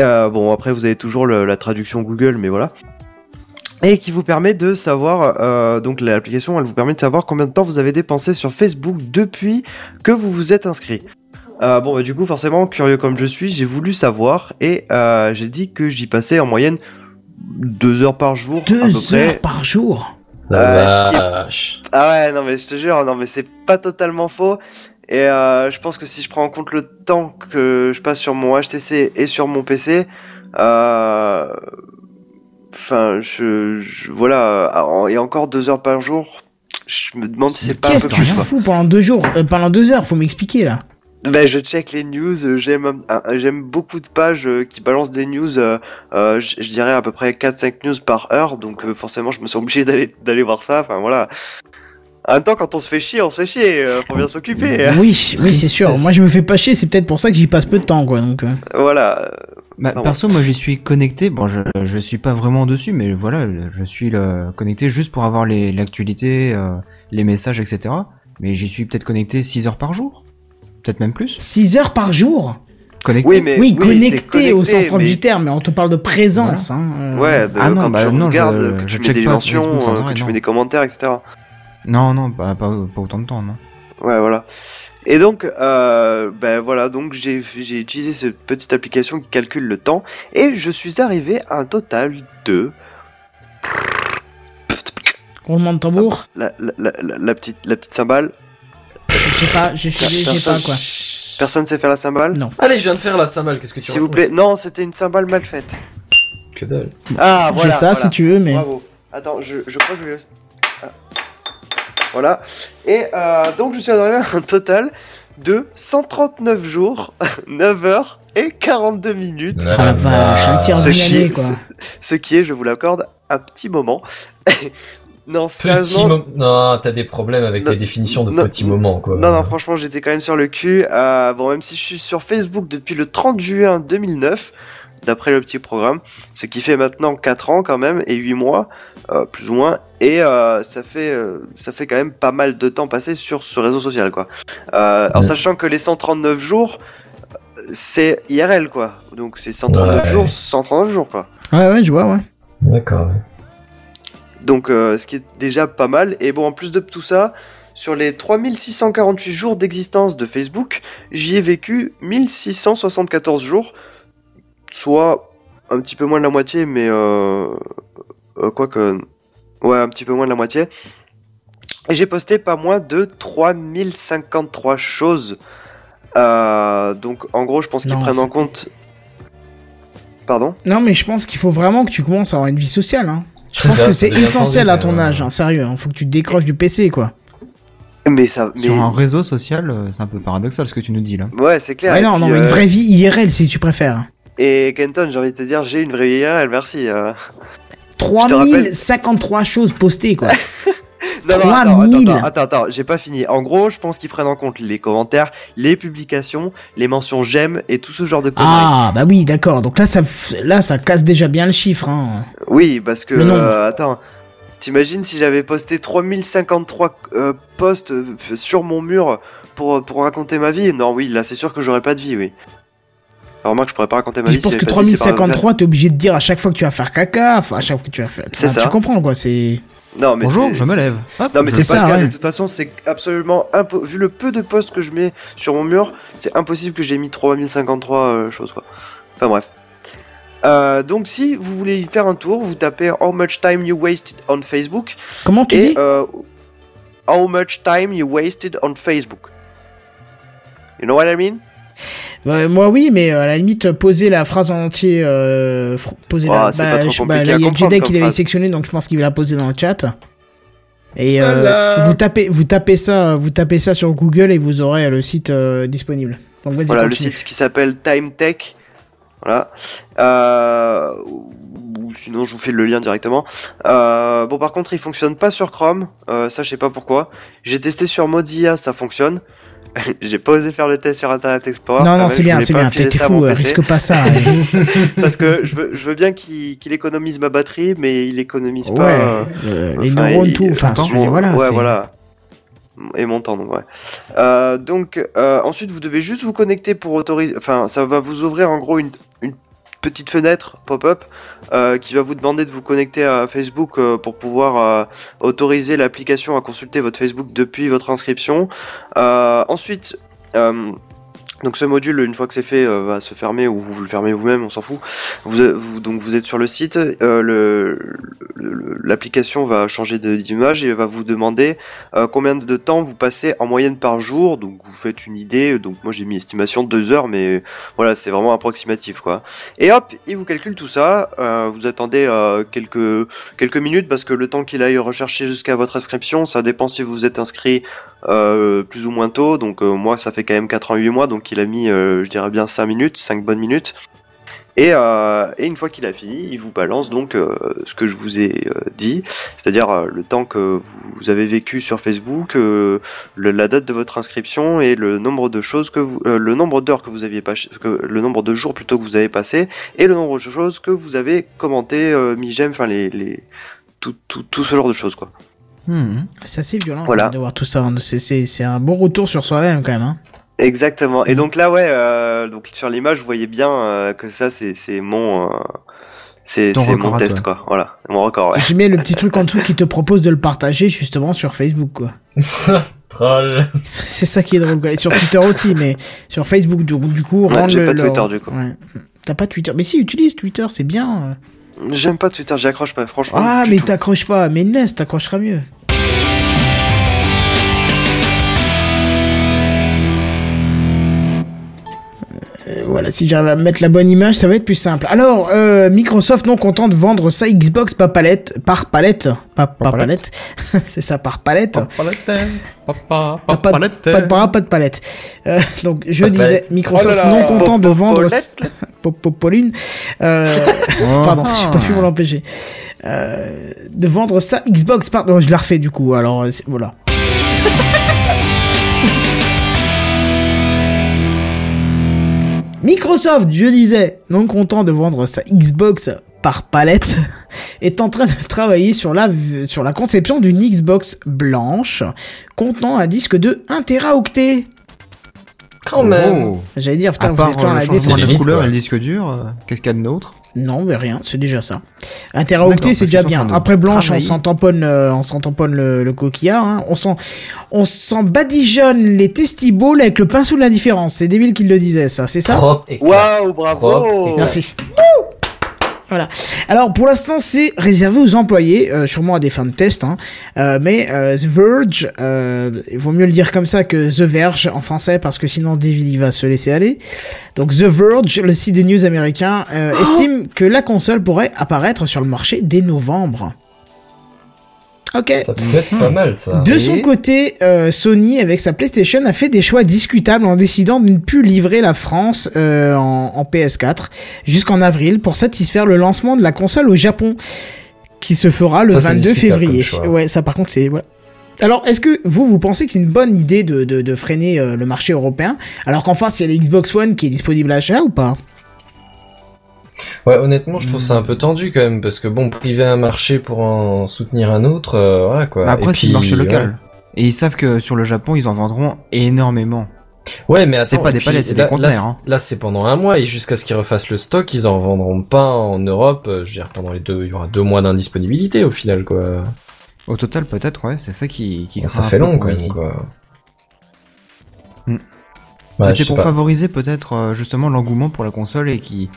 Euh, bon après vous avez toujours le- la traduction Google, mais voilà. Et qui vous permet de savoir, euh, donc l'application elle vous permet de savoir combien de temps vous avez dépensé sur Facebook depuis que vous vous êtes inscrit. Euh, bon bah du coup forcément curieux comme je suis, j'ai voulu savoir et euh, j'ai dit que j'y passais en moyenne deux heures par jour à peu Deux près. heures par jour? La Euh, est-. Ah ouais, non mais je te jure, non mais c'est pas totalement faux. Et euh, je pense que si je prends en compte le temps que je passe sur mon HTC et sur mon PC, euh, enfin, je, je- voilà, et encore deux heures par jour, je me demande si c'est pas Qu'est-ce que tu fous pendant deux jours euh, Pendant deux heures, faut m'expliquer là. Ben, je check les news, j'aime j'aime beaucoup de pages euh, qui balancent des news, euh, je je dirais à peu près 4-5 news par heure, donc euh, forcément je me suis obligé d'aller d'aller voir ça, enfin voilà. En même temps, quand on se fait chier, on se fait chier, faut bien s'occuper. hein. Oui, oui, c'est sûr. Moi, je me fais pas chier, c'est peut-être pour ça que j'y passe peu de temps, quoi. Donc. Voilà. Bah, Pardon. perso, moi, j'y suis connecté. Bon, je, je suis pas vraiment dessus, mais voilà, je suis le, connecté juste pour avoir les, l'actualité, euh, les messages, etc. Mais j'y suis peut-être connecté 6 heures par jour. Peut-être même plus. 6 heures par jour? Connecté. Oui, mais Oui, t'es connecté, au sens propre mais- du terme, mais on te parle de présence. Hein, euh. Ouais, de, Ah non, quand bah tu non, regardes, je- que je tu mets check des pas mentions, euh, que tu non. mets des commentaires, etc. Non, non, pas, pas, pas autant de temps, non. Ouais, voilà. Et donc, euh, ben voilà, donc j'ai j'ai utilisé cette petite application qui calcule le temps et je suis arrivé à un total de Roulement de tambour la, la, la, la- la petite la petite cymbale. Je sais pas, sais pas quoi. Personne sait faire la cymbale Non. Allez, je viens de faire la cymbale, qu'est-ce que tu S'il vous plaît. Non, c'était une cymbale mal faite. Que dalle. Ah, J'ai voilà. ça voilà. si tu veux, mais. Bravo. Attends, je, je crois que je vais... Ah. Voilà. Et euh, donc, je suis arrivé à un total de 139 jours, 9 heures et 42 minutes. Oh la vache, un tir Ce quoi. ce qui est, je vous l'accorde, un petit moment. non, Petit sérieusement... moment. Non, t'as des problèmes avec Non, tes définitions de non, petits moments, quoi. Non, non, franchement, j'étais quand même sur le cul. Euh, bon, même si je suis sur Facebook depuis le 30 juin 2009, d'après le petit programme, ce qui fait maintenant 4 ans quand même, et 8 mois, euh, plus ou moins, et euh, ça, fait, euh, ça fait quand même pas mal de temps passé sur ce réseau social, quoi. Euh, en sachant que les 139 jours, c'est IRL, quoi. Donc c'est 139 Ouais. jours, 139 jours, quoi. Ouais, ouais, je vois, ouais. D'accord. ouais. Donc, euh, ce qui est déjà pas mal. Et bon, en plus de tout ça, sur les 3648 jours d'existence de Facebook, j'y ai vécu 1674 jours, soit un petit peu moins de la moitié, mais euh, euh, quoi que, ouais, un petit peu moins de la moitié. Et j'ai posté pas moins de 3053 choses. Euh, donc, en gros, je pense qu'ils prennent en compte. Pardon? Non, mais je pense qu'il faut vraiment que tu commences à avoir une vie sociale. Hein. Je pense ça, que c'est essentiel à ton âge, hein, sérieux. Hein. Faut que tu décroches du PC, quoi. Mais ça. Mais... Sur un réseau social, c'est un peu paradoxal ce que tu nous dis là. Ouais, c'est clair. Ouais, non, puis, non, mais une vraie vie IRL, si tu préfères. Et Kenton, j'ai envie de te dire, j'ai une vraie IRL, merci. euh. te rappelle- 3053 choses postées, quoi. Non, non, attends, attends, 3000. attends, j'ai pas fini. En gros, je pense qu'ils prennent en compte les commentaires, les publications, les mentions j'aime et tout ce genre de conneries. Ah, bah oui, d'accord. Donc là, ça, là, ça casse déjà bien le chiffre. Hein. Oui, parce que, euh, attends, t'imagines si j'avais posté 3053 euh, posts euh, sur mon mur pour, pour raconter ma vie? Non, oui, là, c'est sûr que j'aurais pas de vie, oui. Alors moi, je pourrais pas raconter ma je vie. pense si que j'avais pas de vie, c'est pas- 3053, t'es obligé de dire à chaque fois que tu vas faire caca, à chaque fois que tu vas faire. C'est Enfin, ça. Tu comprends, quoi, c'est. Non, mais Bonjour, je me lève. Hop, Non mais je- c'est pas ça, le cas, ouais. de toute façon c'est absolument impo... vu le peu de posts que je mets sur mon mur, c'est impossible que j'ai mis 3053 euh, choses quoi. Enfin bref. Euh, donc si vous voulez y faire un tour, vous tapez How much time you wasted on Facebook Comment tu et dis? euh, How much time you wasted on Facebook. You know what I mean? Bah, Moi, oui, mais euh, à la limite, poser la phrase en entier. Euh, fr- poser Ah, la. c'est pas trop je- compliqué là, à il y a Jedi qui l'avait sectionné, donc je pense qu'il va la poser dans le chat. Et euh, Voilà. vous tapez, vous tapez ça, vous tapez ça sur Google et vous aurez le site euh, disponible. Donc vas-y, Voilà, le continue. site qui s'appelle Time Tech. Voilà. Euh, ou sinon, je vous fais le lien directement. Euh, bon, par contre, il fonctionne pas sur Chrome. Euh, ça, je sais pas pourquoi. J'ai testé sur Mozilla, ça fonctionne. J'ai pas osé faire le test sur Internet Explorer. Non, non, c'est bien, c'est bien. T'es fou, euh, risque pas ça. hein. Parce que je veux, je veux bien qu'il économise ma batterie, mais il économise pas. euh, le- les Enfin, neurones, il- tout. Enfin, voilà. ouais, voilà. Et mon temps, donc ouais. Euh, donc euh, ensuite, vous devez juste vous connecter pour autoriser. Enfin, ça va vous ouvrir en gros une petite fenêtre pop-up euh, qui va vous demander de vous connecter à Facebook euh, pour pouvoir euh, autoriser l'application à consulter votre Facebook depuis votre inscription. Ensuite. Euh, donc ce module, une fois que c'est fait, euh, va se fermer ou vous le fermez vous-même, on s'en fout. Vous- donc vous êtes sur le site, euh, l'application va changer d'image et va vous demander euh, combien de temps vous passez en moyenne par jour. Donc vous faites une idée. Donc moi j'ai mis estimation de deux heures, mais voilà c'est vraiment approximatif quoi. Et hop, il vous calcule tout ça. Euh, vous attendez euh, quelques quelques minutes parce que le temps qu'il aille rechercher jusqu'à votre inscription, ça dépend si vous êtes inscrit euh, plus ou moins tôt. Donc euh, moi ça fait quand même 88 mois, donc il a mis euh, je dirais bien 5 minutes, 5 bonnes minutes. Et, une fois qu'il a fini, il vous balance donc ce que je vous ai dit, c'est-à-dire le temps que vous avez vécu sur Facebook, la date de votre inscription et le nombre de choses que vous, le nombre d'heures que vous aviez pas, le nombre de jours plutôt que vous avez passé et le nombre de choses que vous avez commenté, mis j'aime, enfin les, les tout ce genre de choses quoi. Hmm. C'est assez violent Voilà. de voir tout ça. hein. C'est- un bon retour sur soi-même quand même. Hein. Exactement. Et donc là, ouais, euh, donc sur l'image, vous voyez bien euh, que ça, c'est mon, euh, c'est mon à test, quoi. Voilà, mon record. Ouais. J'ai mis le petit truc en dessous qui te propose de le partager justement sur Facebook, quoi. Troll. C'est ça qui est drôle, quoi. Et sur Twitter aussi, mais sur Facebook, du, du coup, Ouais, rendre j'ai le- pas le- Twitter, du coup. Ouais. T'as pas Twitter Mais si, utilise Twitter, c'est bien. J'aime pas Twitter, j'y accroche pas, franchement. Ah, mais t'accroches pas. Mais laisse, t'accrocheras mieux. Voilà, si j'arrive à mettre la bonne image, ça va être plus simple. Alors, euh, Microsoft non content de vendre sa Xbox par palette, par palette, pas par palette, c'est ça par palette. Papa, T'as pas, de- pas de bras, pas de palette. Euh, donc, je Pas disais, palette. Microsoft Oh là là. non content de vendre... Popoline. Euh, pardon, j'ai pas pu m'en empêcher. Euh, de vendre sa Xbox par... Non, je la refais du coup, alors voilà. Microsoft, je disais, non content de vendre sa Xbox par palette, est en train de travailler sur la, conception d'une Xbox blanche contenant un disque de 1 Teraoctet. Quand même. Oh. J'allais dire, putain, À vous part êtes là euh, à la changement de couleur et le disque dur, euh, qu'est-ce qu'il y a de nôtre Non, mais rien, c'est déjà ça. D'accord, c'est déjà bien. Après blanche, on s'en tamponne, euh, on s'en tamponne le, le coquillard. Hein. On s'en, on s'en badigeonne les testiboles avec le pinceau de l'indifférence. C'est débile qu'il le disait, ça. C'est ça. Waouh, bravo. Merci. Voilà. Alors pour l'instant c'est réservé aux employés, euh, sûrement à des fins de test, hein. Euh, mais euh, The Verge, il vaut mieux le dire comme ça que The Verge en français parce que sinon David va se laisser aller. Donc The Verge, le site des news américain, euh, estime que la console pourrait apparaître sur le marché dès novembre. Ok. Ça peut être pas mal, ça. De son côté, euh, Sony, avec sa PlayStation, a fait des choix discutables en décidant de ne plus livrer la France euh, en, en PS4 jusqu'en avril pour satisfaire le lancement de la console au Japon, qui se fera le Ça, c'est 22 discutable février. Ouais, ça par contre, c'est voilà. Alors, est-ce que vous, vous pensez que c'est une bonne idée de, de, de freiner euh, le marché européen, alors qu'en face, il y a la Xbox One qui est disponible à l'achat ou pas? Ouais, honnêtement, je trouve ça un peu tendu quand même, parce que bon, priver un marché pour en soutenir un autre, euh, voilà quoi. Bah, après, c'est le marché local. ouais. Et ils savent que sur le Japon, ils en vendront énormément. Ouais, mais C'est pas des puis, palettes, c'est des conteneurs, Là, hein. là, c'est pendant un mois et jusqu'à ce qu'ils refassent le stock, ils en vendront pas en Europe. euh, Je veux dire, pendant les deux, il y aura deux mois d'indisponibilité au final, quoi. Au total, peut-être, ouais, c'est ça qui, qui Bon, ça fait long, quoi. Ouais, Mais je c'est pour pas. favoriser peut-être euh, justement l'engouement pour la console et qui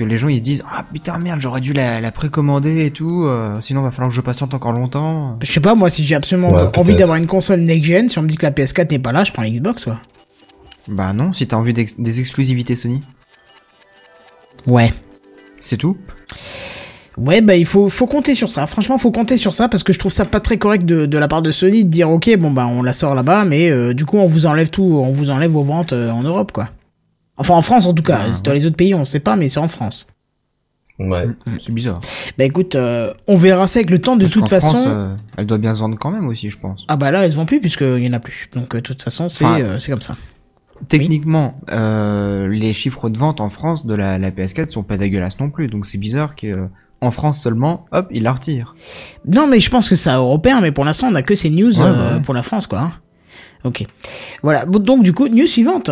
que les gens ils se disent ah putain merde j'aurais dû la, la précommander et tout euh, sinon va falloir que je patiente encore longtemps Je sais pas, moi, si j'ai absolument Ouais, envie d'avoir une console next-gen, si on me dit que la PS4 n'est pas là, je prends Xbox, quoi. bah non si t'as envie des exclusivités Sony Ouais. c'est tout? Ouais, bah il faut, faut compter sur ça. Franchement, faut compter sur ça parce que je trouve ça pas très correct de, de la part de Sony de dire ok, bon bah on la sort là-bas, mais euh, du coup on vous enlève tout, on vous enlève vos ventes euh, en Europe, quoi. Enfin en France en tout cas. Ouais, Dans les autres pays on sait pas, mais c'est en France. Ouais. c'est bizarre Bah écoute, euh, on verra ça avec le temps. De Parce toute façon. France euh, elle doit bien se vendre quand même aussi je pense Ah bah là elles se vendent plus puisqu'il y en a plus. Donc euh, de toute façon c'est Enfin, euh, comme ça. techniquement euh, les chiffres de vente en France de la, la PS4 sont pas dégueulasses non plus donc c'est bizarre que en France seulement hop ils la retirent Non mais je pense que c'est européen, mais pour l'instant on a que ces news Ouais, euh, ouais. pour la France quoi. hein. Ok. Voilà. Donc du coup news suivante.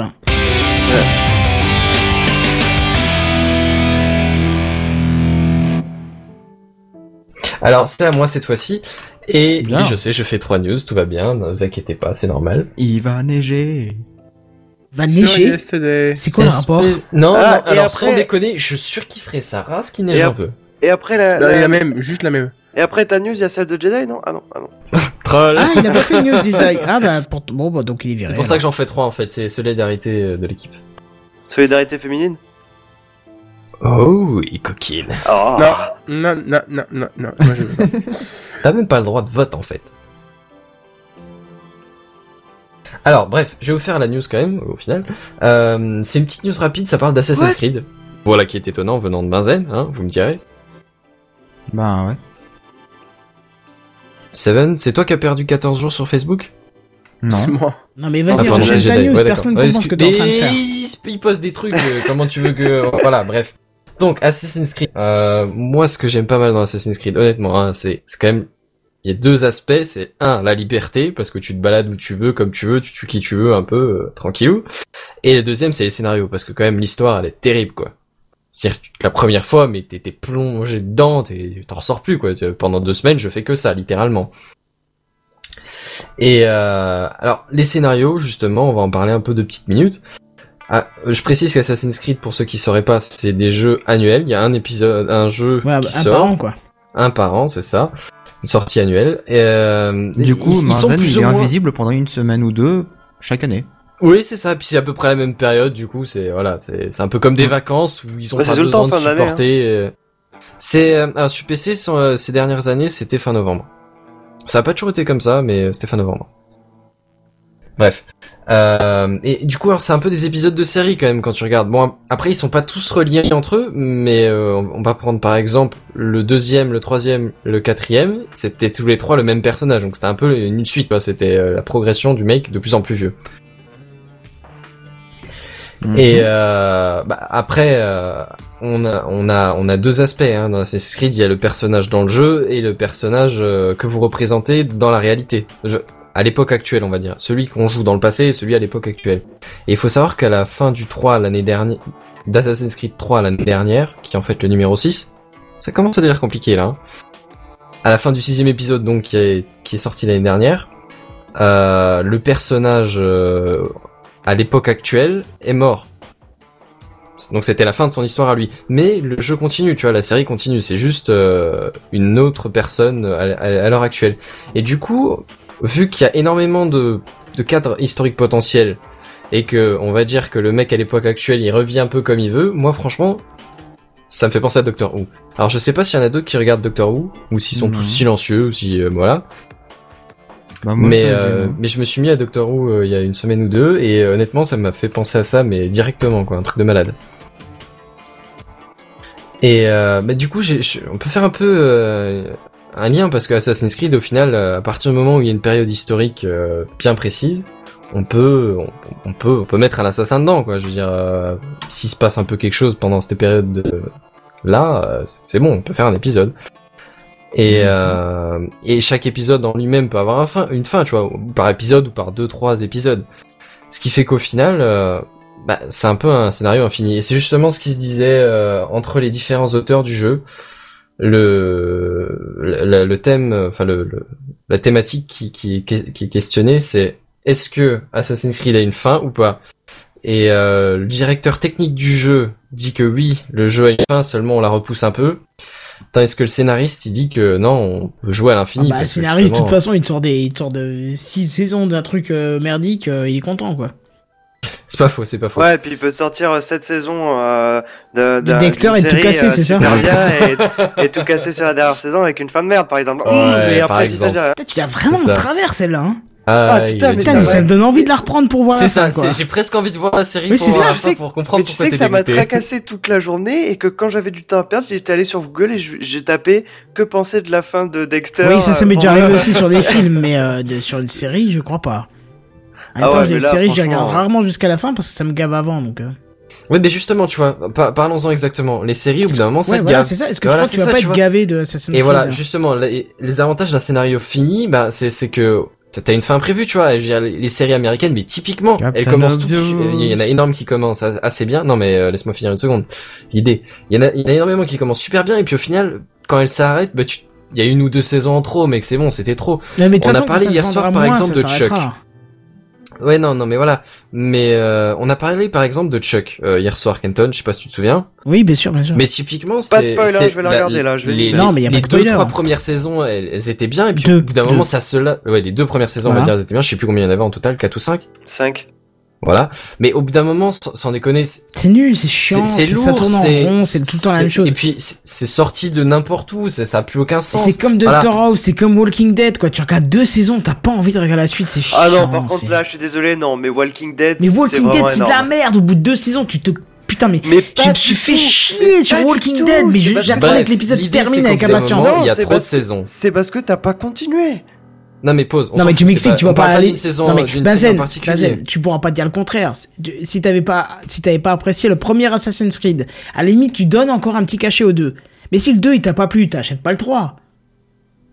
Alors, c'est à moi cette fois-ci. Et Bien. oui, je sais, je fais trois news, tout va bien, ne vous inquiétez pas, c'est normal. il va neiger Va neiger. C'est quoi le rapport Non, Ah, non, et alors après- sans déconner, je surkifferais ça race qui neige Et un peu. Et après la, La, la- même, juste la même. et après ta news, il y a celle de Jedi, non? Ah non, ah non. Troll. Ah il a pas fait une news du Jedi. Ah bah pour... bon bah donc il est viré. c'est pour ça que j'en fais trois en fait, c'est solidarité euh, de l'équipe. Solidarité féminine? Oh, oui, coquine. Oh. Non, non, non, non, non, non. Moi, je veux pas. T'as même pas le droit de vote en fait. Alors, bref, je vais vous faire la news quand même, au final. Euh, c'est une petite news rapide, ça parle d'Assassin's Creed. Voilà qui est étonnant venant de Benzen, hein, vous me direz. bah ouais Seven, c'est toi qui as perdu 14 jours sur Facebook? Non C'est moi. Non mais Ah, vas-y pardon, ta Jedi. news. Ouais, Personne comprend ce que t'es en train de faire. Il, il pose des trucs, euh, comment tu veux que... Voilà, bref. Donc, Assassin's Creed. Euh, moi, ce que j'aime pas mal dans Assassin's Creed, honnêtement, hein, c'est c'est quand même... Il y a deux aspects, c'est un, la liberté, parce que tu te balades où tu veux, comme tu veux, tu tues qui tu veux, un peu, euh, tranquillou. Et le deuxième, c'est les scénarios, parce que quand même, l'histoire, elle est terrible, quoi. C'est-à-dire, la première fois, mais t'es plongé dedans, t'en ressors plus, quoi. Tu- Pendant deux semaines, je fais que ça, littéralement. Et euh, alors les scénarios justement, on va en parler un peu de petites minutes. Ah, je précise qu'Assassin's Creed pour ceux qui sauraient pas, c'est des jeux annuels. Il y a un épisode, un jeu Ouais, qui un sort, par an quoi. un par an, c'est ça, une sortie annuelle. Et, euh, du coup ils, ils sont il ou est moins- invisible pendant une semaine ou deux chaque année Oui, c'est ça. Puis c'est à peu près la même période. Du coup, c'est voilà, c'est c'est un peu comme des vacances où ils ont Bah, c'est pas tout le temps, besoin de supporter. euh. C'est euh, alors sur PC euh, ces dernières années, c'était fin novembre. Ça a pas toujours été comme ça, mais c'était fin novembre. Bref. Euh, et du coup, alors c'est un peu des épisodes de série quand même quand tu regardes. Bon, après ils sont pas tous reliés entre eux, mais euh, on va prendre par exemple le deuxième, le troisième, le quatrième. C'était tous les trois le même personnage, donc c'était un peu une suite. quoi. C'était euh, la progression du mec de plus en plus vieux. Et euh, bah, après, euh, on a on a on a deux aspects hein. dans Assassin's Creed. Il y a le personnage dans le jeu et le personnage que vous représentez dans la réalité. Je- à l'époque actuelle, on va dire. Celui qu'on joue dans le passé et celui à l'époque actuelle. Et il faut savoir qu'à la fin du 3 l'année dernière, d'Assassin's Creed 3 l'année dernière, qui est en fait le numéro 6, ça commence à devenir compliqué là. hein. À la fin du sixième épisode, donc qui est, qui est sorti l'année dernière, euh, le personnage euh, à l'époque actuelle est mort. Donc c'était la fin de son histoire à lui. Mais le jeu continue, tu vois, la série continue. C'est juste euh, une autre personne à, l'heure actuelle. Et du coup, vu qu'il y a énormément de, de cadres historiques potentiels et que on va dire que le mec à l'époque actuelle il revient un peu comme il veut, moi franchement, ça me fait penser à Doctor Who. Alors je sais pas s'il y en a d'autres qui regardent Doctor Who ou s'ils sont tous silencieux ou si euh, voilà. Bah, moi, mais je euh, mais je me suis mis à Doctor Who euh, il y a une semaine ou deux et honnêtement ça m'a fait penser à ça mais directement quoi, un truc de malade. Et euh, bah, du coup j'ai, on peut faire un peu euh, un lien parce que Assassin's Creed, au final, euh, à partir du moment où il y a une période historique euh, bien précise, on peut, on, on peut, on peut mettre un assassin dedans, quoi. Je veux dire, euh, s'il se passe un peu quelque chose pendant cette période de, là, euh, c'est bon, on peut faire un épisode. Et, euh, et chaque épisode en lui-même peut avoir un fin, une fin, tu vois, par épisode ou par deux, trois épisodes. Ce qui fait qu'au final, euh, bah, c'est un peu un scénario infini. Et c'est justement ce qui se disait euh, entre les différents auteurs du jeu. Le, le, le thème, enfin le, le- la thématique qui, qui, est- qui est questionnée, c'est est-ce que Assassin's Creed a une fin ou pas? Et euh, le directeur technique du jeu dit que oui, le jeu a une fin, seulement on la repousse un peu. Tandis que le scénariste, il dit que non, on peut jouer à Ah l'infini. bah, le scénariste, de toute façon, il te sort des, il te sort de 6 saisons d'un truc euh, merdique, euh, il est content, quoi. C'est pas faux, c'est pas faux. Ouais, et puis il peut te sortir cette saison euh, de, De Dexter et tout casser, euh, c'est ça et, et tout casser sur la dernière saison avec une fin de merde, par exemple. Ouais, mais par après, si ça, exemple. Putain, tu l'as vraiment ça. travers, celle-là, hein. Ah, Ah, putain, mais ça mais ça me donne envie de la reprendre pour voir C'est la ça, j'ai presque envie de voir la série Oui, pour ça, la je fin, sais pour Mais comprendre tu pourquoi sais que ça m'a tracassé toute la journée et que quand j'avais du temps à perdre, j'étais allé sur Google et j'ai tapé que penser de la fin de Dexter. Oui, ça, ça m'est euh, déjà arrivé aussi sur des films, mais euh, de- sur une série, je crois pas. En même Ah temps, ouais, là, séries, je les regarde franchement, rarement jusqu'à la fin parce que ça me gave avant, donc. euh. Oui, mais justement, tu vois, par- parlons-en exactement. Les séries, au bout d'un moment, ça Ouais, te voilà, gave. c'est ça. Est-ce que Voilà, tu crois que tu vas ça, pas tu être vois. gavé de Assassin's Et Creed voilà, hein justement, les, les avantages d'un scénario fini, bah, c'est, c'est que t'as une fin prévue, tu vois. Et je veux dire, les, séries américaines, mais typiquement, Captain elles commencent toutes. Il y en a énorme qui commencent assez bien. Non, mais euh, laisse-moi finir une seconde. L'idée. Il y en a, il y en a énormément qui commencent super bien, et puis au final, quand elles s'arrêtent, bah, tu, il y a une ou deux saisons en trop, mais c'est bon, c'était trop. Non, mais on a façon, parlé hier soir, par moins, exemple, de s'arrêtera. Ouais, non, non, mais voilà. Mais euh, on a parlé par exemple de Chuck euh, hier soir, Kenton. Je sais pas si tu te souviens. Oui, bien sûr, bien sûr. Mais typiquement, Pas de c'était- spoiler, c'était je vais la regarder, là, je vais les, le- Non, mais y a les pas de deux spoiler. trois premières saisons, elles, elles étaient bien, et puis Deux, au bout d'un moment, ça se la... ouais, les deux premières saisons, on va dire, elles étaient bien. Je sais plus combien il y en avait en total, 4 ou 5 5. Voilà. Mais au bout d'un moment, sans, sans déconner, c'est C'est nul, c'est chiant, c'est lourd, ça tourne en c'est rond, c'est tout le temps la même chose. Et puis c'est sorti de n'importe où, c'est- ça a plus aucun sens. C'est comme Voilà. Doctor House, c'est comme Walking Dead, quoi. Tu regardes deux saisons, t'as pas envie de regarder la suite, c'est chiant. Ah non, par contre là, je suis désolé, non, mais Walking Dead, Mais Walking Dead, c'est de la merde. Au bout de deux saisons, tu te. Putain, mais. Mais Je me suis fait tout. chier Mais sur Walking Dead, mais j'attendais que l'épisode termine avec impatience. il y a c'est trop de saisons. C'est parce que t'as pas continué. Non mais pause. on Non mais tu m'expliques, tu vas pas aller. saison, non mais Bazen. Bazen, tu pourras pas dire le contraire. Si t'avais pas, si t'avais pas apprécié le premier Assassin's Creed, à la limite tu donnes encore un petit cachet au 2. Mais si le 2 il t'a pas plu, t'achètes pas le 3.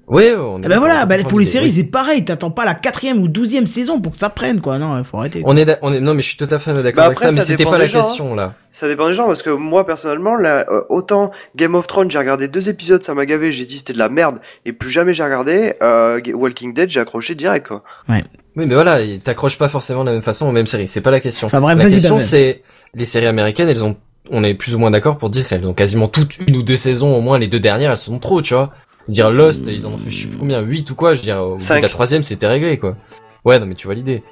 Ouais, on est Eh ben voilà, bah, pour les séries oui. c'est pareil, t'attends pas la quatrième ou douzième saison pour que ça prenne quoi. Non, faut arrêter. quoi. On est, on est, non mais je suis tout à fait d'accord Bah avec ça, mais c'était pas la gens, question là. Ça dépend des gens parce que moi personnellement, là, euh, autant Game of Thrones, j'ai regardé deux épisodes, ça m'a gavé, j'ai dit c'était de la merde et plus jamais j'ai regardé. Euh, Walking Dead, j'ai accroché direct quoi. Oui, mais voilà, il t'accroche pas forcément de la même façon aux mêmes séries. C'est pas la question. Enfin, bref, la question c'est les séries américaines, elles ont, on est plus ou moins d'accord pour dire qu'elles ont quasiment toutes une ou deux saisons, au moins les deux dernières, elles sont trop, tu vois. Dire Lost, ils en ont fait je sais plus combien, 8 ou quoi, je veux dire, au bout de la troisième c'était réglé quoi. Ouais, non mais tu vois l'idée.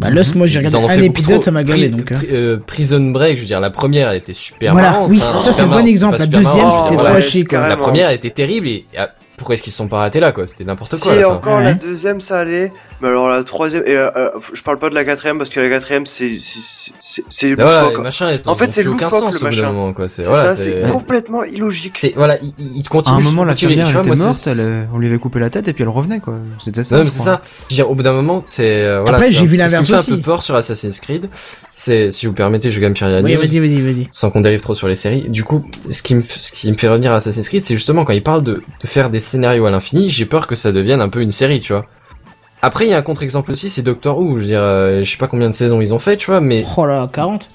Bah Lost, moi j'ai regardé un épisode, trop. ça m'a gavé Pri- donc. euh. pri- euh, Prison Break, je veux dire, la première elle était super Voilà, marrante. oui, ça, c'est un bon exemple. La deuxième, c'était trop chier, quoi. La première elle était terrible et ah, pourquoi est-ce qu'ils se sont pas arrêtés là quoi? C'était n'importe quoi. Si encore la deuxième ça allait, mais alors la troisième et euh, euh, je parle pas de la quatrième parce que la quatrième c'est c'est c'est c'est Et voilà, loufoque. elles En fait, c'est loufoque, sens le au bout d'un machin. moment quoi. C'est C'est voilà, ça, c'est c'est complètement illogique. c'est voilà, il, il il À continue. un moment, la fermière vois, était moi, morte, elle, euh, on lui avait coupé la tête et puis elle revenait quoi. C'était ça. Non, c'est ça. Je veux dire, au bout d'un moment, c'est euh, voilà. Après, j'ai vu c'est ce qui me l'inverse fait un aussi. peu peur sur Assassin's Creed. C'est, si vous permettez, je vais quand même la Oui, vas-y, vas-y, vas-y. sans qu'on dérive trop sur les séries. Du coup, ce qui me, f- ce qui me fait revenir à Assassin's Creed, c'est justement quand il parle de, de faire des scénarios à l'infini, j'ai peur que ça devienne un peu une série, tu vois. Après, il y a un contre-exemple aussi, c'est Doctor Who. Je veux dire, euh, je sais pas combien de saisons ils ont fait, tu vois, mais Oh là, 40.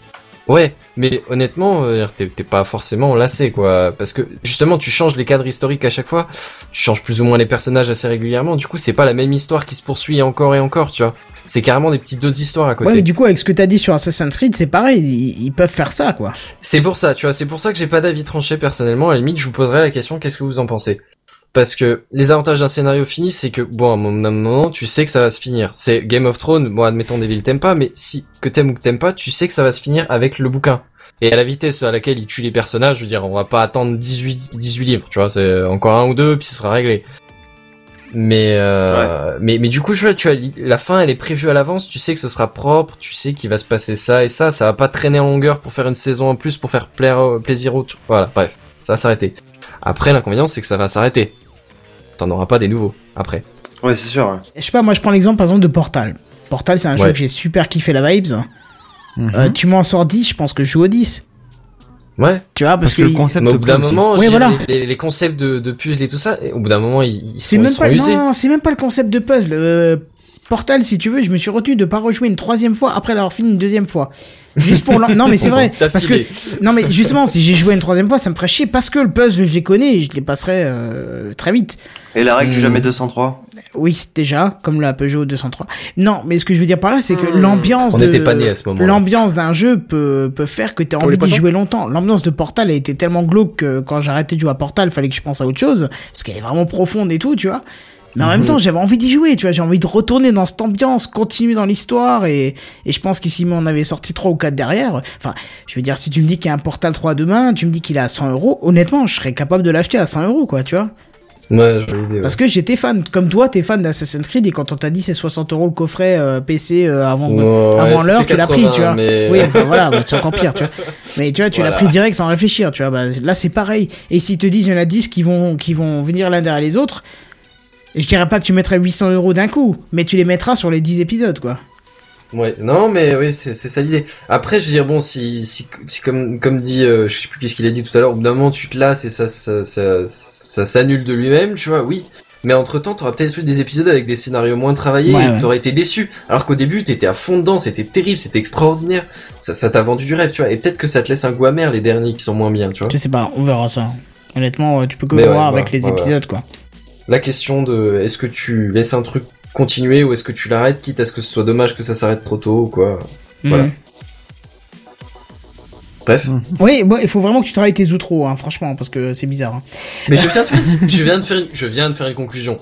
Ouais, mais honnêtement, euh, t'es pas forcément lassé, quoi. Parce que justement, tu changes les cadres historiques à chaque fois, tu changes plus ou moins les personnages assez régulièrement. Du coup, c'est pas la même histoire qui se poursuit encore et encore, tu vois. C'est carrément des petites autres histoires à Ouais, côté. mais du coup, avec ce que t'as dit sur Assassin's Creed, c'est pareil, ils, ils peuvent faire ça, quoi. C'est pour ça, tu vois. C'est pour ça que j'ai pas d'avis tranché personnellement. À la limite, je vous poserai la question qu'est-ce que vous en pensez? Parce que les avantages d'un scénario fini, c'est que bon, à un moment, tu sais que ça va se finir. C'est Game of Thrones. Bon, admettons, Devil t'aimes pas, mais si que t'aimes ou que t'aimes pas, tu sais que ça va se finir avec le bouquin. Et à la vitesse à laquelle il tue les personnages, je veux dire, on va pas attendre 18, 18 livres, tu vois, c'est encore un ou deux, puis ce sera réglé. Mais, euh, mais, mais du coup, tu vois, tu as, la fin, elle est prévue à l'avance, tu sais que ce sera propre, tu sais qu'il va se passer ça et ça, ça va pas traîner en longueur pour faire une saison en plus, pour faire plaire, plaisir au, voilà, bref, ça va s'arrêter. Après, l'inconvénient, c'est que ça va s'arrêter. T'en auras pas des nouveaux après. Ouais, c'est sûr. Je sais pas, moi je prends l'exemple par exemple de Portal. Portal, c'est un jeu que j'ai super kiffé la vibes. Mhm. Euh, tu m'en sors 10, je pense que je joue au 10. Ouais. Tu vois, parce, Parce que le concept Mais au bout d'un moment, Ouais, voilà. les, les concepts de, de puzzles et tout ça, et au bout d'un moment, ils, ils sont, ils même sont pas, usés. non, c'est même pas le concept de puzzle. Euh, Portal, si tu veux, je me suis retenu de pas rejouer une troisième fois après l'avoir fini une deuxième fois. Juste pour l'en- non mais c'est vrai parce que non mais justement si j'ai joué une troisième fois ça me ferait chier parce que le puzzle je les connais et je les passerai euh, très vite Et la règle du Hmm. jamais 203 oui déjà comme la Peugeot 203 non mais ce que je veux dire par là c'est que Hmm. l'ambiance On de- n'était pas nés à ce moment-là. l'ambiance d'un jeu peut, peut faire que t'aies Pour envie d'y poissons jouer longtemps l'ambiance de Portal a été tellement glauque que quand j'ai arrêté de jouer à Portal fallait que je pense à autre chose parce qu'elle est vraiment profonde et tout tu vois mais en même Mhm. temps, j'avais envie d'y jouer, tu vois, j'ai envie de retourner dans cette ambiance, continuer dans l'histoire, et, et je pense qu'ici, on avait sorti 3 ou 4 derrière. Enfin, je veux dire, si tu me dis qu'il y a un Portal 3 demain, tu me dis qu'il est à 100 euros, honnêtement, je serais capable de l'acheter à 100 euros, quoi, tu vois. Ouais, jolie idée. ouais. Parce que j'étais fan, comme toi, t'es fan d'Assassin's Creed, et quand on t'a dit c'est 60 euros le coffret euh, PC euh, avant, l'heure, tu l'as pris, 80, tu vois. mais- Oui, enfin, voilà, bah, c'est encore pire, tu vois. Mais tu vois, tu l'as Voilà. pris direct sans réfléchir, tu vois. Bah, là, c'est pareil. Et s'ils te disent, il y en a 10 qui vont, qui vont venir l'un derrière les autres, je dirais pas que tu mettrais 800 euros d'un coup, mais tu les mettras sur les 10 épisodes, quoi. Ouais, non, mais oui, c'est ça l'idée. Après, je veux dire, bon, si, si, si comme, comme dit, euh, je sais plus qu'est-ce qu'il a dit tout à l'heure, au bout d'un moment, tu te lasses et ça, ça, ça, ça s'annule de lui-même, tu vois, oui. Mais entre temps, t'auras peut-être eu des épisodes avec des scénarios moins travaillés Ouais, et ouais. t'aurais été déçu. Alors qu'au début, t'étais à fond dedans, c'était terrible, c'était extraordinaire. Ça, ça t'a vendu du rêve, tu vois. Et peut-être que ça te laisse un goût amer, les derniers qui sont moins bien, tu vois. Je sais pas, on verra ça. Honnêtement, tu peux que Mais voir ouais, avec les épisodes, quoi. La question de, est-ce que tu laisses un truc continuer ou est-ce que tu l'arrêtes, quitte à ce que ce soit dommage que ça s'arrête trop tôt ou quoi. Voilà. Mhm. Bref. Oui, bon, il faut vraiment que tu travailles tes outros, hein, franchement, parce que c'est bizarre. hein. Mais je viens de faire, je viens de faire, une, je viens de faire une conclusion.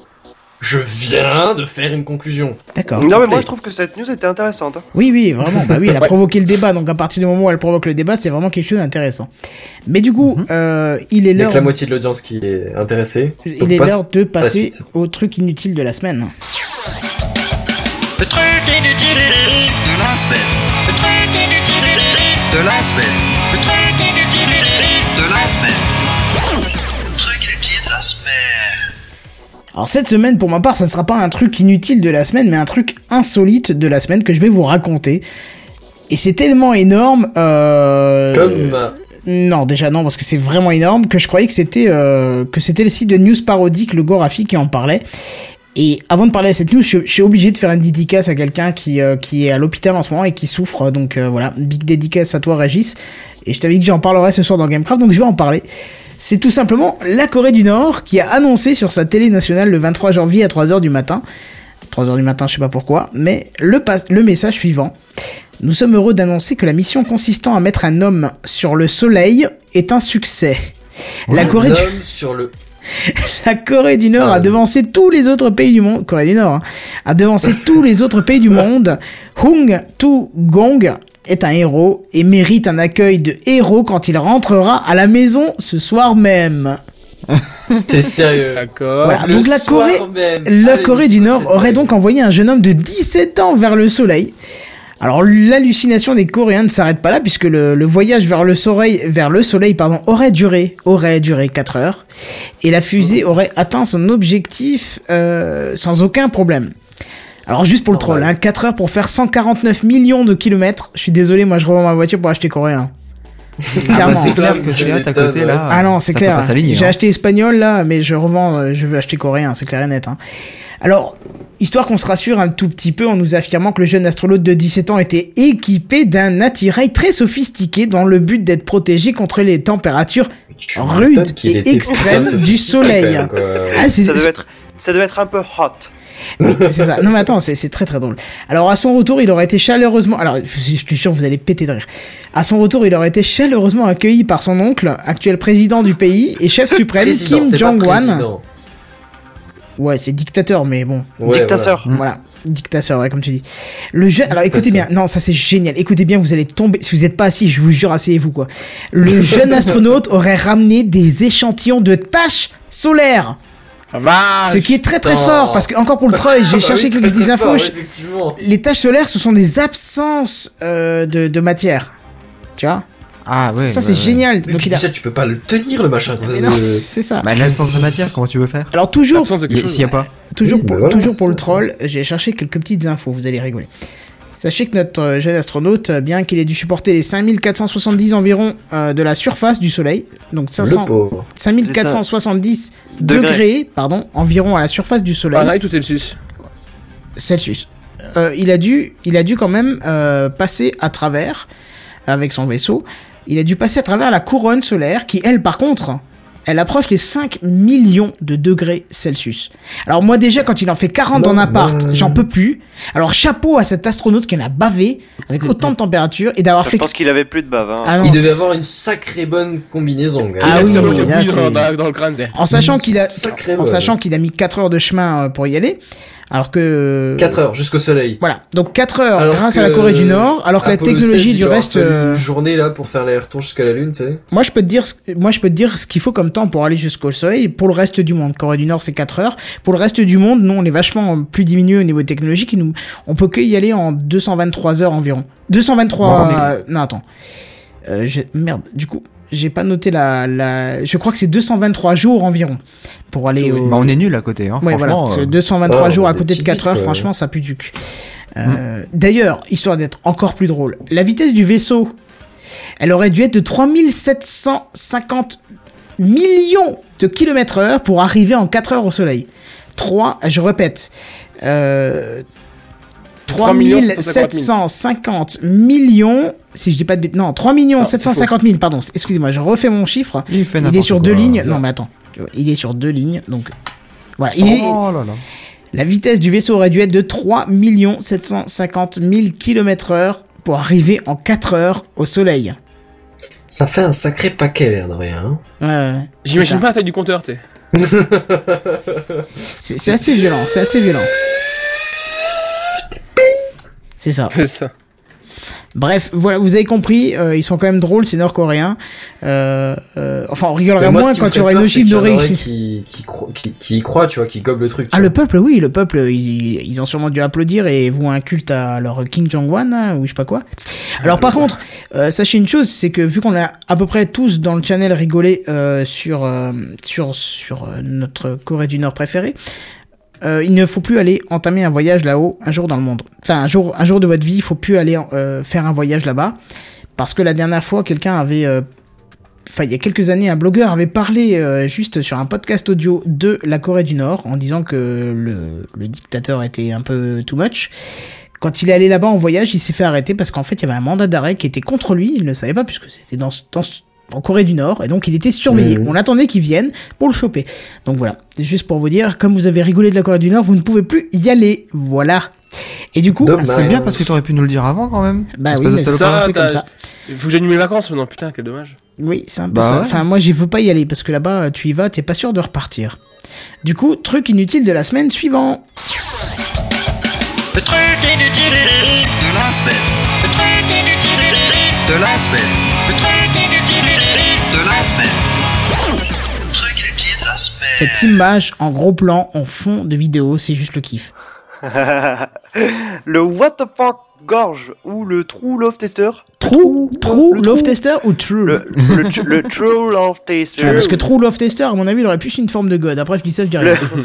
Je viens de faire une conclusion. D'accord. Non, mais moi je trouve que cette news était intéressante. hein. Oui, oui, vraiment. Bah oui, elle a provoqué le débat. Donc à partir du moment où elle provoque le débat, c'est vraiment quelque chose d'intéressant. Mais du coup, euh, il est Il y a l'heure. que la moitié de l'audience qui est intéressée. Il est l'heure de passer au truc inutile de la semaine. Le truc inutile de la semaine. Le truc inutile de la semaine. Le truc inutile de la semaine. Alors cette semaine, pour ma part, ça sera pas un truc inutile de la semaine, mais un truc insolite de la semaine que je vais vous raconter. Et c'est tellement énorme. Euh... Comme Non, déjà non, parce que c'est vraiment énorme que je croyais que c'était euh, que c'était le site de news parodique, le Gorafi, qui en parlait. Et avant de parler de cette news, je, je suis obligé de faire une dédicace à quelqu'un qui, euh, qui est à l'hôpital en ce moment et qui souffre. Donc euh, voilà, big dédicace à toi, Régis. Et je t'avais dit que j'en parlerai ce soir dans Gamecraft, donc je vais en parler. C'est tout simplement la Corée du Nord qui a annoncé sur sa télé nationale le 23 janvier à 3h du matin. 3h du matin, je sais pas pourquoi, mais le, message suivant. Nous sommes heureux d'annoncer que la mission consistant à mettre un homme sur le soleil est un succès. La Corée, du, hommes sur le. la Corée du Nord a Ah, devancé tous les autres pays du monde, Corée du Nord, hein, a devancé tous les autres pays du monde. Hung Tu Gong est un héros et mérite un accueil de héros quand il rentrera à la maison ce soir même. T'es sérieux D'accord. Voilà. Donc la Corée, même. la Allez, Corée du Nord aurait donc envoyé un jeune homme de 17 ans vers le soleil. Alors l'hallucination des Coréens ne s'arrête pas là puisque le, le voyage vers le soleil, vers le soleil pardon, aurait duré, aurait duré 4 heures et la fusée aurait atteint son objectif euh, sans aucun problème. Alors juste pour le troll, hein, 4 heures pour faire 149 millions de kilomètres. Je suis désolé, moi je revends ma voiture pour acheter coréen. Clairement. c'est clair que c'est à côté là. Ah non, c'est clair. S'aligner, J'ai hein. acheté espagnol là, mais je revends, euh, je veux acheter coréen, c'est clair et net. hein. Alors, histoire qu'on se rassure un tout petit peu en nous affirmant que le jeune astronaute de 17 ans était équipé d'un attirail très sophistiqué dans le but d'être protégé contre les températures Tu rude m'étonnes qu'il et était extrême putain de du soleil. Ah, c'est Ça devait être, ça devait être un peu hot. Oui, c'est ça. Non mais attends, c'est c'est très très drôle. Alors à son retour, il aurait été chaleureusement. Alors je suis sûr, vous allez péter de rire. À son retour, il aurait été chaleureusement accueilli par son oncle, actuel président du pays et chef suprême Président, Kim Jong-un. Ouais, c'est dictateur, mais bon. Ouais, Dictateur. Voilà. Dictateur, ouais, comme tu dis. Le jeune, alors écoutez bien, non, ça c'est génial. Écoutez bien, vous allez tomber, si vous n'êtes pas assis, je vous jure, asseyez-vous, quoi. Le jeune astronaute aurait ramené des échantillons de taches solaires. Ah, ce qui est très très fort, parce que, encore pour le troll, j'ai Bah cherché oui, quelques infos. fort, je- effectivement. Les taches solaires, ce sont des absences euh, de, de matière. Tu vois? Ah ouais. ça c'est ouais. génial. Mais Donc puis il a. ça, tu peux pas le tenir le machin. Euh, c'est ça. Bah, l'absence de matière, comment tu veux faire? Alors toujours. S'il y a pas. toujours, Oui, pour, bah voilà, toujours pour c'est le troll, j'ai cherché quelques petites infos. Vous allez rigoler. Sachez que notre euh, jeune astronaute, euh, bien qu'il ait dû supporter les 5470 environ euh, de la surface du Soleil, donc 500, Le pauvre. 5470 degrés. Degrés. pardon, environ à la surface du Soleil, Fahrenheit ou Celsius Celsius. Euh, il a dû, il a dû quand même euh, passer à travers avec son vaisseau. Il a dû passer à travers la couronne solaire qui, elle, par contre, elle approche les 5 millions de degrés Celsius. Alors moi déjà, quand il en fait 40 en Non, appart, non. j'en peux plus. Alors chapeau à cet astronaute qui en a bavé avec autant de température et d'avoir Je fait... pense qu'il avait plus de bave. Hein. Ah Il devait avoir une sacrée bonne combinaison. Ah oui, oui, là, dans, dans- dans le crâne, en sachant qu'il a, en sachant qu'il a mis 4 heures de chemin euh, pour y aller, alors que 4 heures jusqu'au soleil. Voilà, donc 4 heures Alors grâce que à la Corée du Nord, alors que la technologie 16, il du reste. euh, Une journée là pour faire l'aller-retour jusqu'à la Lune, tu sais. Moi, je peux te dire, ce- moi, je peux te dire ce qu'il faut comme temps pour aller jusqu'au Soleil. Pour le reste du monde, Corée du Nord, c'est 4 heures. Pour le reste du monde, nous, on est vachement plus diminué au niveau technologique. Nous, on peut que y aller en 223 heures environ. 223. Bon, est- euh, Non, attends. Euh, j'ai- merde. Du coup, j'ai pas noté la, la. Je crois que c'est 223 jours environ pour aller au. Bah, on est nul à côté, hein. Ouais. Franchement. parce que euh, 223 oh, jours à côté de petits 4 heures, franchement, ça pue du cul. Euh, D'ailleurs, histoire d'être encore plus drôle, la vitesse du vaisseau, elle aurait dû être de 3750 millions de kilomètres heure pour arriver en 4 heures au Soleil. 3, je répète, euh, 3 3750 millions, si je dis pas de bêtises, non, 3 millions 750 000, pardon, excusez-moi, je refais mon chiffre. Il fait Il est sur quoi, deux lignes. ça. Non, mais attends. Il est sur deux lignes. Donc, voilà. Il est- Oh là là. La vitesse du vaisseau aurait dû être de 3 750 000 km heure pour arriver en 4 heures au soleil. Ça fait un sacré paquet, l'air de rien. hein. Ouais. J'imagine pas la taille du compteur. C'est c'est assez violent, c'est assez violent. C'est ça. C'est ça. Bref, voilà, vous avez compris, euh, ils sont quand même drôles, ces Nord-Coréens. Euh, euh, enfin, on rigolerait moi, moins quand il y ferait aurait une dorée. aurait Qui, qui, cro- qui, qui y croit, tu vois, qui gobe le truc. tu Ah, vois. le peuple, oui, le peuple, ils, ils ont sûrement dû applaudir et vouer un culte à leur King Jong-un, hein, ou je sais pas quoi. Alors, par contre, euh, sachez une chose, c'est que vu qu'on a à peu près tous dans le channel rigolé euh, sur, euh, sur, sur notre Corée du Nord préférée, euh, il ne faut plus aller entamer un voyage là-haut un jour dans le monde. Enfin, un jour, un jour de votre vie, il faut plus aller euh, faire un voyage là-bas. Parce que la dernière fois, quelqu'un avait euh, enfin il y a quelques années, un blogueur avait parlé juste sur un podcast audio de la Corée du Nord en disant que le, le dictateur était un peu too much. Quand il est allé là-bas en voyage, il s'est fait arrêter parce qu'en fait, il y avait un mandat d'arrêt qui était contre lui. Il ne savait pas puisque c'était dans, dans ce- en Corée du Nord et donc il était surveillé. Mhm. On attendait qu'il vienne pour le choper. Donc voilà, juste pour vous dire, comme vous avez rigolé de la Corée du Nord, vous ne pouvez plus y aller. Voilà. Et du coup. C'est bien parce que t'aurais pu nous le dire avant quand même. bah oui, mais Ça, comme ça. Il faut que j'annule mes vacances maintenant, putain, quel dommage. Oui, c'est un peu Bah ça. ouais. Enfin, moi, j'y veux pas y aller parce que là-bas, tu y vas, t'es pas sûr de repartir. Du coup, truc inutile de la semaine suivante. Le truc inutile de la semaine. Le truc inutile de la semaine. Semaine. Cette image en gros plan, en fond de vidéo, c'est juste le kiff. le what the fuck gorge ou le true love tester? True, true love true? tester ou true? Le, le, tr- le true love tester. Parce que true love tester, à mon avis, il aurait plus une forme de god. Après, je dis ça, je dis rien. le,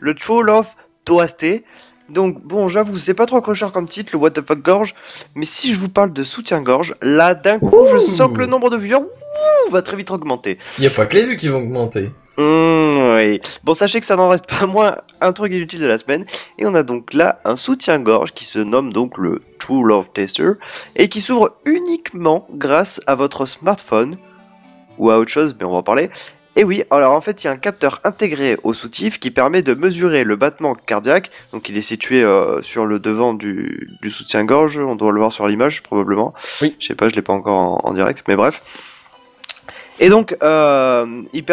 le True Love Toasté. Donc bon, j'avoue, c'est pas trop accrocheur comme titre, le What the fuck gorge, mais si je vous parle de soutien-gorge, là d'un coup, je sens que le nombre de viewers ouh, va très vite augmenter. Y a pas que les vues qui vont augmenter. Mmh, oui. Bon, sachez que ça n'en reste pas moins un truc inutile de la semaine. Et on a donc là un soutien-gorge qui se nomme donc le True Love Tester et qui s'ouvre uniquement grâce à votre smartphone ou à autre chose, mais on va en parler. Et oui, alors en fait, il y a un capteur intégré au soutif qui permet de mesurer le battement cardiaque. Donc il est situé euh, sur le devant du, du soutien-gorge. On doit le voir sur l'image probablement. Oui. Je sais pas, je l'ai pas encore en, en direct, mais bref. Et donc, euh, il,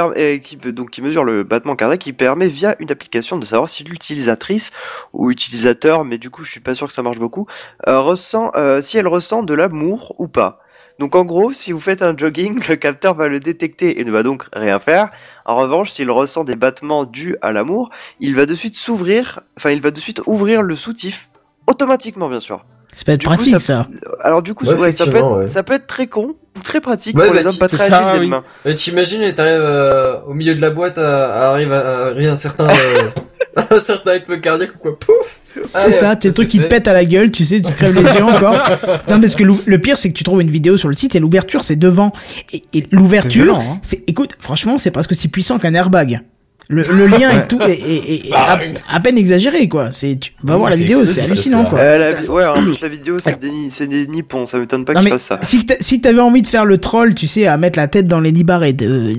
qui, donc, qui mesure le battement cardiaque, qui permet via une application de savoir si l'utilisatrice ou utilisateur, mais du coup je suis pas sûr que ça marche beaucoup, euh, ressent, euh, si elle ressent de l'amour ou pas. Donc en gros, si vous faites un jogging, le capteur va le détecter et ne va donc rien faire. En revanche, s'il ressent des battements dus à l'amour, il va de suite s'ouvrir, enfin il va de suite ouvrir le soutif automatiquement bien sûr. Ça peut être Du coup, pratique, ça- ça. Alors du coup, Ouais, ouais, ça, peut être, ouais. ça peut être très con, ou très pratique Ouais, pour bah, les hommes tu- pas très ça, agiles oui. des mains. Mais t'imagines, t'arrives euh, au milieu de la boîte, à, à- arrive à, arrive un certain, euh, un certain rythme cardiaque ou quoi, pouf C'est ça, t'es le truc c'est qui te pète à la gueule, tu sais, tu crèves les yeux encore. Non, parce que le pire, c'est que tu trouves une vidéo sur le site et l'ouverture, c'est devant. Et, et C'est l'ouverture, hein. c'est, écoute, franchement, c'est presque aussi puissant qu'un airbag. Le, le lien et tout est, est- est à, à peine exagéré, quoi. C'est, tu vas voir la vidéo, c'est hallucinant, quoi. Euh, la vi- ouais, en plus la vidéo, c'est des, nippons, ça m'étonne pas Non qu'ils mais fassent ça. si si t'avais envie de faire le troll, tu sais, à mettre la tête dans les nibards et de,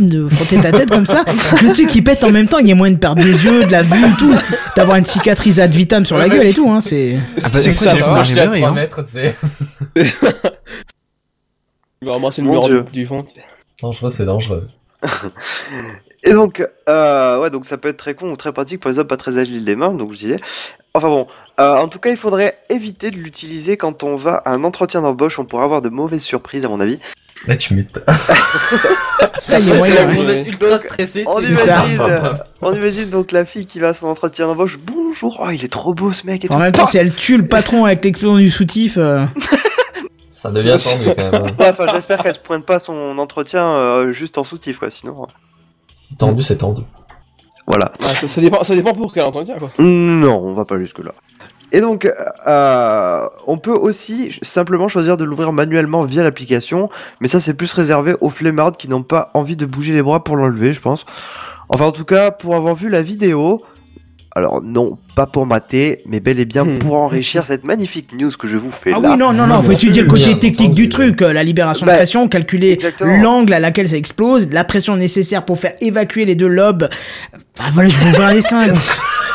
de frotter ta tête comme ça, le truc qui pète en même temps, il y a moyen de perdre des yeux, de la vue et tout, d'avoir une cicatrice ad vitam sur la gueule et tout, hein, c'est... bah, c'est écoute, que ça il faut va. marcher. J'étais à Rêverie, 3 hein. mètres, tu sais. Il va ramasser le Dieu. du fond. Dangereux, c'est dangereux. Et donc, euh, ouais, donc ça peut être très con ou très pratique pour les hommes pas très agiles des mains, donc je disais. Enfin bon, euh, en tout cas, il faudrait éviter de l'utiliser quand on va à un entretien d'embauche, on pourrait avoir de mauvaises surprises à mon avis. Là, tu m'étonnes. Ça, y a moyen, La ouais. ultra stressée. On imagine, euh, on imagine donc la fille qui va à son entretien d'embauche, bonjour, oh il est trop beau ce mec et En tout. même temps, si elle tue le patron avec l'explosion du soutif, euh, Ça devient tendu quand même. hein. Ouais, enfin, j'espère qu'elle se pointe pas son entretien euh, juste en soutif, quoi, sinon. Tendu, c'est tendu. Voilà. Ah, ça, ça dépend, ça dépend pour quel entretien, quoi. Non, on va pas jusque-là. Et donc, euh, on peut aussi simplement choisir de l'ouvrir manuellement via l'application, mais ça c'est plus réservé aux flemmards qui n'ont pas envie de bouger les bras pour l'enlever, je pense. Enfin, en tout cas, pour avoir vu la vidéo, alors non, pas pour mater, mais bel et bien Hmm. pour enrichir cette magnifique news que je vous fais Ah là. oui, non, non, non, faut étudier le côté Bien technique du truc, euh, la libération Bah, de pression, calculer l'angle à laquelle ça explose, la pression nécessaire pour faire évacuer les deux lobes. Ah voilà, je vais ouvrir les seins.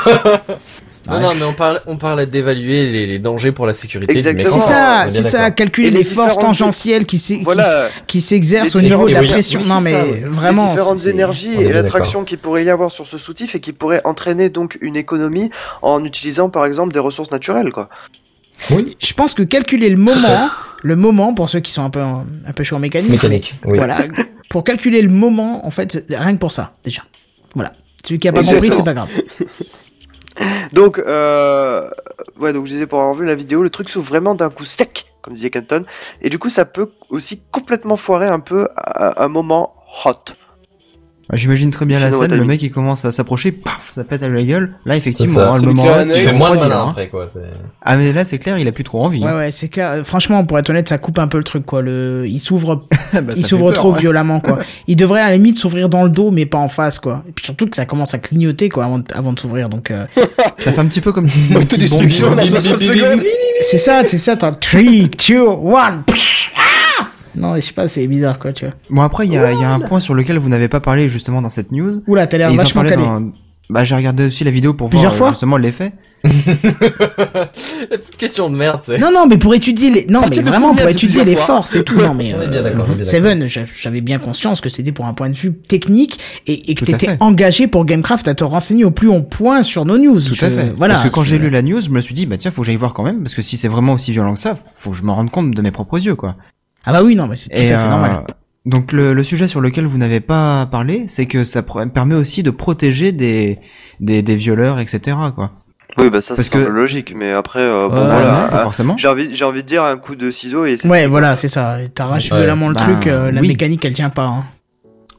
Non, non, mais on parle, on parle d'évaluer les, les dangers pour la sécurité. Exactement. C'est ça, c'est ça, calculer les, les forces tangentielles qui s'exercent au niveau de la pression. oui, non mais ça, vraiment. les différentes c'est- énergies et l'attraction qu'il pourrait y avoir sur ce soutif et qui pourrait entraîner donc une économie en utilisant par exemple des ressources naturelles quoi. Oui. Je pense que calculer le moment, le moment pour ceux qui sont un peu un peu chauds en mécanique. Mécanique, mais oui. Voilà, pour calculer le moment, en fait, rien que pour ça déjà. Voilà. Celui qui a pas compris, c'est pas grave. Donc euh, ouais donc je disais pour avoir vu la vidéo le truc s'ouvre vraiment d'un coup sec comme disait Canton et du coup ça peut aussi complètement foirer un peu un moment hot. J'imagine très bien la scène, le mec il commence à s'approcher, paf, ça pète à la gueule. Là effectivement, ça, hein, le moment là, tu fais moins de malin là, hein. après, quoi. c'est- Ah mais là c'est clair, il a plus trop envie. Ouais hein. ouais, c'est clair. Franchement, pour être honnête, ça coupe un peu le truc quoi. Le, il s'ouvre, Bah, il s'ouvre trop ouais. violemment quoi. Il devrait à la limite s'ouvrir dans le dos, mais pas en face quoi. Et puis surtout que ça commence à clignoter quoi avant de, avant de s'ouvrir. Donc euh, Ça fait un petit peu comme une. Autodestruction c'est ça, c'est ça. T'as 3, 2, 1. Non, je sais pas, c'est bizarre quoi, tu vois. Bon après il y a, il y a un point sur lequel vous n'avez pas parlé justement dans cette news. Oula, t'as l'air ils en vachement parlaient calé. dans... Bah j'ai regardé aussi la vidéo pour Plusieurs voir fois euh, justement l'effet. La petite question de merde, c'est. Non, non, mais pour étudier les, non, mais Partir de vraiment combien, pour c'est étudier les fois forces et tout. Non, mais On est euh, bien d'accord, on est bien. Seven, j'a- j'avais bien conscience que c'était pour un point de vue technique et, et que Tout à t'étais fait. engagé pour Gamecraft à te renseigner au plus haut point sur nos news. Tout Je- à fait. Voilà. Parce que quand j'ai lu la news, je me suis dit bah tiens faut que j'aille voir quand même parce que si c'est vraiment aussi violent que ça, faut que je me rende compte de mes propres yeux quoi. Ah bah oui, non, mais c'est tout Et à fait euh, normal. donc le, le sujet sur lequel vous n'avez pas parlé, c'est que ça permet aussi de protéger des des, des violeurs etc quoi. Oui bah ça c'est que- logique mais après euh, bon Ouais, Bah, voilà non, pas forcément. j'ai envie j'ai envie de dire un coup de ciseau et c'est Ouais, voilà, c'est ça. T'arraches Ouais. violemment le Bah, truc, euh, la oui. mécanique elle tient pas. Hein.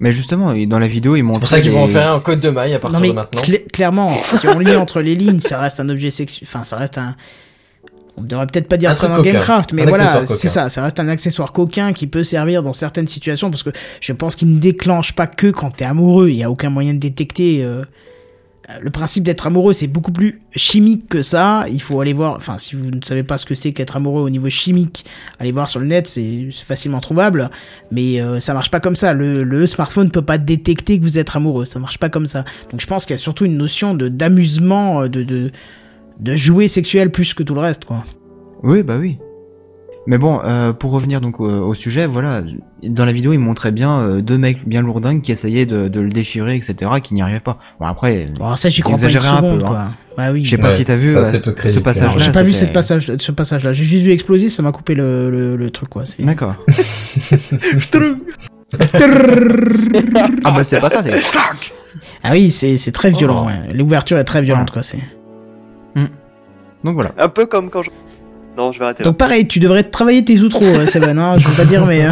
Mais justement, dans la vidéo, ils C'est montrent pour ça qu'ils vont en faire un code de maille à partir Non mais de maintenant. cla- clairement, si on lit entre les lignes, ça reste un objet sexuel. Enfin, ça reste un. On devrait peut-être pas dire Un ça dans. Gamecraft, mais voilà, c'est ça. Ça reste un accessoire coquin qui peut servir dans certaines situations parce que je pense qu'il ne déclenche pas que quand t'es amoureux. Il y a aucun moyen de détecter. euh, Le principe d'être amoureux, c'est beaucoup plus chimique que ça. Il faut aller voir. Enfin, si vous ne savez pas ce que c'est qu'être amoureux au niveau chimique, allez voir sur le net, c'est facilement trouvable. Mais euh, ça marche pas comme ça. Le, le smartphone peut pas détecter que vous êtes amoureux. Ça marche pas comme ça. Donc je pense qu'il y a surtout une notion d'amusement, euh, de, de de jouer sexuel plus que tout le reste, quoi. Oui, bah oui. Mais bon, euh, pour revenir donc au, au sujet, voilà, dans la vidéo, ils montraient bien euh, deux mecs bien lourdingues qui essayaient de, de le déchirer, etc., qui n'y arrivaient pas. Bon après, Bon, alors ça, j'y crois pas une exagéraient un seconde, peu, hein. quoi. Bah oui. je sais pas Ouais, si t'as vu ça, euh, ce, peu crédible, ce passage-là. J'ai pas vu cette passage, ce passage-là. J'ai juste vu exploser, ça m'a coupé le, le, le truc, quoi. D'accord. ah bah c'est pas ça, c'est Ah oui, c'est c'est très violent. Oh. ouais. L'ouverture est très violente, quoi. C'est. Donc voilà. Un peu comme quand je... Non, je vais arrêter là. Donc pareil, tu devrais travailler tes outros, euh, Seven, hein, je veux pas dire, mais... euh,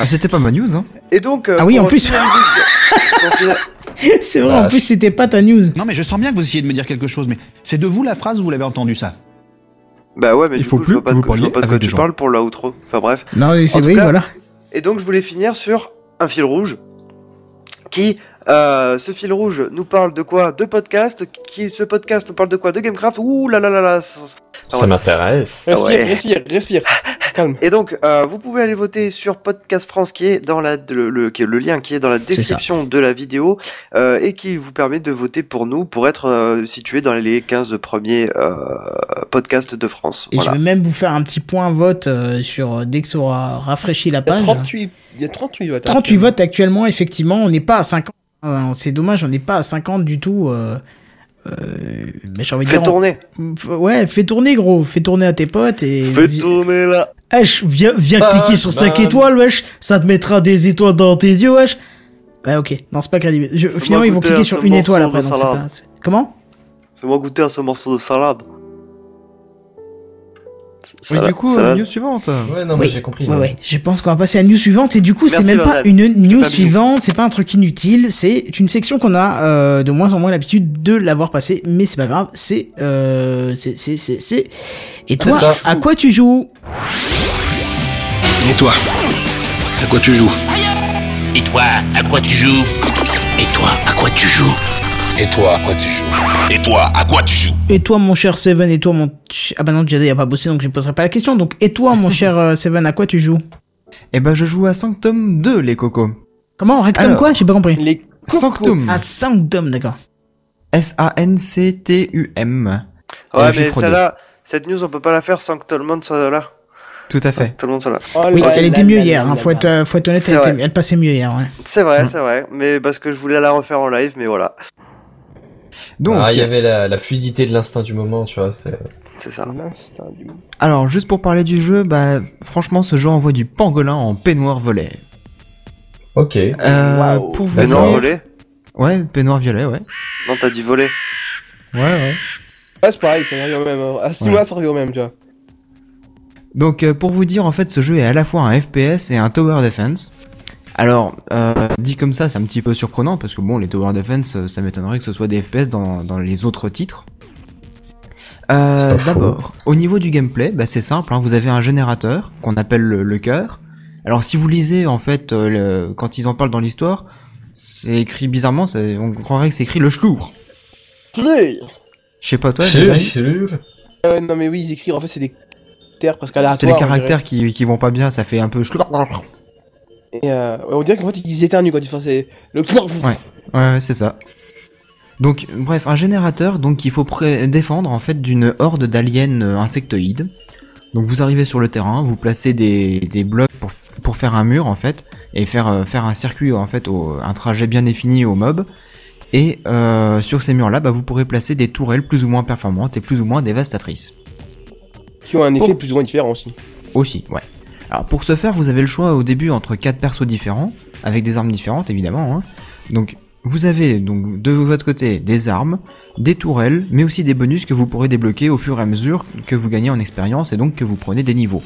Ah, c'était pas ma news, hein. Et donc. euh, Ah oui, en plus. finaliser c'est vrai, en plus, c'était pas ta news. Non, mais je sens bien que vous essayez de me dire quelque chose, mais c'est de vous la phrase ou vous l'avez entendu ça? Bah ouais, mais Il du faut coup, je plus vois pas que de vous quoi, je vois pas de quoi tu gens. parles pour l'outro. Enfin bref. Non, mais c'est oui, cas- voilà. Et donc, je voulais finir sur un fil rouge qui. Euh, ce fil rouge nous parle de quoi De podcast. Qui, ce podcast nous parle de quoi De Gamecraft. Ouh là là là là. ça- Ça ouais. m'intéresse. Respire, ouais. respire, respire. Calme. Et donc, euh, vous pouvez aller voter sur Podcast France, qui est dans la le, le, qui est le lien qui est dans la description de la vidéo euh, et qui vous permet de voter pour nous pour être euh, situé dans les 15 premiers euh, podcasts de France. Et voilà. je vais même vous faire un petit point vote euh, sur dès que ça aura rafraîchi la Il y a page. 38, il y a 38 votes. 38 votes actuellement, effectivement, on n'est pas à 50. Hein, C'est dommage, on n'est pas à 50 du tout. euh, euh, mais j'ai envie de Fais dire. tourner. Ouais, fais tourner, gros. Fais tourner à tes potes et. Fais tourner là. Wesh, viens, viens cliquer sur 5 Batman. étoiles, wesh. Ça te mettra des étoiles dans tes yeux, wesh. Ouais, ok. Non, c'est pas crédible. Je- finalement, ils vont cliquer sur une étoile après. donc pas- Comment? Fais-moi goûter à ce morceau de salade. Et Salade- du coup, euh, salade. news suivante. Ouais, non, Oui. mais j'ai compris. Ouais, ouais. Je pense qu'on va passer à la news suivante. Et du coup, c'est même pas une news suivante. C'est pas un truc inutile. C'est une section qu'on a euh, de moins en moins l'habitude de l'avoir passée. Mais c'est pas grave. C'est, euh, c'est, c'est, c'est, c'est. Et toi, ça. à quoi tu joues? Et toi? À quoi tu joues? Et toi, à quoi tu joues? Et toi, à quoi tu joues? Et toi, à quoi tu joues? Et toi, à quoi tu joues? Et toi, mon cher Seven, et toi, mon. Ah bah non, Jedi a pas bossé, donc je ne poserai pas la question. Donc, et toi, mon cher euh, Seven, à quoi tu joues? Eh ben, je joue à Sanctum 2, les cocos. Comment? Rectum Alors. quoi? J'ai pas compris. Les Sanctum. Ah, Sanctum, d'accord. S-A-N-C-T-U-M. Ouais, mais celle-là, cette news, on peut pas la faire sans que tout le monde soit là. Tout à fait. Tout le monde soit là. Oh Oui, elle était mieux hier. hein, faut, être, faut être honnête, C'est elle, était- vrai. elle passait mieux hier. Ouais. C'est vrai, Mm. c'est vrai. Mais parce que je voulais la refaire en live, mais voilà. Donc, Ah, il y avait la, la fluidité de l'instinct du moment, tu vois. C'est... C'est ça. L'instinct du- alors, juste pour parler du jeu, bah, franchement, ce jeu envoie du pangolin en peignoir volet. Ok. Euh, pour vous Mais non, dire- voler Ouais, peignoir violet, ouais. Non, t'as dit voler. Ouais, ouais. Ouais, c'est pareil, ça revient au même. hein. À ce niveau-là, ça revient au même, tu vois. Donc euh, pour vous dire en fait ce jeu est à la fois un FPS et un tower defense. Alors euh, dit comme ça c'est un petit peu surprenant parce que bon les tower defense euh, ça m'étonnerait que ce soit des FPS dans, dans les autres titres. Euh. D'abord au niveau du gameplay bah, c'est simple hein, vous avez un générateur qu'on appelle le, le cœur. Alors si vous lisez en fait euh, le- quand ils en parlent dans l'histoire c'est écrit bizarrement on croirait que c'est écrit le chlour. Je sais pas toi. Euh, non, mais oui, ils écrivent, en fait, c'est des terres presque aléatoires. C'est les caractères qui, qui vont pas bien ça fait un peu chlour. Et euh, on dirait qu'en fait, ils éternuent quand ils font le. Ouais. Ouais, ouais, c'est ça. Donc, bref, un générateur donc qu'il faut défendre en fait d'une horde d'aliens euh, insectoïdes. Donc vous arrivez sur le terrain, vous placez des, des blocs pour, faire un mur en fait et faire euh, faire un circuit en fait, au, un trajet bien défini au mob. Et euh, sur ces murs-là, bah, vous pourrez placer des tourelles plus ou moins performantes et plus ou moins dévastatrices. Qui ont un effet Pour- plus ou moins différent aussi. Aussi, ouais. Alors pour ce faire, vous avez le choix au début entre quatre persos différents, avec des armes différentes évidemment. hein. Donc vous avez donc de votre côté des armes, des tourelles, mais aussi des bonus que vous pourrez débloquer au fur et à mesure que vous gagnez en expérience et donc que vous prenez des niveaux.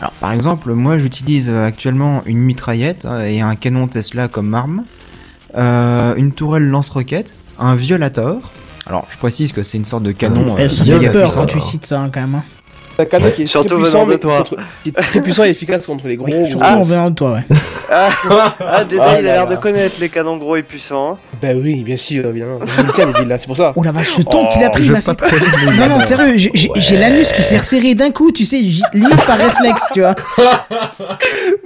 Alors par exemple, moi j'utilise euh, actuellement une mitraillette euh, et un canon Tesla comme arme, euh, une tourelle lance-roquette, un violator. Alors je précise que c'est une sorte de canon. Euh, ça méga fait peur puissant. quand tu cites ça hein, quand même. hein. Un canon qui est Surtout très puissant, de toi. contre- qui est très puissant et efficace contre les gros. Oui, surtout en venant de toi, ouais. Ah, ah Jedi, Ah il a l'air de connaître les canons gros et puissants. Bah oui, bien sûr, là, c'est pour ça. Oh la vache, ce ton qu'il a pris, je il m'a fait Non, non, sérieux, j'ai- l'anus qui s'est resserré d'un coup, tu sais, limite par réflexe, tu vois.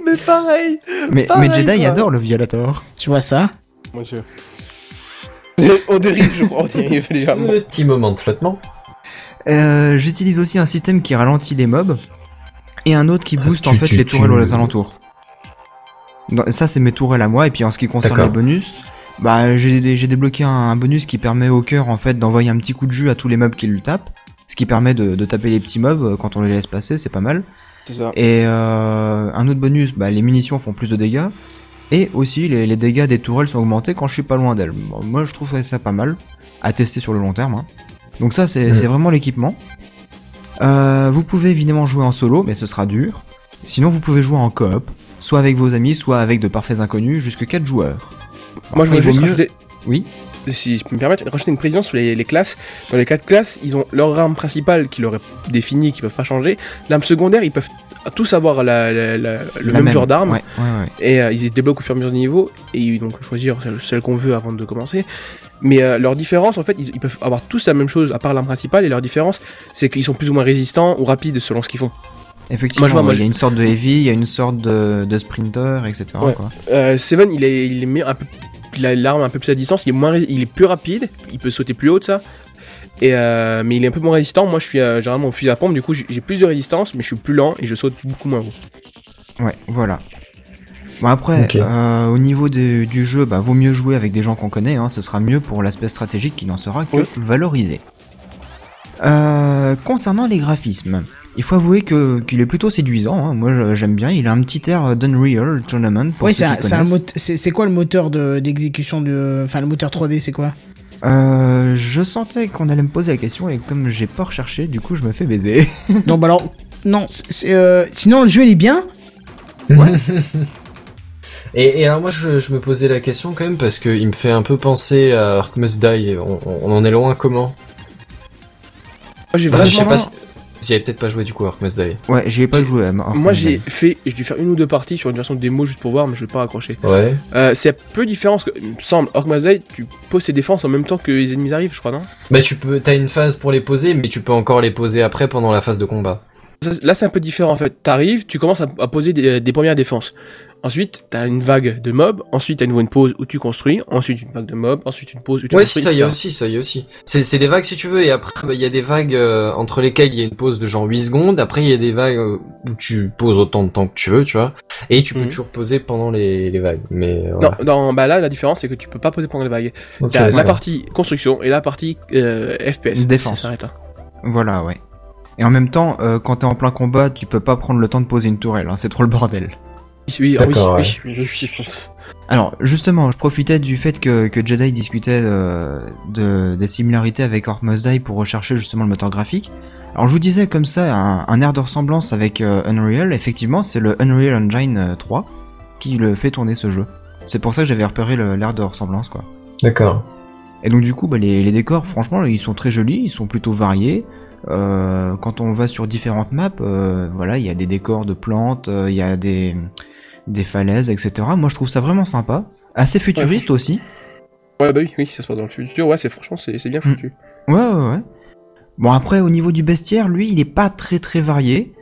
Mais pareil. Mais, Pareil, mais Jedi quoi. adore le violator. Tu vois ça? Mon dieu. On dérive, je crois, on dérive légèrement. Petit moment de flottement. Euh, J'utilise aussi un système qui ralentit les mobs et un autre qui booste tu- en fait tu- les tourelles tu- aux alentours. Ça c'est mes tourelles à moi et puis en ce qui concerne les bonus, bah j'ai j'ai débloqué un, un bonus qui permet au cœur en fait d'envoyer un petit coup de jus à tous les mobs qui le tapent, ce qui permet de, de taper les petits mobs euh, quand on les laisse passer, c'est pas mal. C'est ça. Et euh, un autre bonus, bah les munitions font plus de dégâts et aussi les, les dégâts des tourelles sont augmentés quand je suis pas loin d'elles. Bon, moi je trouve ça pas mal à tester sur le long terme. hein. Donc ça c'est vraiment l'équipement. Euh, vous pouvez évidemment jouer en solo, mais ce sera dur. Sinon, vous pouvez jouer en coop, soit avec vos amis, soit avec de parfaits inconnus, jusque 4 joueurs. Moi, je voulais juste mieux- rajouter, Oui. si je peux me permettre, rajouter une précision sur les, les classes. Dans les quatre classes, ils ont leur arme principale qui leur est définie, qui peuvent pas changer. L'arme secondaire, ils peuvent tous avoir la, la- la- le même, genre d'arme. Ouais, ouais, ouais. Et euh, ils se débloquent au fur et à mesure du niveau. Et ils- donc choisir celle, celle qu'on veut avant de commencer. Mais euh, leur différence, en fait, ils, ils peuvent avoir tous la même chose à part l'arme principale. Et leur différence, c'est qu'ils sont plus ou moins résistants ou rapides selon ce qu'ils font. Effectivement, Moi, vois, il y a une sorte de heavy, il y a une sorte de, de sprinter, etc. Quoi. Euh, Seven, il est, il est un peu, l'arme un peu plus à distance, il est moins, il est plus rapide, il peut sauter plus haut ça. Et euh, mais il est un peu moins résistant. Moi, je suis euh, généralement au fusil à pompe, du coup, j'ai plus de résistance, mais je suis plus lent et je saute beaucoup moins haut. Ouais, voilà. Bon après, euh, au niveau de- du jeu, bah, vaut mieux jouer avec des gens qu'on connaît, hein, ce sera mieux pour l'aspect stratégique qui n'en sera que Oui. valorisé. Euh, concernant les graphismes, il faut avouer que qu'il est plutôt séduisant, hein, moi j'aime bien, il a un petit air d'Unreal Tournament pour Ouais, ceux c'est qui un connaissent. quoi le moteur de- d'exécution de, enfin le moteur 3D, c'est quoi? Euh, je sentais qu'on allait me poser la question et comme j'ai pas recherché, du coup je me fais baiser. Non, bah alors, non, c'est- euh, sinon le jeu il est bien. Et, et alors moi je, je me posais la question quand même parce qu'il me fait un peu penser à Ark Must Die. On, on en est loin comment? Moi, j'ai Enfin, je sais pas. Si... Vous y avez peut-être pas joué du coup à Ark Must Die. ouais, j'y ai pas joué. Ark Moi, j'ai fait, j'ai dû faire une ou deux parties sur une version de démo juste pour voir, mais je vais pas accrocher. Ouais. Euh, c'est peu différent, parce que, il me semble, Orc tu poses tes défenses en même temps que les ennemis arrivent, je crois, non? Bah tu peux, t'as une phase pour les poser, mais tu peux encore les poser après pendant la phase de combat. Là, c'est un peu différent en fait. T'arrives, tu commences à, à poser des, des premières défenses. Ensuite, t'as une vague de mobs. Ensuite, t'as une, une pause où tu construis. Ensuite, une vague de mobs. Ensuite, une pause où tu Ouais, construis. si, ça y est aussi, ça y est aussi. C'est, c'est des vagues si tu veux, et après, bah, il y a des vagues euh, entre lesquelles il y a une pause de genre 8 secondes. Après, il y a des vagues euh, où tu poses autant de temps que tu veux, tu vois. Et tu peux Mhm. toujours poser pendant les, les vagues. Mais euh, voilà. Non, dans, bah là, la différence, c'est que tu peux pas poser pendant les vagues. Ok, T'as la d'accord. partie construction et la partie euh, FPS. Défense. Ça s'arrête là. Voilà, ouais. Et en même temps, euh, quand t'es en plein combat, tu peux pas prendre le temps de poser une tourelle, hein, c'est trop le bordel. Oui, ah oui, oui, oui. Alors, justement, je profitais du fait que, que Jedi discutait euh, de, des similarités avec Orc Must Die pour rechercher justement le moteur graphique. Alors, je vous disais comme ça, un, un air de ressemblance avec euh, Unreal, effectivement, c'est le Unreal Engine euh, 3 qui le fait tourner ce jeu. C'est pour ça que j'avais repéré le- l'air de ressemblance, quoi. D'accord. Et donc du coup, bah, les, les décors, franchement, ils sont très jolis, ils sont plutôt variés. Euh, quand on va sur différentes maps, euh, voilà, il y a des décors de plantes, euh, il y a des, des falaises, etc. Moi, je trouve ça vraiment sympa. Assez futuriste aussi. Ouais, bah oui, oui, ça se passe dans le futur. Ouais, c'est franchement, c'est c'est bien Mm. foutu. Ouais, ouais, ouais. Bon, après, au niveau du bestiaire, lui, il est pas très très varié.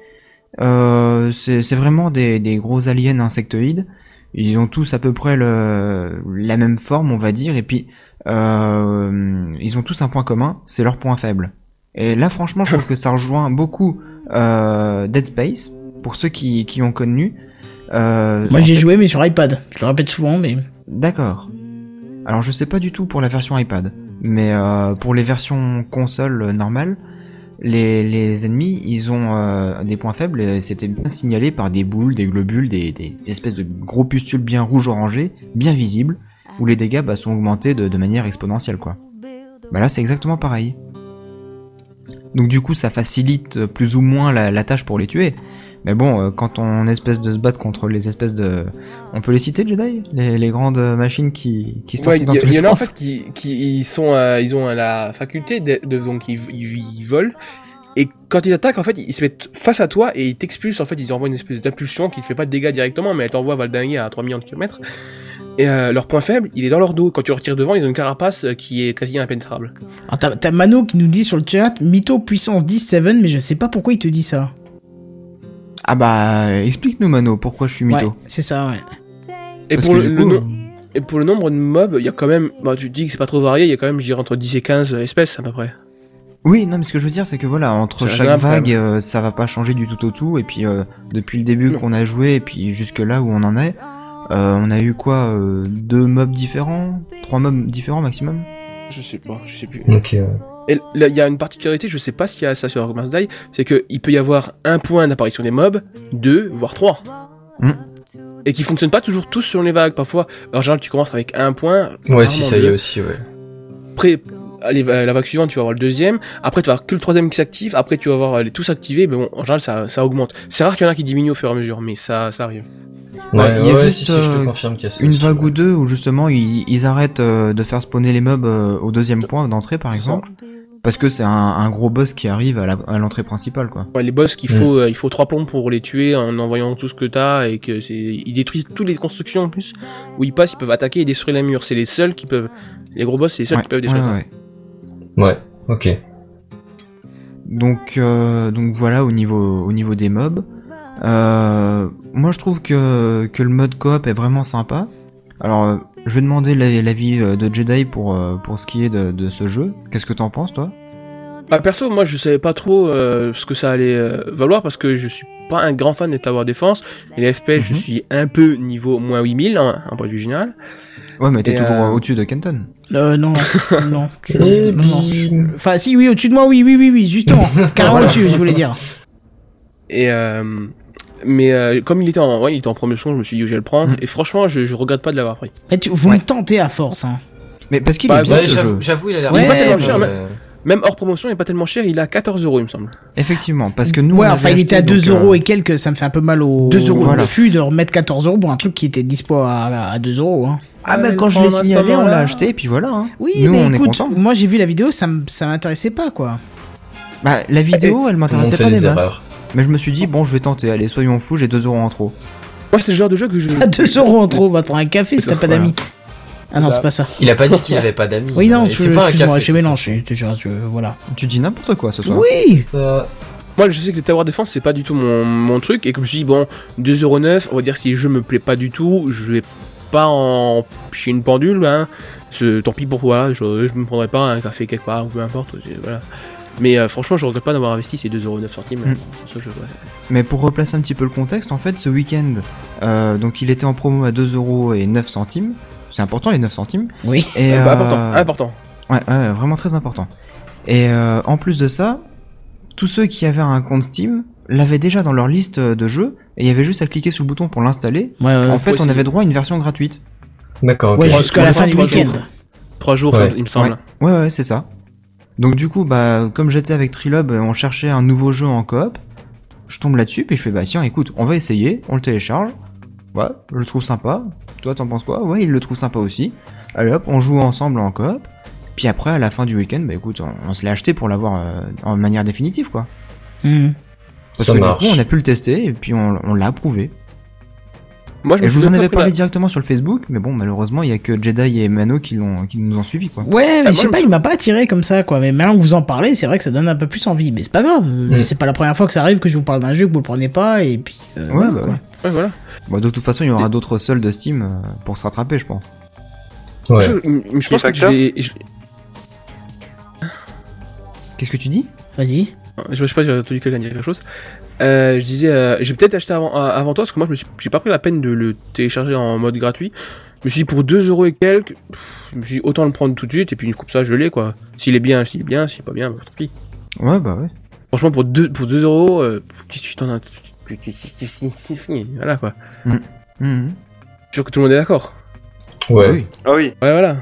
Euh, c'est c'est vraiment des, des gros aliens insectoïdes. Ils ont tous à peu près le, la même forme, on va dire, et puis euh, ils ont tous un point commun, c'est leur point faible. Et là, franchement, je trouve que ça rejoint beaucoup euh, Dead Space, pour ceux qui, qui ont connu. Euh, Moi j'ai fait- joué mais sur iPad. Je le répète souvent, mais D'accord. Alors je sais pas du tout pour la version iPad, mais euh, pour les versions console euh, normales, les, les ennemis, ils ont euh, des points faibles et c'était bien signalé par des boules, des globules, des, des espèces de gros pustules bien rouge-orangés, bien visibles, où les dégâts bah, sont augmentés de, de manière exponentielle quoi. Bah là c'est exactement pareil. Donc du coup ça facilite plus ou moins la, la tâche pour les tuer. Mais bon, euh, quand on espèce de se battre contre les espèces de... On peut les citer, Jedi? Les, les grandes machines qui, qui se Ouais, dans tous il y les en a en fait qui, qui ils sont, euh, ils ont la faculté de, de- donc ils, ils, ils volent. Et quand ils attaquent, en fait, ils se mettent face à toi et ils t'expulsent. En fait, ils envoient une espèce d'impulsion qui te fait pas de dégâts directement, mais elle t'envoie valdinguer à 3 millions de kilomètres. Et euh, leur point faible, il est dans leur dos. Quand tu retires devant, ils ont une carapace euh, qui est quasi impénétrable. Alors t'as, t'as Mano qui nous dit sur le chat Mytho puissance 10 7 mais je sais pas pourquoi il te dit ça. Ah bah, explique-nous Mano, pourquoi je suis mytho Ouais, c'est ça, ouais. Et Parce pour le, no- et pour le nombre de mobs, il y a quand même, bah, tu te dis que c'est pas trop varié, il y a quand même, je dirais, entre 10 et 15 espèces à peu près. Oui, non, mais ce que je veux dire, c'est que voilà, entre chaque vague, euh, ça va pas changer du tout au tout. Et puis, euh, depuis le début qu'on a joué, et puis jusque là où on en est, euh, on a eu quoi euh, Deux mobs différents? Trois mobs différents maximum? Je sais pas, je sais plus. Ok. Et là, il y a une particularité, je sais pas s'il y a ça sur Ark Must Die, c'est que il peut y avoir un point d'apparition des mobs, deux, voire trois. Hmm. Et qui fonctionnent pas toujours tous sur les vagues. Parfois, en général, tu commences avec un point. Ouais, si ça y est aussi, ouais. Après, allez, euh, la vague suivante, tu vas avoir le deuxième. Après, tu vas avoir que le troisième qui s'active. Après, tu vas avoir euh, les tous activés. Mais bon, en général, ça, ça augmente. C'est rare qu'il y en a qui diminuent au fur et à mesure, mais ça, ça arrive. Ouais, il y a ouais, juste si, si, je te euh, confirme qu'il y a ça une aussi, vague ouais. ou deux où justement ils, ils arrêtent euh, de faire spawner les mobs euh, au deuxième point d'entrée par exemple. Parce que c'est un, un gros boss qui arrive à la- à l'entrée principale quoi. Ouais, les boss qu'il Mm. faut, euh, il faut trois plombs pour les tuer en envoyant tout ce que t'as et que c'est, ils détruisent toutes les constructions en plus. Où ils passent, ils peuvent attaquer et détruire les murs. C'est les seuls qui peuvent, les gros boss, c'est les seuls Ouais, qui peuvent ouais, détruire. Ouais. Ok. Donc euh, donc voilà au niveau au niveau des mobs. Euh, moi je trouve que que le mode coop est vraiment sympa. Alors euh, je vais demander la- l'avis de Jedi pour pour ce qui est de, de ce jeu. Qu'est-ce que t'en penses toi? Bah perso, moi je savais pas trop euh, ce que ça allait euh, valoir parce que je suis pas un grand fan des Tower Defense et les FPS je Mhm. suis un peu niveau moins 8000 hein, en point de vue général. Ouais mais t'es Et, toujours euh, au-dessus de Kenton. Euh, non, non, je- Et non, non, je-. Enfin, si, oui, au-dessus de moi, oui, oui, oui, oui, justement. Carrément Voilà. au-dessus, je voulais dire. Et euh, mais euh, comme il était en ouais, il était en promotion, je me suis dit je vais le prendre Mhm. et franchement je, je regrette pas de l'avoir pris. Mais tu, vous Ouais. me tentez à force, hein. Mais parce qu'il Bah, est bien Ouais, ce jeu. j'avoue, il a l'air Ouais, pas Ouais, tellement mais- cher, euh, même hors promotion, il est pas tellement cher, il est à 14 euros il me semble. Effectivement, parce que nous ouais, on enfin, il était à acheté, 2 donc, euros euh, et quelques, ça me fait un peu mal au, 2 euros, voilà. refus de remettre 14 euros pour un truc qui était dispo à, à 2 euros, hein. Ah Ouais, mais quand le je l'ai signalé, on l'a acheté et puis voilà. Hein. Oui, Nous, mais on est écoute, contents. moi j'ai vu la vidéo, ça ça m'intéressait pas, quoi. Bah la vidéo, elle tout le monde m'intéressait pas des masses. Mais je me suis dit bon, je vais tenter. Allez, soyons fous, j'ai 2 euros en trop. Moi c'est le genre de jeu que je À 2 euros en trop, va prendre un café si t'as pas voilà. d'amis. Ah non, c'est pas ça. Il a pas dit qu'il avait pas d'amis. Oui, non, c'est pas un j'ai mélangé, déjà, je, voilà. Tu dis n'importe quoi ce soir. Oui! Ça... Moi, je sais que les Tower Defense, c'est pas du tout mon, mon truc, et comme je dis, bon, 2,09€, on va dire si le jeu me plaît pas du tout, je vais pas en chier une pendule, hein. Tant pis pour voilà, je, je me prendrai pas un café quelque part, ou peu importe, voilà. Mais euh, franchement, je regrette pas d'avoir investi ces 2,09€ centimes Mm. dans ce jeu, ouais. Mais pour replacer un petit peu le contexte, en fait, ce week-end, euh, donc il était en promo à 2 euros et 9 centimes. C'est important les 9 centimes. Oui. Et Euh, bah, euh, important, important. Ouais, ouais, vraiment très important. Et euh, en plus de ça, tous ceux qui avaient un compte Steam l'avaient déjà dans leur liste de jeux et il y avait juste à cliquer sur le bouton pour l'installer. Ouais, ouais. en fait, on avait droit à une version gratuite. D'accord, jusqu'à la fin du week-end. trois jours. Ça, il me semble. Ouais, ouais, c'est ça. Donc du coup, bah, comme j'étais avec Trilob, on cherchait un nouveau jeu en coop. Je tombe là-dessus, puis je fais, bah tiens, écoute, on va essayer, on le télécharge. Ouais, je le trouve sympa. Toi, t'en penses quoi? Ouais, il le trouve sympa aussi. Allez hop, on joue ensemble en coop. Puis après, à la fin du week-end, bah écoute, on, on se l'est acheté pour l'avoir euh, en manière définitive, quoi. Mhm. Parce Ça que marche. du coup, on a pu le tester et puis on, on l'a approuvé. Moi, je me Et je suis vous en avais parlé la- directement sur le Facebook, mais bon, malheureusement, il y a que Jedi et Mano qui l'ont, qui nous ont suivis, quoi. Ouais, mais Ah, je sais pas, je- il m'a pas attiré comme ça, quoi. Mais maintenant que vous en parlez, c'est vrai que ça donne un peu plus envie. Mais c'est pas grave. euh, Mm. C'est pas la première fois que ça arrive que je vous parle d'un jeu que vous le prenez pas, et puis. euh, Ouais, voilà, bah quoi. ouais. Ouais, voilà. Bon, de toute façon, il y aura d'autres soldes de Steam euh, pour se rattraper, je pense. Ouais. Je, je pense que je, Qu'est-ce que tu dis? Vas-y. je sais pas, j'ai entendu quelqu'un dire quelque chose. Euh, je disais, euh, j'ai peut-être acheté avant, euh, avant toi, parce que moi, je me suis, j'ai pas pris la peine de le télécharger en mode gratuit. Je me suis dit, pour 2 euros et quelques, pff, je me suis dit, autant le prendre tout de suite, et puis comme ça, je l'ai, quoi. S'il est bien, s'il est bien, s'il est pas bien, bah, tant pis. Ouais, bah ouais. Franchement, pour 2 pour 2 euros, euh, qu'est-ce que tu t'en as Voilà, quoi. Mhm. Je suis sûr que tout le monde est d'accord. Ouais. Oui. Ah oui. Ouais, voilà.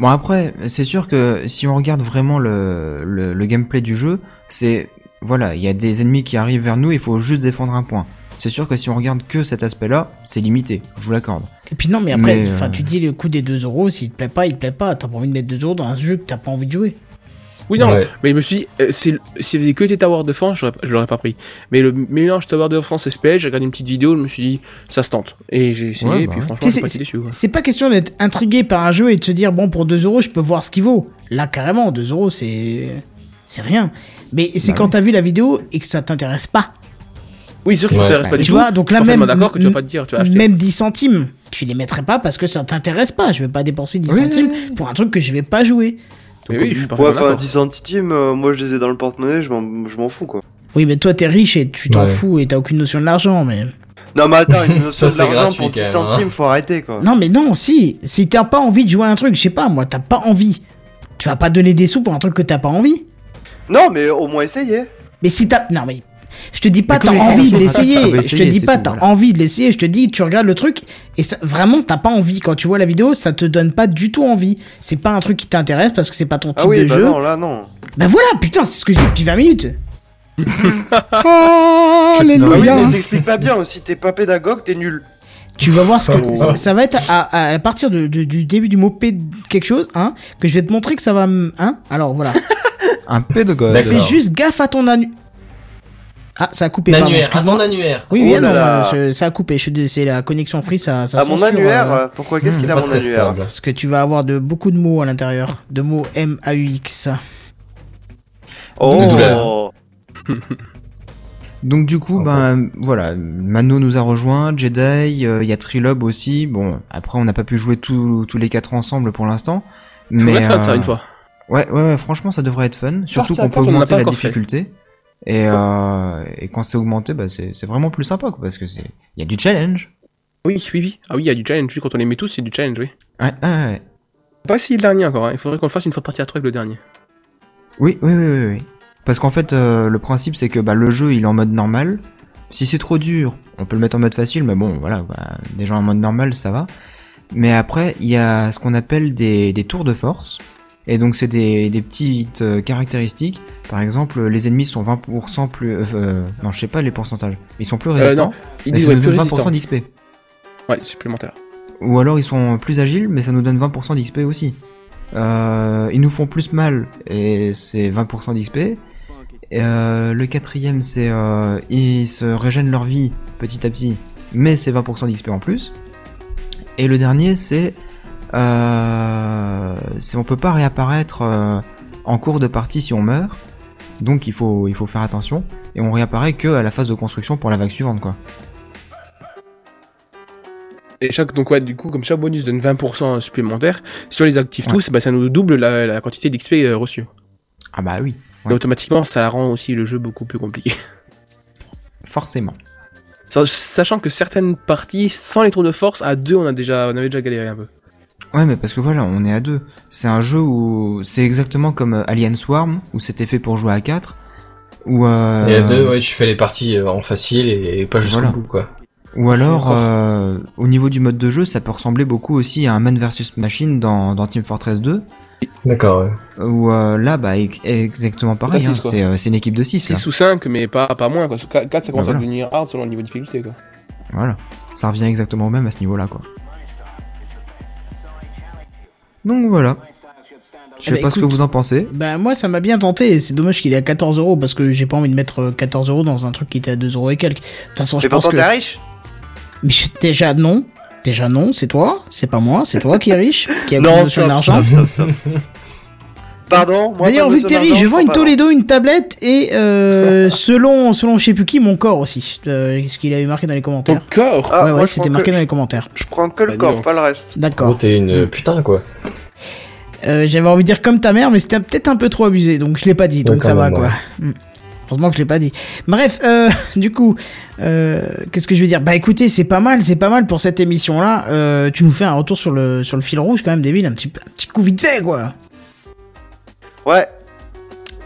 Bon, après, c'est sûr que si on regarde vraiment le, le, le gameplay du jeu, c'est. Voilà, il y a des ennemis qui arrivent vers nous, il faut juste défendre un point. C'est sûr que si on regarde que cet aspect-là, c'est limité, je vous l'accorde. Et puis non, mais après, Mais, euh, tu dis le coût des 2 euros, s'il te plaît pas, il te plaît pas. T'as pas envie de mettre 2 euros dans un jeu que t'as pas envie de jouer. Oui, non, Ouais. mais je me suis dit, euh, c'est- s'il faisait que des Tower Defense, j'aurais- je l'aurais pas pris. Mais le mélange Tower Defense et FPS, j'ai regardé une petite vidéo, je me suis dit, ça se tente. Et j'ai essayé, Ouais, et bah puis ouais. franchement, j'ai pas c'est- été déçu. C'est pas question d'être intrigué par un jeu et de se dire, bon, pour 2 euros, je peux voir ce qu'il vaut. Là, carrément, 2 euros, c'est. C'est rien. Mais c'est Bah quand t'as vu la vidéo et que ça t'intéresse pas. Oui, c'est sûr que ça Ouais. t'intéresse pas du tu tout. vois, donc là même. d'accord que tu vas pas te dire, tu vas acheter. Même 10 centimes, tu les mettrais pas parce que ça t'intéresse pas. Je vais pas dépenser 10 Oui, centimes pour un truc que je vais pas jouer. Mais oui, je suis Ouais, parfaitement enfin, d'accord. 10 centimes, euh, moi je les ai dans le porte-monnaie, je m'en je m'en fous quoi. Oui, mais toi, t'es riche et tu t'en Ouais. fous et t'as aucune notion de l'argent, mais. Non, mais attends, une notion Ça, de l'argent pour 10 quand même, hein. centimes, faut arrêter quoi. Non, mais non, si. Si t'as pas envie de jouer à un truc, je sais pas, moi, t'as pas envie. Tu vas pas donner des sous pour un truc que t'as pas envie. Non, mais au moins essayer. Mais si t'as. Non, mais. Je te dis pas t'as envie de l'essayer. Je te dis pas t'as voilà. envie de l'essayer. Je te dis tu regardes le truc et ça, vraiment t'as pas envie. Quand tu vois la vidéo, ça te donne pas du tout envie. C'est pas un truc qui t'intéresse parce que c'est pas ton type Ah oui, de bah jeu. non, là non. Bah voilà, putain, c'est ce que je dis depuis 20 minutes. oh, Bah oui, alléluia. mais t'expliques pas bien aussi, t'es pas pédagogue, t'es nul. Tu vas voir ce que ça, ça va être à, à- à partir de- de- du début du mot P quelque chose, hein, que je vais te montrer que ça va, hein. Alors voilà. Un pédagogue. Fais juste gaffe à ton annu. Ah, ça a coupé. pardon, à ton annuaire. Oui, Oh oui, là non, euh, je- ça a coupé. Je suis désolé, c'est la connexion free, ça, ça À mon annuaire euh, euh, Pourquoi Qu'est-ce qu'il a Pas mon annuaire stable. Parce que tu vas avoir de beaucoup de mots à l'intérieur, de mots M A U X. Oh Donc du coup, ben voilà, Mano nous a rejoint, Jedi, euh, il y a Trilob aussi. Bon, après on n'a pas pu jouer tous les quatre ensemble pour l'instant. On Mais va faire ça euh, une fois. Ouais, ouais, ouais, franchement, ça devrait être fun. Surtout qu'on peut augmenter la fait. difficulté. Et, euh, et quand c'est augmenté, bah, c'est vraiment plus sympa, quoi, parce que c'est, il y a du challenge. Oui, oui, oui. Ah oui, il y a du challenge. Quand on les met tous, c'est du challenge, oui. Ouais, ouais, ouais. Pas essayer le dernier encore. hein. Il faudrait qu'on le fasse une fois partie à trois avec le dernier. Oui, oui, oui, oui, oui. Parce qu'en fait, euh, le principe, c'est que bah, le jeu, il est en mode normal. Si c'est trop dur, on peut le mettre en mode facile, mais bon, voilà, bah, déjà en mode normal, ça va. Mais après, il y a ce qu'on appelle des, des tours de force. Et donc, c'est des, des petites euh, caractéristiques. Par exemple, les ennemis sont 20% plus... euh, euh, non, je sais pas les pourcentages. Ils sont plus Euh, résistants. non, ils mais disent ça ouais, nous plus donne résistant. 20% d'XP. Ouais, supplémentaire. Ou alors ils sont plus agiles, mais ça nous donne 20% d'XP aussi. Euh, ils nous font plus mal, et c'est 20% d'XP. Euh, le quatrième, c'est euh, ils se régènent leur vie petit à petit, mais c'est 20% d'XP en plus. Et le dernier, c'est euh, on peut pas réapparaître euh, en cours de partie si on meurt, donc il faut il faut faire attention. Et on réapparaît que à la phase de construction pour la vague suivante, quoi. Et chaque, donc ouais, du coup, comme chaque bonus donne 20% supplémentaire, si on les active Ouais. tous, bah, ça nous double la, la quantité d'XP euh, reçue. Ah bah oui, Et automatiquement, ça rend aussi le jeu beaucoup plus compliqué. forcément. Sa- Sachant que certaines parties, sans les tours de force, à deux, on a déjà, on avait déjà galéré un peu. Ouais, mais parce que voilà, on est à deux. C'est un jeu où c'est exactement comme euh, Alien Swarm, où c'était fait pour jouer à 4. Ou euh, Et à deux, ouais, tu fais les parties euh, en facile et, pas jusqu'au Voilà. bout, quoi. Ou alors, euh, au niveau du mode de jeu, ça peut ressembler beaucoup aussi à un Man vs Machine dans, dans Team Fortress 2. D'accord, ouais. Où euh, là, bah, ex- exactement pareil. Hein, c'est euh, c'est une équipe de 6 6 ou 5, mais pas, pas moins, quoi. 4, ça commence Bah, voilà. à devenir hard selon le niveau de difficulté, quoi. Voilà. Ça revient exactement au même à ce niveau-là, quoi. Donc voilà. Je sais Eh ben, pas ce que vous en pensez. Bah moi ça m'a bien tenté, et c'est dommage qu'il est à 14 euros parce que j'ai pas envie de mettre euh, 14 euros dans un truc qui était à 2 euros et quelques. De toute façon je pense pourtant que... t'es riche Mais je- déjà non, déjà non, c'est toi, c'est pas moi, c'est toi qui es riche, qui a Non, besoin stop. Pardon moi, D'ailleurs vu que t'es riche, d'argent, je vends une Toledo, une tablette et euh, selon selon je sais plus qui mon corps aussi, euh, ce qu'il avait marqué dans les commentaires. corps Ah, ouais ouais je c'était marqué que- dans les commentaires. Je prends que le Bah, corps, pas le reste. Oh, D'accord. t'es une putain, quoi. Euh, J'avais envie de dire comme ta mère, mais c'était peut-être un peu trop abusé, donc je l'ai pas dit, donc ça va quoi. Hmm. Heureusement que je l'ai pas dit. Bref, euh, du coup, euh, qu'est-ce que je veux dire? Bah écoutez, c'est pas mal, c'est pas mal pour cette émission-là. Euh, tu nous fais un retour sur le sur le fil rouge quand même, David, un petit un petit coup vite fait quoi. Ouais.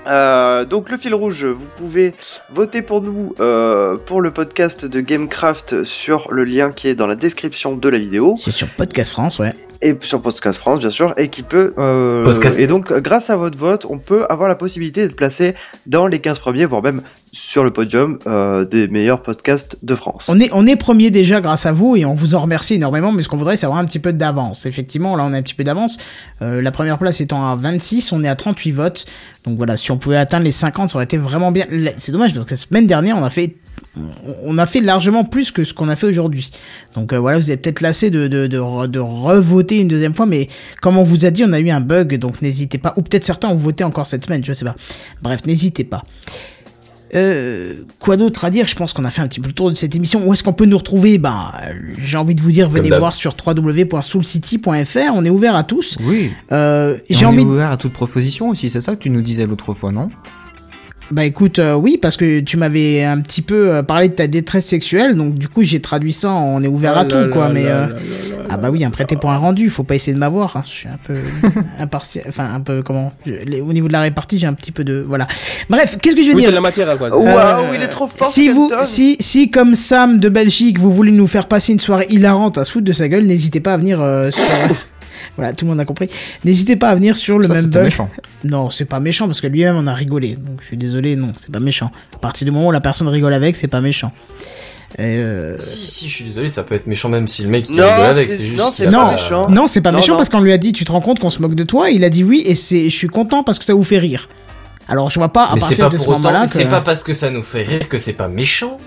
Euh, donc le fil rouge, vous pouvez voter pour nous euh, pour le podcast de Gamecraft sur le lien qui est dans la description de la vidéo C'est sur Podcast France, ouais. et sur Podcast France bien sûr et qui peut euh, Podcast. et donc grâce à votre vote on peut avoir la possibilité d'être placé dans les 15 premiers voire même sur le podium euh, des meilleurs podcasts de France. On est premier déjà grâce à vous et on vous en remercie énormément. Mais ce qu'on voudrait, c'est avoir un petit peu d'avance. Effectivement, là, on a un petit peu d'avance. Euh, la première place étant à 26, on est à 38 votes. Donc voilà, si on pouvait atteindre les 50, ça aurait été vraiment bien. C'est dommage parce que la semaine dernière, on a fait on a fait largement plus que ce qu'on a fait aujourd'hui. Donc euh, voilà, vous êtes peut-être lassé de, de, de, de revoter une deuxième fois, mais comme on vous a dit, on a eu un bug, donc n'hésitez pas. Ou peut-être certains ont voté encore cette semaine, je sais pas. Bref, n'hésitez pas. Euh, quoi d'autre à dire? Je pense qu'on a fait un petit peu le tour de cette émission. Où est-ce qu'on peut nous retrouver? Ben, j'ai envie de vous dire, venez voir sur www.soulcity.fr. On est ouvert à tous. Oui. Euh, j'ai on envie. est ouvert à toute proposition aussi, c'est ça que tu nous disais l'autre fois, non? Bah écoute, euh, oui, parce que tu m'avais un petit peu euh, parlé de ta détresse sexuelle, donc du coup j'ai traduit ça en on est ouvert à tout, là quoi. là mais là euh, ah bah oui, un prêté pour un rendu, faut pas essayer de m'avoir. hein, Je suis un peu impartial, enfin un peu comment je- les- Au niveau de la répartie, j'ai un petit peu de voilà. Bref, qu'est-ce que je veux Oui, dire? de la matière, quoi. Waouh, Euh, il est trop fort. si vous, si, si comme Sam de Belgique, vous voulez nous faire passer une soirée hilarante à se foutre de sa gueule, n'hésitez pas à venir euh, sur. Voilà, tout le monde a compris. N'hésitez pas à venir sur le Ça, même bug. méchant. Non, c'est pas méchant parce que lui-même on a rigolé. Donc je suis désolé, non, c'est pas méchant. À partir du moment où la personne rigole avec, c'est pas méchant. Euh, Si, si, je suis désolé, ça peut être méchant même si le mec Non, rigole avec, c'est- juste non, c'est pas pas- méchant. non, c'est pas Non, méchant non. parce qu'on lui a dit, tu te rends compte qu'on se moque de toi? Il a dit oui et c'est, je suis content parce que ça vous fait rire. Alors je vois pas à Mais c'est partir pas de ce pour moment-là que. c'est pas parce que ça nous fait rire que c'est pas méchant.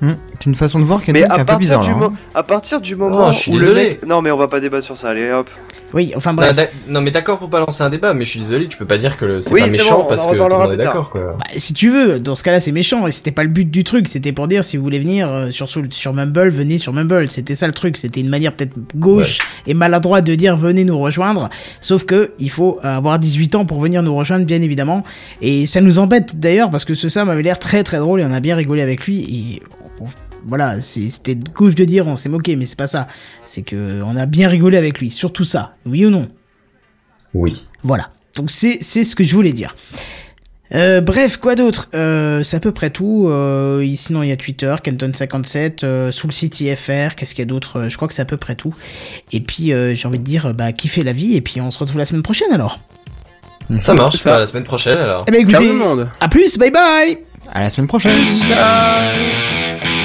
Hmm, C'est une façon de voir qui est Mais un peu bizarre. du là, hein. à partir du moment Oh, je suis où désolé. le mec... Non mais on va pas débattre sur ça, allez hop. Oui, enfin Non, bref. non, mais d'accord pour pas lancer un débat, mais je suis désolé, tu peux pas dire que c'est Oui, pas c'est méchant bon, on parce que tout le reparlera monde est d'accord quoi. Bah, si tu veux, dans ce cas-là, c'est méchant. Et c'était pas le but du truc. C'était pour dire si vous voulez venir euh, sur sur sur Mumble, venez sur Mumble. C'était ça le truc. C'était une manière peut-être gauche et maladroite de dire venez nous rejoindre. Sauf que il faut avoir 18 ans pour venir nous rejoindre, bien évidemment. Et ça nous embête d'ailleurs parce que ce Sam avait l'air très très drôle et on a bien rigolé avec lui. Et voilà, c'était gauche de dire on s'est moqué, mais c'est pas ça. C'est que on a bien rigolé avec lui. Surtout ça. Oui ou non? Oui. voilà. Donc c'est c'est ce que je voulais dire. Euh, bref, quoi d'autre? Euh, C'est à peu près tout. Euh, sinon, il y a Twitter, Kenton57, euh, sous le site IFR. Qu'est-ce qu'il y a d'autre? Je crois que c'est à peu près tout. Et puis, euh, j'ai envie de dire, bah, kiffez la vie. Et puis, on se retrouve la semaine prochaine alors. Ça marche, Ça. bah, à la semaine prochaine alors. Eh Ciao écoutez, tout le monde. à plus, bye bye À la semaine prochaine. Ciao.